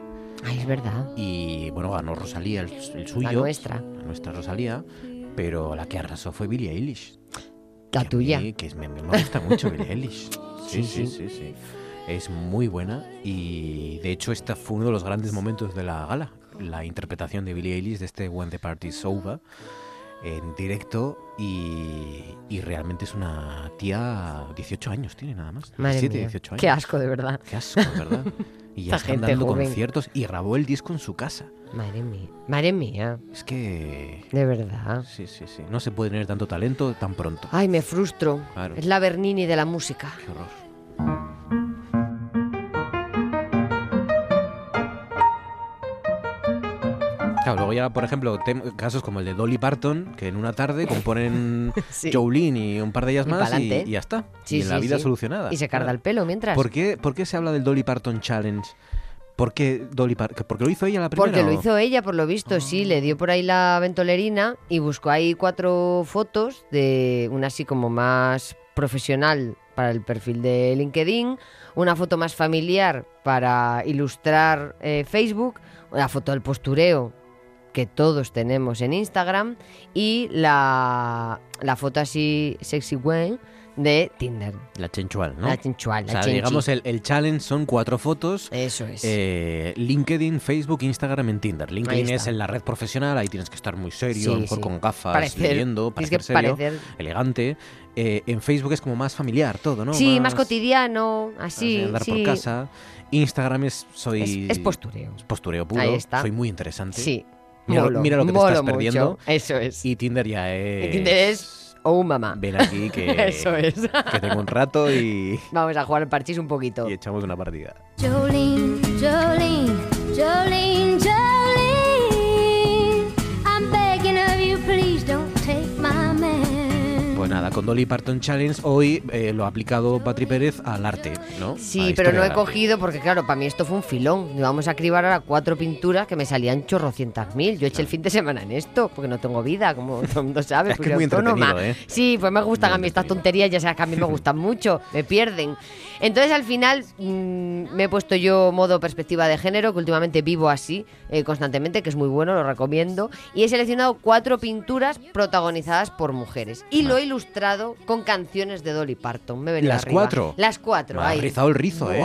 Ay, es verdad. Y bueno, ganó Rosalía el, el suyo. La nuestra. La nuestra Rosalía. Pero la que arrasó fue Billie Eilish. La Que tuya. mí- que me, me gusta mucho Billie Eilish. Sí, Sí, sí, sí, sí. Es muy buena y de hecho este fue uno de los grandes momentos de la gala. La interpretación de Billie Eilish de este When the Party's Over en directo y, y realmente es una tía 18 años tiene nada más. Madre 17, mía. 18 años. Qué asco, de verdad. Qué asco, de verdad. Y ya gente dando joven. conciertos y grabó el disco en su casa. Madre mía. Madre mía. Es que... De verdad. Sí, sí, sí. No se puede tener tanto talento tan pronto. Ay, me frustro. Claro. Es la Bernini de la música. Qué horror. Claro, luego ya, por ejemplo, casos como el de Dolly Parton, que en una tarde componen Sí. Jolene y un par de ellas Y más y, ya está. Sí, y en la vida solucionada. Y se carga Claro. el pelo mientras. ¿Por qué, por qué se habla del Dolly Parton Challenge? ¿Por qué Dolly Parton? ¿Porque lo hizo ella la primera? Porque lo hizo ella, por lo visto, sí, le dio por ahí la ventolerina y buscó ahí cuatro fotos de una así como más profesional para el perfil de LinkedIn, una foto más familiar para ilustrar eh, Facebook, la foto del postureo que todos tenemos en Instagram y la, la foto así sexy way de Tinder. La chenchual, ¿no? La chenchual, O sea, chenchi. digamos, el, el challenge son cuatro fotos. Eso es. eh, LinkedIn, Facebook, Instagram en Tinder. LinkedIn es en la red profesional, ahí tienes que estar muy serio, Sí, mejor sí. con gafas, Parecer- leyendo, parecer que serio, parecer- elegante. Eh, en Facebook es como más familiar todo, ¿no? sí, más, cotidiano, así. andar sí. por casa. Instagram es soy Es- es postureo. es postureo puro. Ahí está. Soy muy interesante. Sí. Mira, Molo, mira lo que te estás mucho. perdiendo. Eso es. Y Tinder ya es. Tinder es o un mamá. Ven aquí que, Eso es. que tengo un rato y, Vamos a jugar al parchís un poquito. y echamos una partida. Jolene, Jolene, Jolene. Con Dolly Parton Challenge hoy eh, lo ha aplicado Patri Pérez al arte, ¿no? Sí, pero no he cogido porque, claro, para mí esto fue un filón. Vamos a cribar ahora cuatro pinturas que me salían chorrocientas mil. Yo eché el fin de semana en esto porque no tengo vida, como todo el mundo sabe. Es que es muy autónoma. ¿eh? Sí, pues me gustan a mí estas tonterías, ya sabes que a mí me gustan mucho, me pierden. Entonces al final mm, me he puesto yo modo perspectiva de género, que últimamente vivo así eh, constantemente, que es muy bueno, lo recomiendo. Y he seleccionado cuatro pinturas protagonizadas por mujeres. Y lo he ilustrado con canciones de Dolly Parton. Me ¿Las arriba. cuatro? Las cuatro, Me ha rizado el rizo, ¿eh?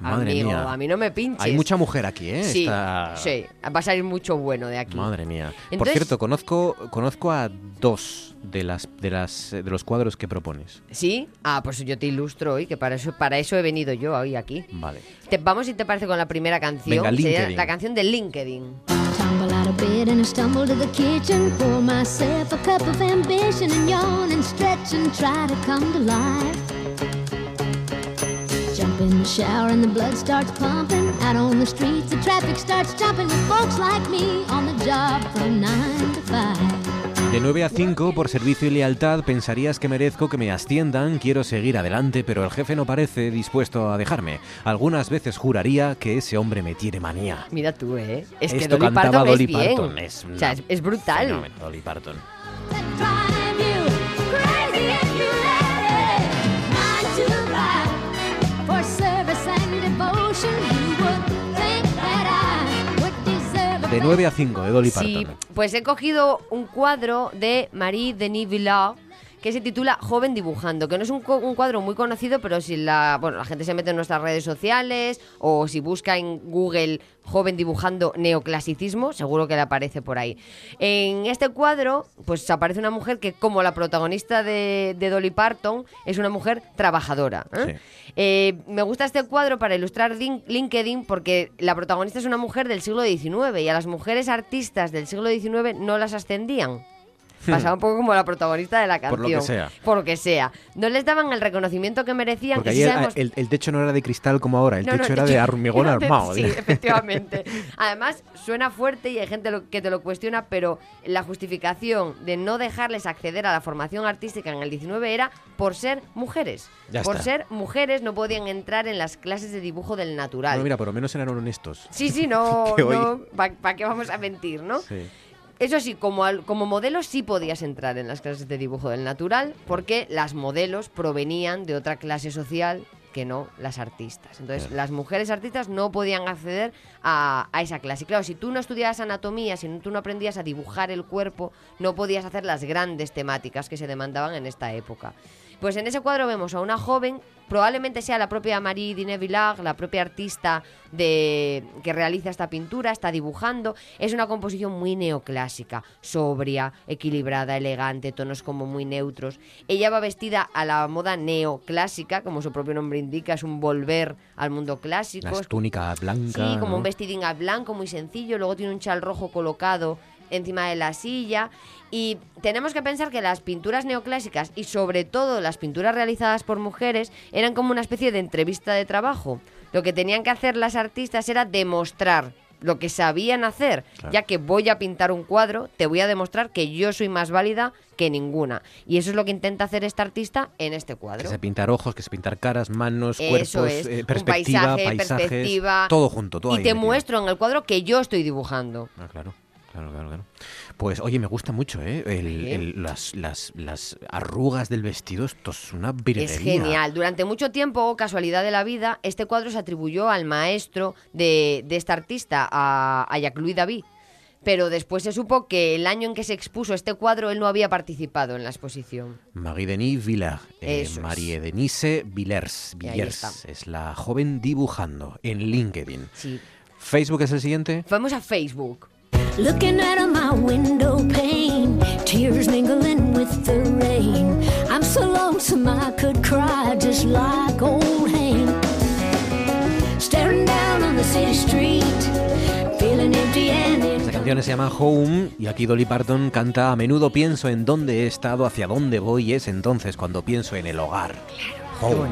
Madre amigo, mía. a mí no me pinches. Hay mucha mujer aquí, ¿eh? Sí, Está- sí, va a salir mucho bueno de aquí. Madre mía. Por Entonces- cierto, conozco, conozco a dos de las de las de los cuadros que propones. ¿Sí? Ah, pues yo te ilustro hoy, que para eso, para eso he venido yo hoy aquí. Vale. Te, vamos, si te parece, con la primera canción. Venga, Sería LinkedIn. la canción de LinkedIn. Tumble out of bed and I stumble to the kitchen. Pour myself a cup of ambition and yawn and stretch and try to come to life. In the shower and the blood starts pumping. Out on the streets, the traffic starts jumping with folks like me on the job from nine to five. De 9 a 5, por servicio y lealtad, pensarías que merezco que me asciendan, quiero seguir adelante, pero el jefe no parece dispuesto a dejarme. Algunas veces juraría que ese hombre me tiene manía. Mira tú, ¿eh? Es que Esto Dolly cantaba Parton Dolly es bien. Parton, es o sea, es, es brutal. Fenómeno, Dolly Parton. De 9 a 5, de Dolly Parton. Sí, pues he cogido un cuadro de Marie Denis Villard que se titula Joven dibujando, que no es un, cuadro muy conocido, pero si la, bueno, la gente se mete en nuestras redes sociales o si busca en Google Joven dibujando neoclasicismo, seguro que le aparece por ahí. En este cuadro, pues aparece una mujer que, como la protagonista de, de Dolly Parton, es una mujer trabajadora. ¿eh? Eh, me gusta este cuadro para ilustrar Lin- LinkedIn porque la protagonista es una mujer del siglo XIX y a las mujeres artistas del siglo XIX no las ascendían. Pasaba un poco como la protagonista de la Por canción. lo que sea. Por lo que sea. No les daban el reconocimiento que merecían. Porque y sí ayer sabemos- el, el techo no era de cristal como ahora, el No, no, techo era de hormigón armado. Sí, efectivamente. Además, suena fuerte y hay gente lo- que te lo cuestiona, pero la justificación de no dejarles acceder a la formación artística en el 19 era por ser mujeres. Ya por está. ser mujeres no podían entrar en las clases de dibujo del natural. Bueno, mira, por lo menos eran honestos. Sí, sí, no, no ¿para qué vamos a mentir, no? Sí. Eso sí, como, al- como modelo sí podías entrar en las clases de dibujo del natural porque las modelos provenían de otra clase social que no las artistas. Entonces, Claro. las mujeres artistas no podían acceder a, a esa clase. Y claro, si tú no estudiabas anatomía, si tú no aprendías a dibujar el cuerpo, no podías hacer las grandes temáticas que se demandaban en esta época. Pues en ese cuadro vemos a una joven probablemente sea la propia Marie Dine Villard, la propia artista de, que realiza esta pintura, está dibujando. Es una composición muy neoclásica, sobria, equilibrada, elegante, tonos como muy neutros. Ella va vestida a la moda neoclásica, como su propio nombre indica, es un volver al mundo clásico. Túnica blanca. Sí, como un vestidín blanco muy sencillo, luego tiene un chal rojo colocado encima de la silla. Y tenemos que pensar que las pinturas neoclásicas y sobre todo las pinturas realizadas por mujeres eran como una especie de entrevista de trabajo. Lo que tenían que hacer las artistas era demostrar lo que sabían hacer, ya que voy a pintar un cuadro, te voy a demostrar que yo soy más válida que ninguna. Y eso es lo que intenta hacer esta artista en este cuadro. Que se pintar ojos, que se pintar caras, manos, cuerpos, eh, perspectiva, paisajes, perspectiva, todo junto, todo Y te muestro en el cuadro que yo estoy dibujando. Ah, claro. Claro, claro, claro. Pues oye, me gusta mucho, ¿eh? las, las, las, arrugas del vestido, esto es una virguería. Es genial. Durante mucho tiempo, casualidad de la vida, este cuadro se atribuyó al maestro de, esta artista, a, a Jacques-Louis David. Pero después se supo que el año en que se expuso este cuadro él no había participado en la exposición. Marie-Denise Villard, eh, Marie Denise Villers, Villers es la joven dibujando en LinkedIn. Sí. ¿Facebook es el siguiente? Vamos a Facebook. Looking out of my window pane, tears mingling with the rain. I'm so lonesome I could cry just like old Hank. Staring down on the city street, feeling empty and canción se llama Home y aquí Dolly Parton canta A menudo pienso en dónde he estado, hacia dónde voy, es entonces cuando pienso en el hogar. Home.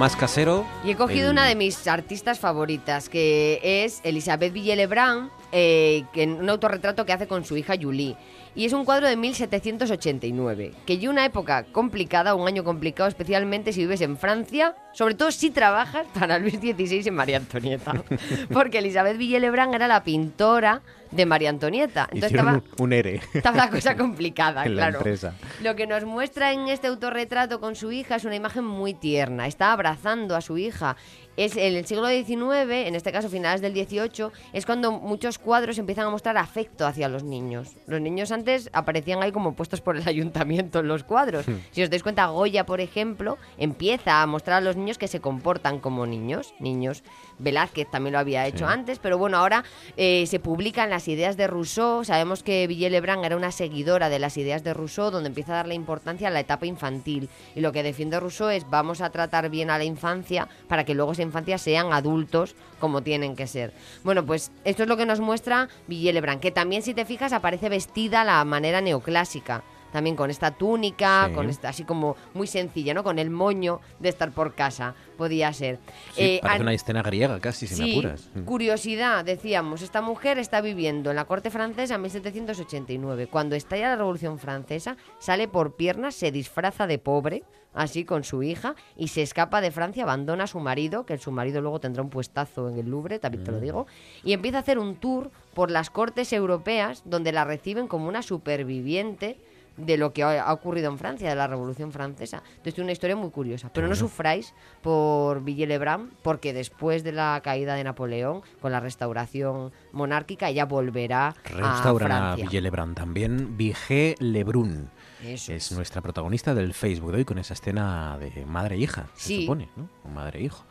Más casero. Y he cogido el- una de mis artistas favoritas, que es Elisabeth Villelebrand, eh, que en un autorretrato que hace con su hija Julie. Y es un cuadro de 1789, que lleva una época complicada, un año complicado, especialmente si vives en Francia, sobre todo si trabajas para Luis XVI y María Antonieta. Porque Elisabeth Villelebrand era la pintora de María Antonieta. Entonces Hicieron estaba, un, un ERE. estaba la cosa complicada, en la claro. empresa. Lo que nos muestra en este autorretrato con su hija es una imagen muy tierna. Está abrazando a su hija. Es en el siglo XIX, en este caso finales del XVIII, es cuando muchos cuadros empiezan a mostrar afecto hacia los niños. Los niños antes aparecían ahí como puestos por el ayuntamiento en los cuadros. Hmm. Si os dais cuenta, Goya, por ejemplo, empieza a mostrar a los niños que se comportan como niños. Niños. Velázquez también lo había hecho Sí. antes, pero bueno, ahora eh, se publican las ideas de Rousseau. Sabemos que Villelebrand era una seguidora de las ideas de Rousseau, donde empieza a darle importancia a la etapa infantil. Y lo que defiende Rousseau es vamos a tratar bien a la infancia para que luego esa infancia sean adultos como tienen que ser. Bueno, pues esto es lo que nos muestra Villelebrand, que también si te fijas aparece vestida a la manera neoclásica. También con esta túnica, Sí. con esta así como muy sencilla, ¿no? Con el moño de estar por casa, podía ser. Sí, Eh, parece una escena griega casi, si me Sí, apuras. Mm. curiosidad, decíamos, esta mujer está viviendo en la corte francesa en 1789. Cuando estalla la Revolución Francesa, sale por piernas, se disfraza de pobre, así con su hija, y se escapa de Francia, abandona a su marido, que su marido luego tendrá un puestazo en el Louvre, también te lo Mm. digo, y empieza a hacer un tour por las cortes europeas, donde la reciben como una superviviente de lo que ha ha ocurrido en Francia, de la Revolución Francesa. Entonces tiene una historia muy curiosa. Pero no sufráis por Villelebrand, porque después de la caída de Napoleón, con la restauración monárquica, ella volverá a Restauran a Francia. Villelebrand también. Vigé Lebrun. Eso es nuestra protagonista del Facebook de hoy con esa escena de madre e hija, se supone, ¿no? Madre e hijo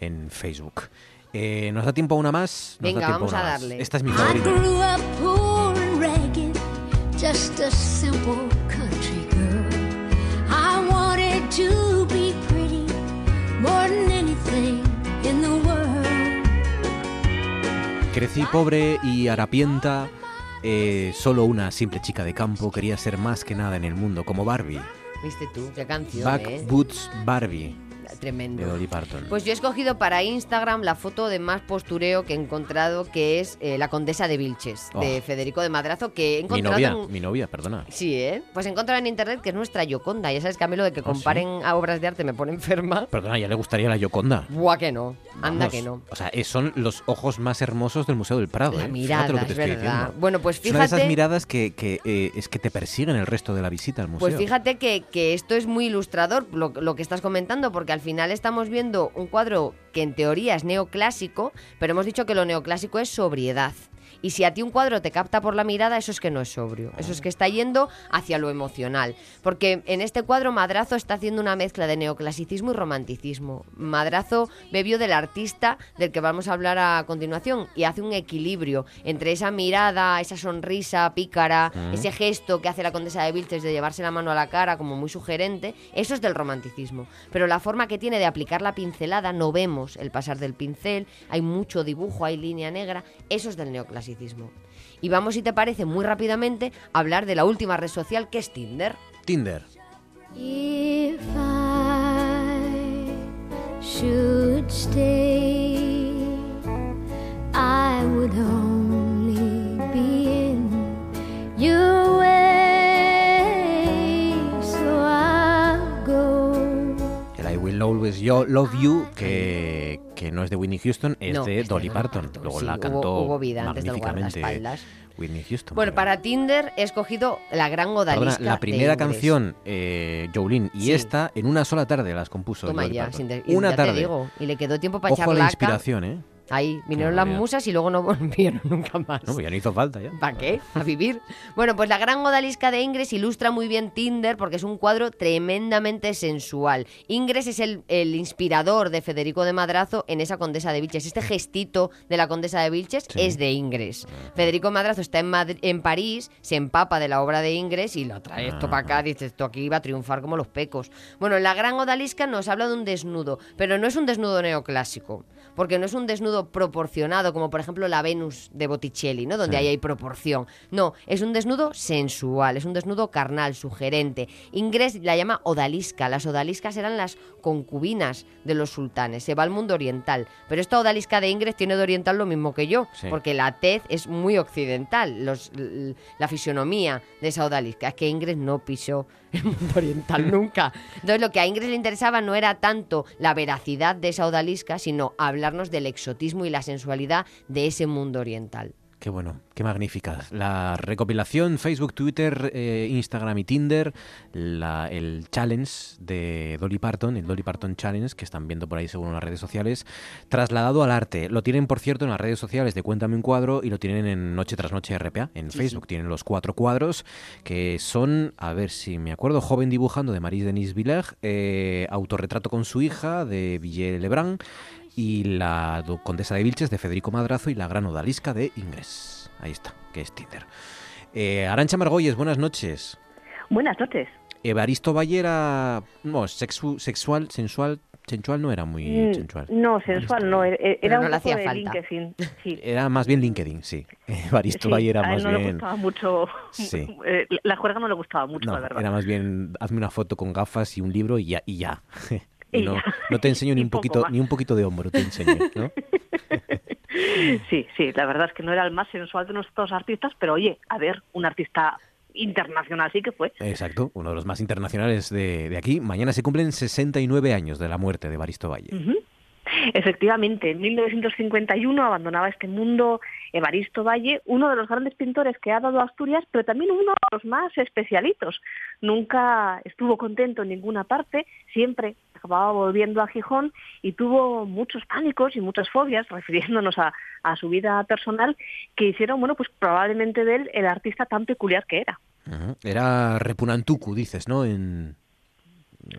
en Facebook. Eh, ¿Nos da tiempo a una más? Nos Venga, da vamos a más. darle. Esta es mi I favorita. Just a simple country girl. I wanted to be pretty more than anything in the world. Crecí pobre y harapienta. eh, solo una simple chica de campo quería ser más que nada en el mundo, como Barbie. ¿Viste tú? Qué canción, Back ¿eh? Boots Barbie Tremendo. de Dolly Parton. Pues yo he escogido para Instagram la foto de más postureo que he encontrado, que es eh, la condesa de Vilches, de Oh. Federico de Madrazo, que he mi encontrado novia, en- mi novia, perdona. Sí, ¿eh? Pues he encontrado en internet que es nuestra Yoconda. Ya sabes que a mí lo de que ¿Ah, sí? comparen a obras de arte me pone enferma. Perdona, ya le gustaría la Yoconda. Buah, que no. Anda Vamos, que no. O sea, son los ojos más hermosos del Museo del Prado. La ¿eh? mirada, Fíjate lo que te es estoy verdad. diciendo. Bueno, pues Es una de esas fíjate- miradas que, que, eh, es que te persiguen el resto de la visita al museo. Pues fíjate que, que esto es muy ilustrador, lo, lo que estás comentando, porque al final estamos viendo un cuadro que en teoría es neoclásico, pero hemos dicho que lo neoclásico es sobriedad. Y si a ti un cuadro te capta por la mirada, eso es que no es sobrio. Eso es que está yendo hacia lo emocional. Porque en este cuadro Madrazo está haciendo una mezcla de neoclasicismo y romanticismo. Madrazo bebió del artista del que vamos a hablar a continuación y hace un equilibrio entre esa mirada, esa sonrisa pícara, Mm. ese gesto que hace la condesa de Vilches de llevarse la mano a la cara como muy sugerente. Eso es del romanticismo. Pero la forma que tiene de aplicar la pincelada, no vemos el pasar del pincel, hay mucho dibujo, hay línea negra. Eso es del neoclasicismo. Y vamos, si te parece, muy rápidamente a hablar de la última red social que es Tinder. Tinder. If I should stay, I would only be in your Always Yo Love You, que, que no es de Whitney Houston, es No, de es de Dolly Parton. Parton, Luego sí, la hubo- cantó hubo vida antes del magníficamente. Whitney Houston. Bueno, para Tinder he escogido la gran Perdona, odalisca. la de primera Ingres. canción, eh, Jolene, y Sí. esta en una sola tarde las compuso Toma ya, sin de- una ya tarde. te digo, y le quedó tiempo para Ojo la inspiración, ¿eh? Ahí vinieron las musas y luego no volvieron nunca más. No, pues ya no hizo falta ya. ¿Para qué? A vivir. Bueno, pues la gran odalisca de Ingres ilustra muy bien Tinder porque es un cuadro tremendamente sensual. Ingres es el, el inspirador de Federico de Madrazo en esa Condesa de Vilches. Este gestito de la Condesa de Vilches es de Ingres. Federico Madrazo está en, Madri- en París, se empapa de la obra de Ingres y lo trae esto para acá. Dice, esto aquí va a triunfar como los pecos. Bueno, la gran odalisca nos habla de un desnudo, pero no es un desnudo neoclásico, porque no es un desnudo proporcionado, como por ejemplo la Venus de Botticelli, ¿no? Donde Sí. ahí hay proporción. No, es un desnudo sensual, es un desnudo carnal, sugerente. Ingres la llama odalisca. Las odaliscas eran las concubinas de los sultanes. Se va al mundo oriental. Pero esta odalisca de Ingres tiene de oriental lo mismo que yo, Sí. porque la tez es muy occidental, los- la fisionomía de esa odalisca. Es que Ingres no pisó el mundo oriental nunca. Entonces lo que a Ingres le interesaba no era tanto la veracidad de esa odalisca, sino hablarnos del exotismo y la sensualidad de ese mundo oriental. Qué bueno, qué magnífica. La recopilación, Facebook, Twitter, eh, Instagram y Tinder, la- el challenge de Dolly Parton, el Dolly Parton Challenge, que están viendo por ahí según las redes sociales, trasladado al arte. Lo tienen, por cierto, en las redes sociales de Cuéntame un cuadro y lo tienen en Noche tras Noche RPA, en Sí, Facebook. Tienen los cuatro cuadros que son, a ver si me acuerdo, Joven dibujando de Marie Denise Villers, eh, Autorretrato con su hija de Villet Lebrun, y la Condesa de Vilches de Federico Madrazo y la Gran Odalisca de Ingres. Ahí está, que es Tinder. Eh, Arancha Margolles, buenas noches. Buenas noches. Evaristo Valle era no, sexu- sexual, sensual, sensual no era muy Mm, sensual. No, sensual no, e- era no un le poco hacía de falta. LinkedIn. Sí. Era más bien LinkedIn, sí. Evaristo Sí, Valle era a él más no le bien gustaba mucho, Sí. eh, la juerga no le gustaba mucho, no, la verdad. era más bien hazme una foto con gafas y un libro y ya y ya. Y no, no te enseño ni un poquito más. ni un poquito de hombro, te enseño, ¿no? Sí, sí, la verdad es que no era el más sensual de nuestros artistas, pero oye, a ver, un artista internacional sí que fue. Exacto, uno de los más internacionales de, de aquí. Mañana se cumplen 69 años de la muerte de Evaristo Valle. Ujú. Efectivamente, en 1951 abandonaba este mundo Evaristo Valle, uno de los grandes pintores que ha dado Asturias, pero también uno de los más especialitos. Nunca estuvo contento en ninguna parte, siempre acababa volviendo a Gijón y tuvo muchos pánicos y muchas fobias, refiriéndonos a, a su vida personal, que hicieron, bueno, pues probablemente de él el artista tan peculiar que era. Era Repunantuku, dices, ¿no? En...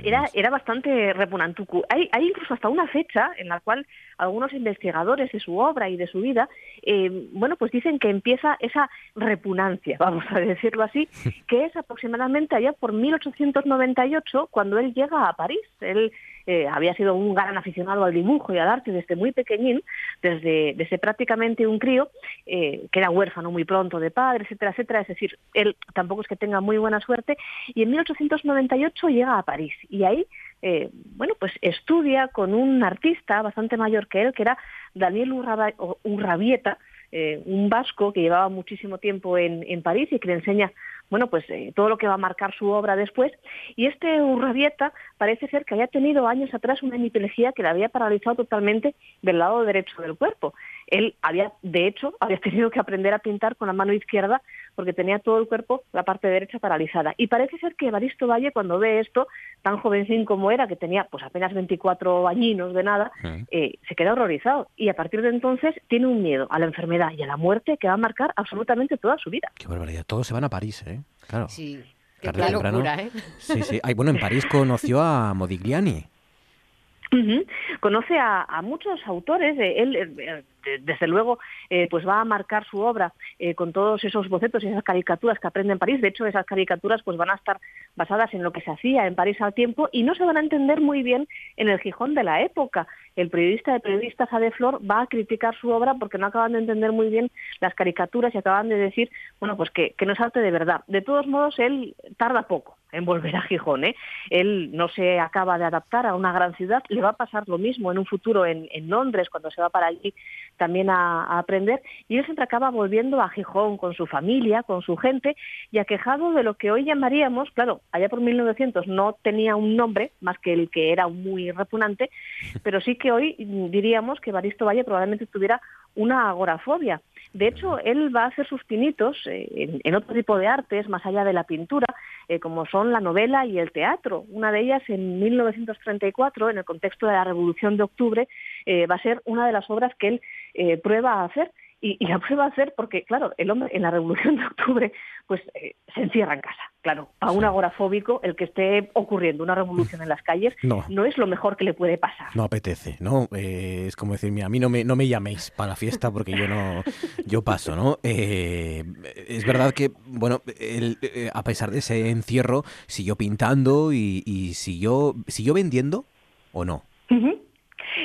Era, era bastante repunantuku. Hay, hay incluso hasta una fecha en la cual algunos investigadores de su obra y de su vida, eh, bueno, pues dicen que empieza esa repunancia, vamos a decirlo así, que es aproximadamente allá por 1898 cuando él llega a París. Él eh, había sido un gran aficionado al dibujo y al arte desde muy pequeñín, desde, desde prácticamente un crío, eh, que era huérfano muy pronto de padre, etcétera, etcétera. Es decir, él tampoco es que tenga muy buena suerte. Y en 1898 llega a París y ahí, eh, bueno, pues estudia con un artista bastante mayor que él, que era Daniel Urrabieta, eh, un vasco que llevaba muchísimo tiempo en, en París y que le enseña bueno, pues eh, todo lo que va a marcar su obra después. Y este Urrabieta parece ser que había tenido años atrás una hemiplegia que le había paralizado totalmente del lado derecho del cuerpo. Él había, de hecho, había tenido que aprender a pintar con la mano izquierda porque tenía todo el cuerpo, la parte derecha paralizada. Y parece ser que Evaristo Valle, cuando ve esto, tan jovencín como era, que tenía pues apenas 24 añinos de nada, eh, se queda horrorizado. Y a partir de entonces tiene un miedo a la enfermedad y a la muerte que va a marcar absolutamente toda su vida. Qué barbaridad. Todos se van a París, ¿eh? Claro. Sí. Qué locura, ¿eh? Sí, sí. Ay, bueno, en París conoció a Modigliani. Conoce a, muchos autores, él eh, desde luego eh, pues va a marcar su obra eh, con todos esos bocetos y esas caricaturas que aprende en París. De hecho, esas caricaturas pues van a estar basadas en lo que se hacía en París al tiempo y no se van a entender muy bien en el Gijón de la época. El periodista de periodistas Ade Flor va a criticar su obra porque no acaban de entender muy bien las caricaturas y acaban de decir, bueno, pues que, que no es arte de verdad. De todos modos, él tarda poco en volver a Gijón. ¿eh? Él no se acaba de adaptar a una gran ciudad, le va a pasar lo mismo en un futuro en, Londres, cuando se va para allí también a, aprender, y él siempre acaba volviendo a Gijón con su familia, con su gente, y aquejado de lo que hoy llamaríamos, claro, allá por 1900 no tenía un nombre, más que el que era muy repugnante, pero sí que hoy diríamos que Baristo Valle probablemente tuviera una agorafobia. De hecho, él va a hacer sus pinitos eh, en, otro tipo de artes, más allá de la pintura, eh, como son la novela y el teatro. Una de ellas, en 1934, en el contexto de la Revolución de Octubre, eh, va a ser una de las obras que él prueba a hacer y, la prueba a hacer porque, claro, el hombre en la Revolución de Octubre pues eh, se encierra en casa. Claro, a un agorafóbico el que esté ocurriendo una revolución en las calles no, es lo mejor que le puede pasar. No apetece, ¿no? Eh, es como decir, a mí no me, no me llaméis para la fiesta porque yo no yo paso, ¿no? Eh, es verdad que, bueno, a pesar de ese encierro, siguió pintando y, y siguió, siguió vendiendo o no.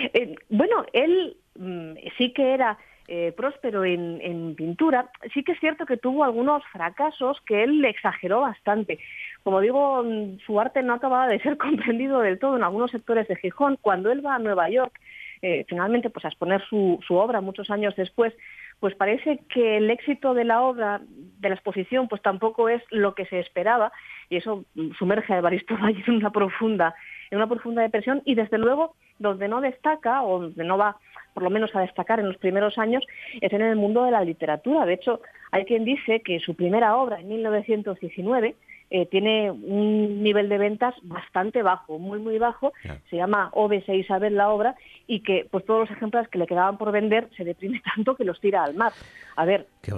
bueno, él mm, sí que era eh, próspero en, pintura, sí que es cierto que tuvo algunos fracasos que él exageró bastante. Como digo, mm, su arte no acababa de ser comprendido del todo en algunos sectores de Gijón. Cuando él va a Nueva York, eh, finalmente pues a exponer su, su obra muchos años después, pues parece que el éxito de la obra, de la exposición, pues tampoco es lo que se esperaba y eso sumerge a Evaristo Valle en una profunda, en una profunda depresión y desde luego donde no destaca o donde no va por lo menos a destacar en los primeros años, es en el mundo de la literatura. De hecho, hay quien dice que su primera obra, en 1919, eh, tiene un nivel de ventas bastante bajo, muy, muy bajo. Se llama OBS Isabel la obra y que pues todos los ejemplares que le quedaban por vender se deprime tanto que los tira al mar. A ver, Qué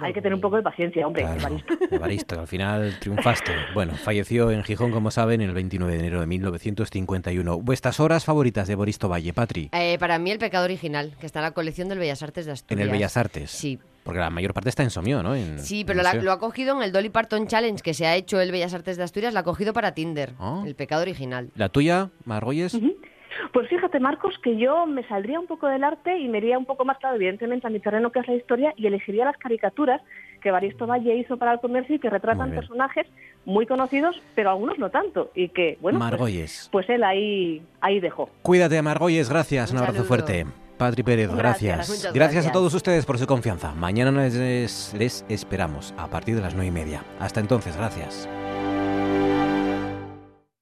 hay que tener un poco de paciencia, hombre, Evaristo. al final triunfaste. Bueno, falleció en Gijón, como saben, el 29 de enero de 1951. ¿Vuestras horas favoritas de Boristo Valle, Patri? Eh, para mí, El pecado original, que está en la colección del Bellas Artes de Asturias. En el Bellas Artes. Sí. Porque la mayor parte está en Somió, ¿no? sí, pero lo ha cogido en el Dolly Parton Challenge que se ha hecho el Bellas Artes de Asturias, la ha cogido para Tinder, ah. el pecado original. ¿La tuya, Margolles? Pues fíjate, Marcos, que yo me saldría un poco del arte y me iría un poco más claro, evidentemente, a mi terreno que es la historia y elegiría las caricaturas que Baristo Valle hizo para el comercio y que retratan personajes muy conocidos, pero algunos no tanto. Y que, bueno, pues, pues, él ahí, ahí dejó. Cuídate, Margolles, gracias, un, abrazo fuerte. Patri Pérez, gracias. Gracias, a todos ustedes por su confianza. Mañana les, les esperamos a partir de las nueve y media. Hasta entonces, gracias.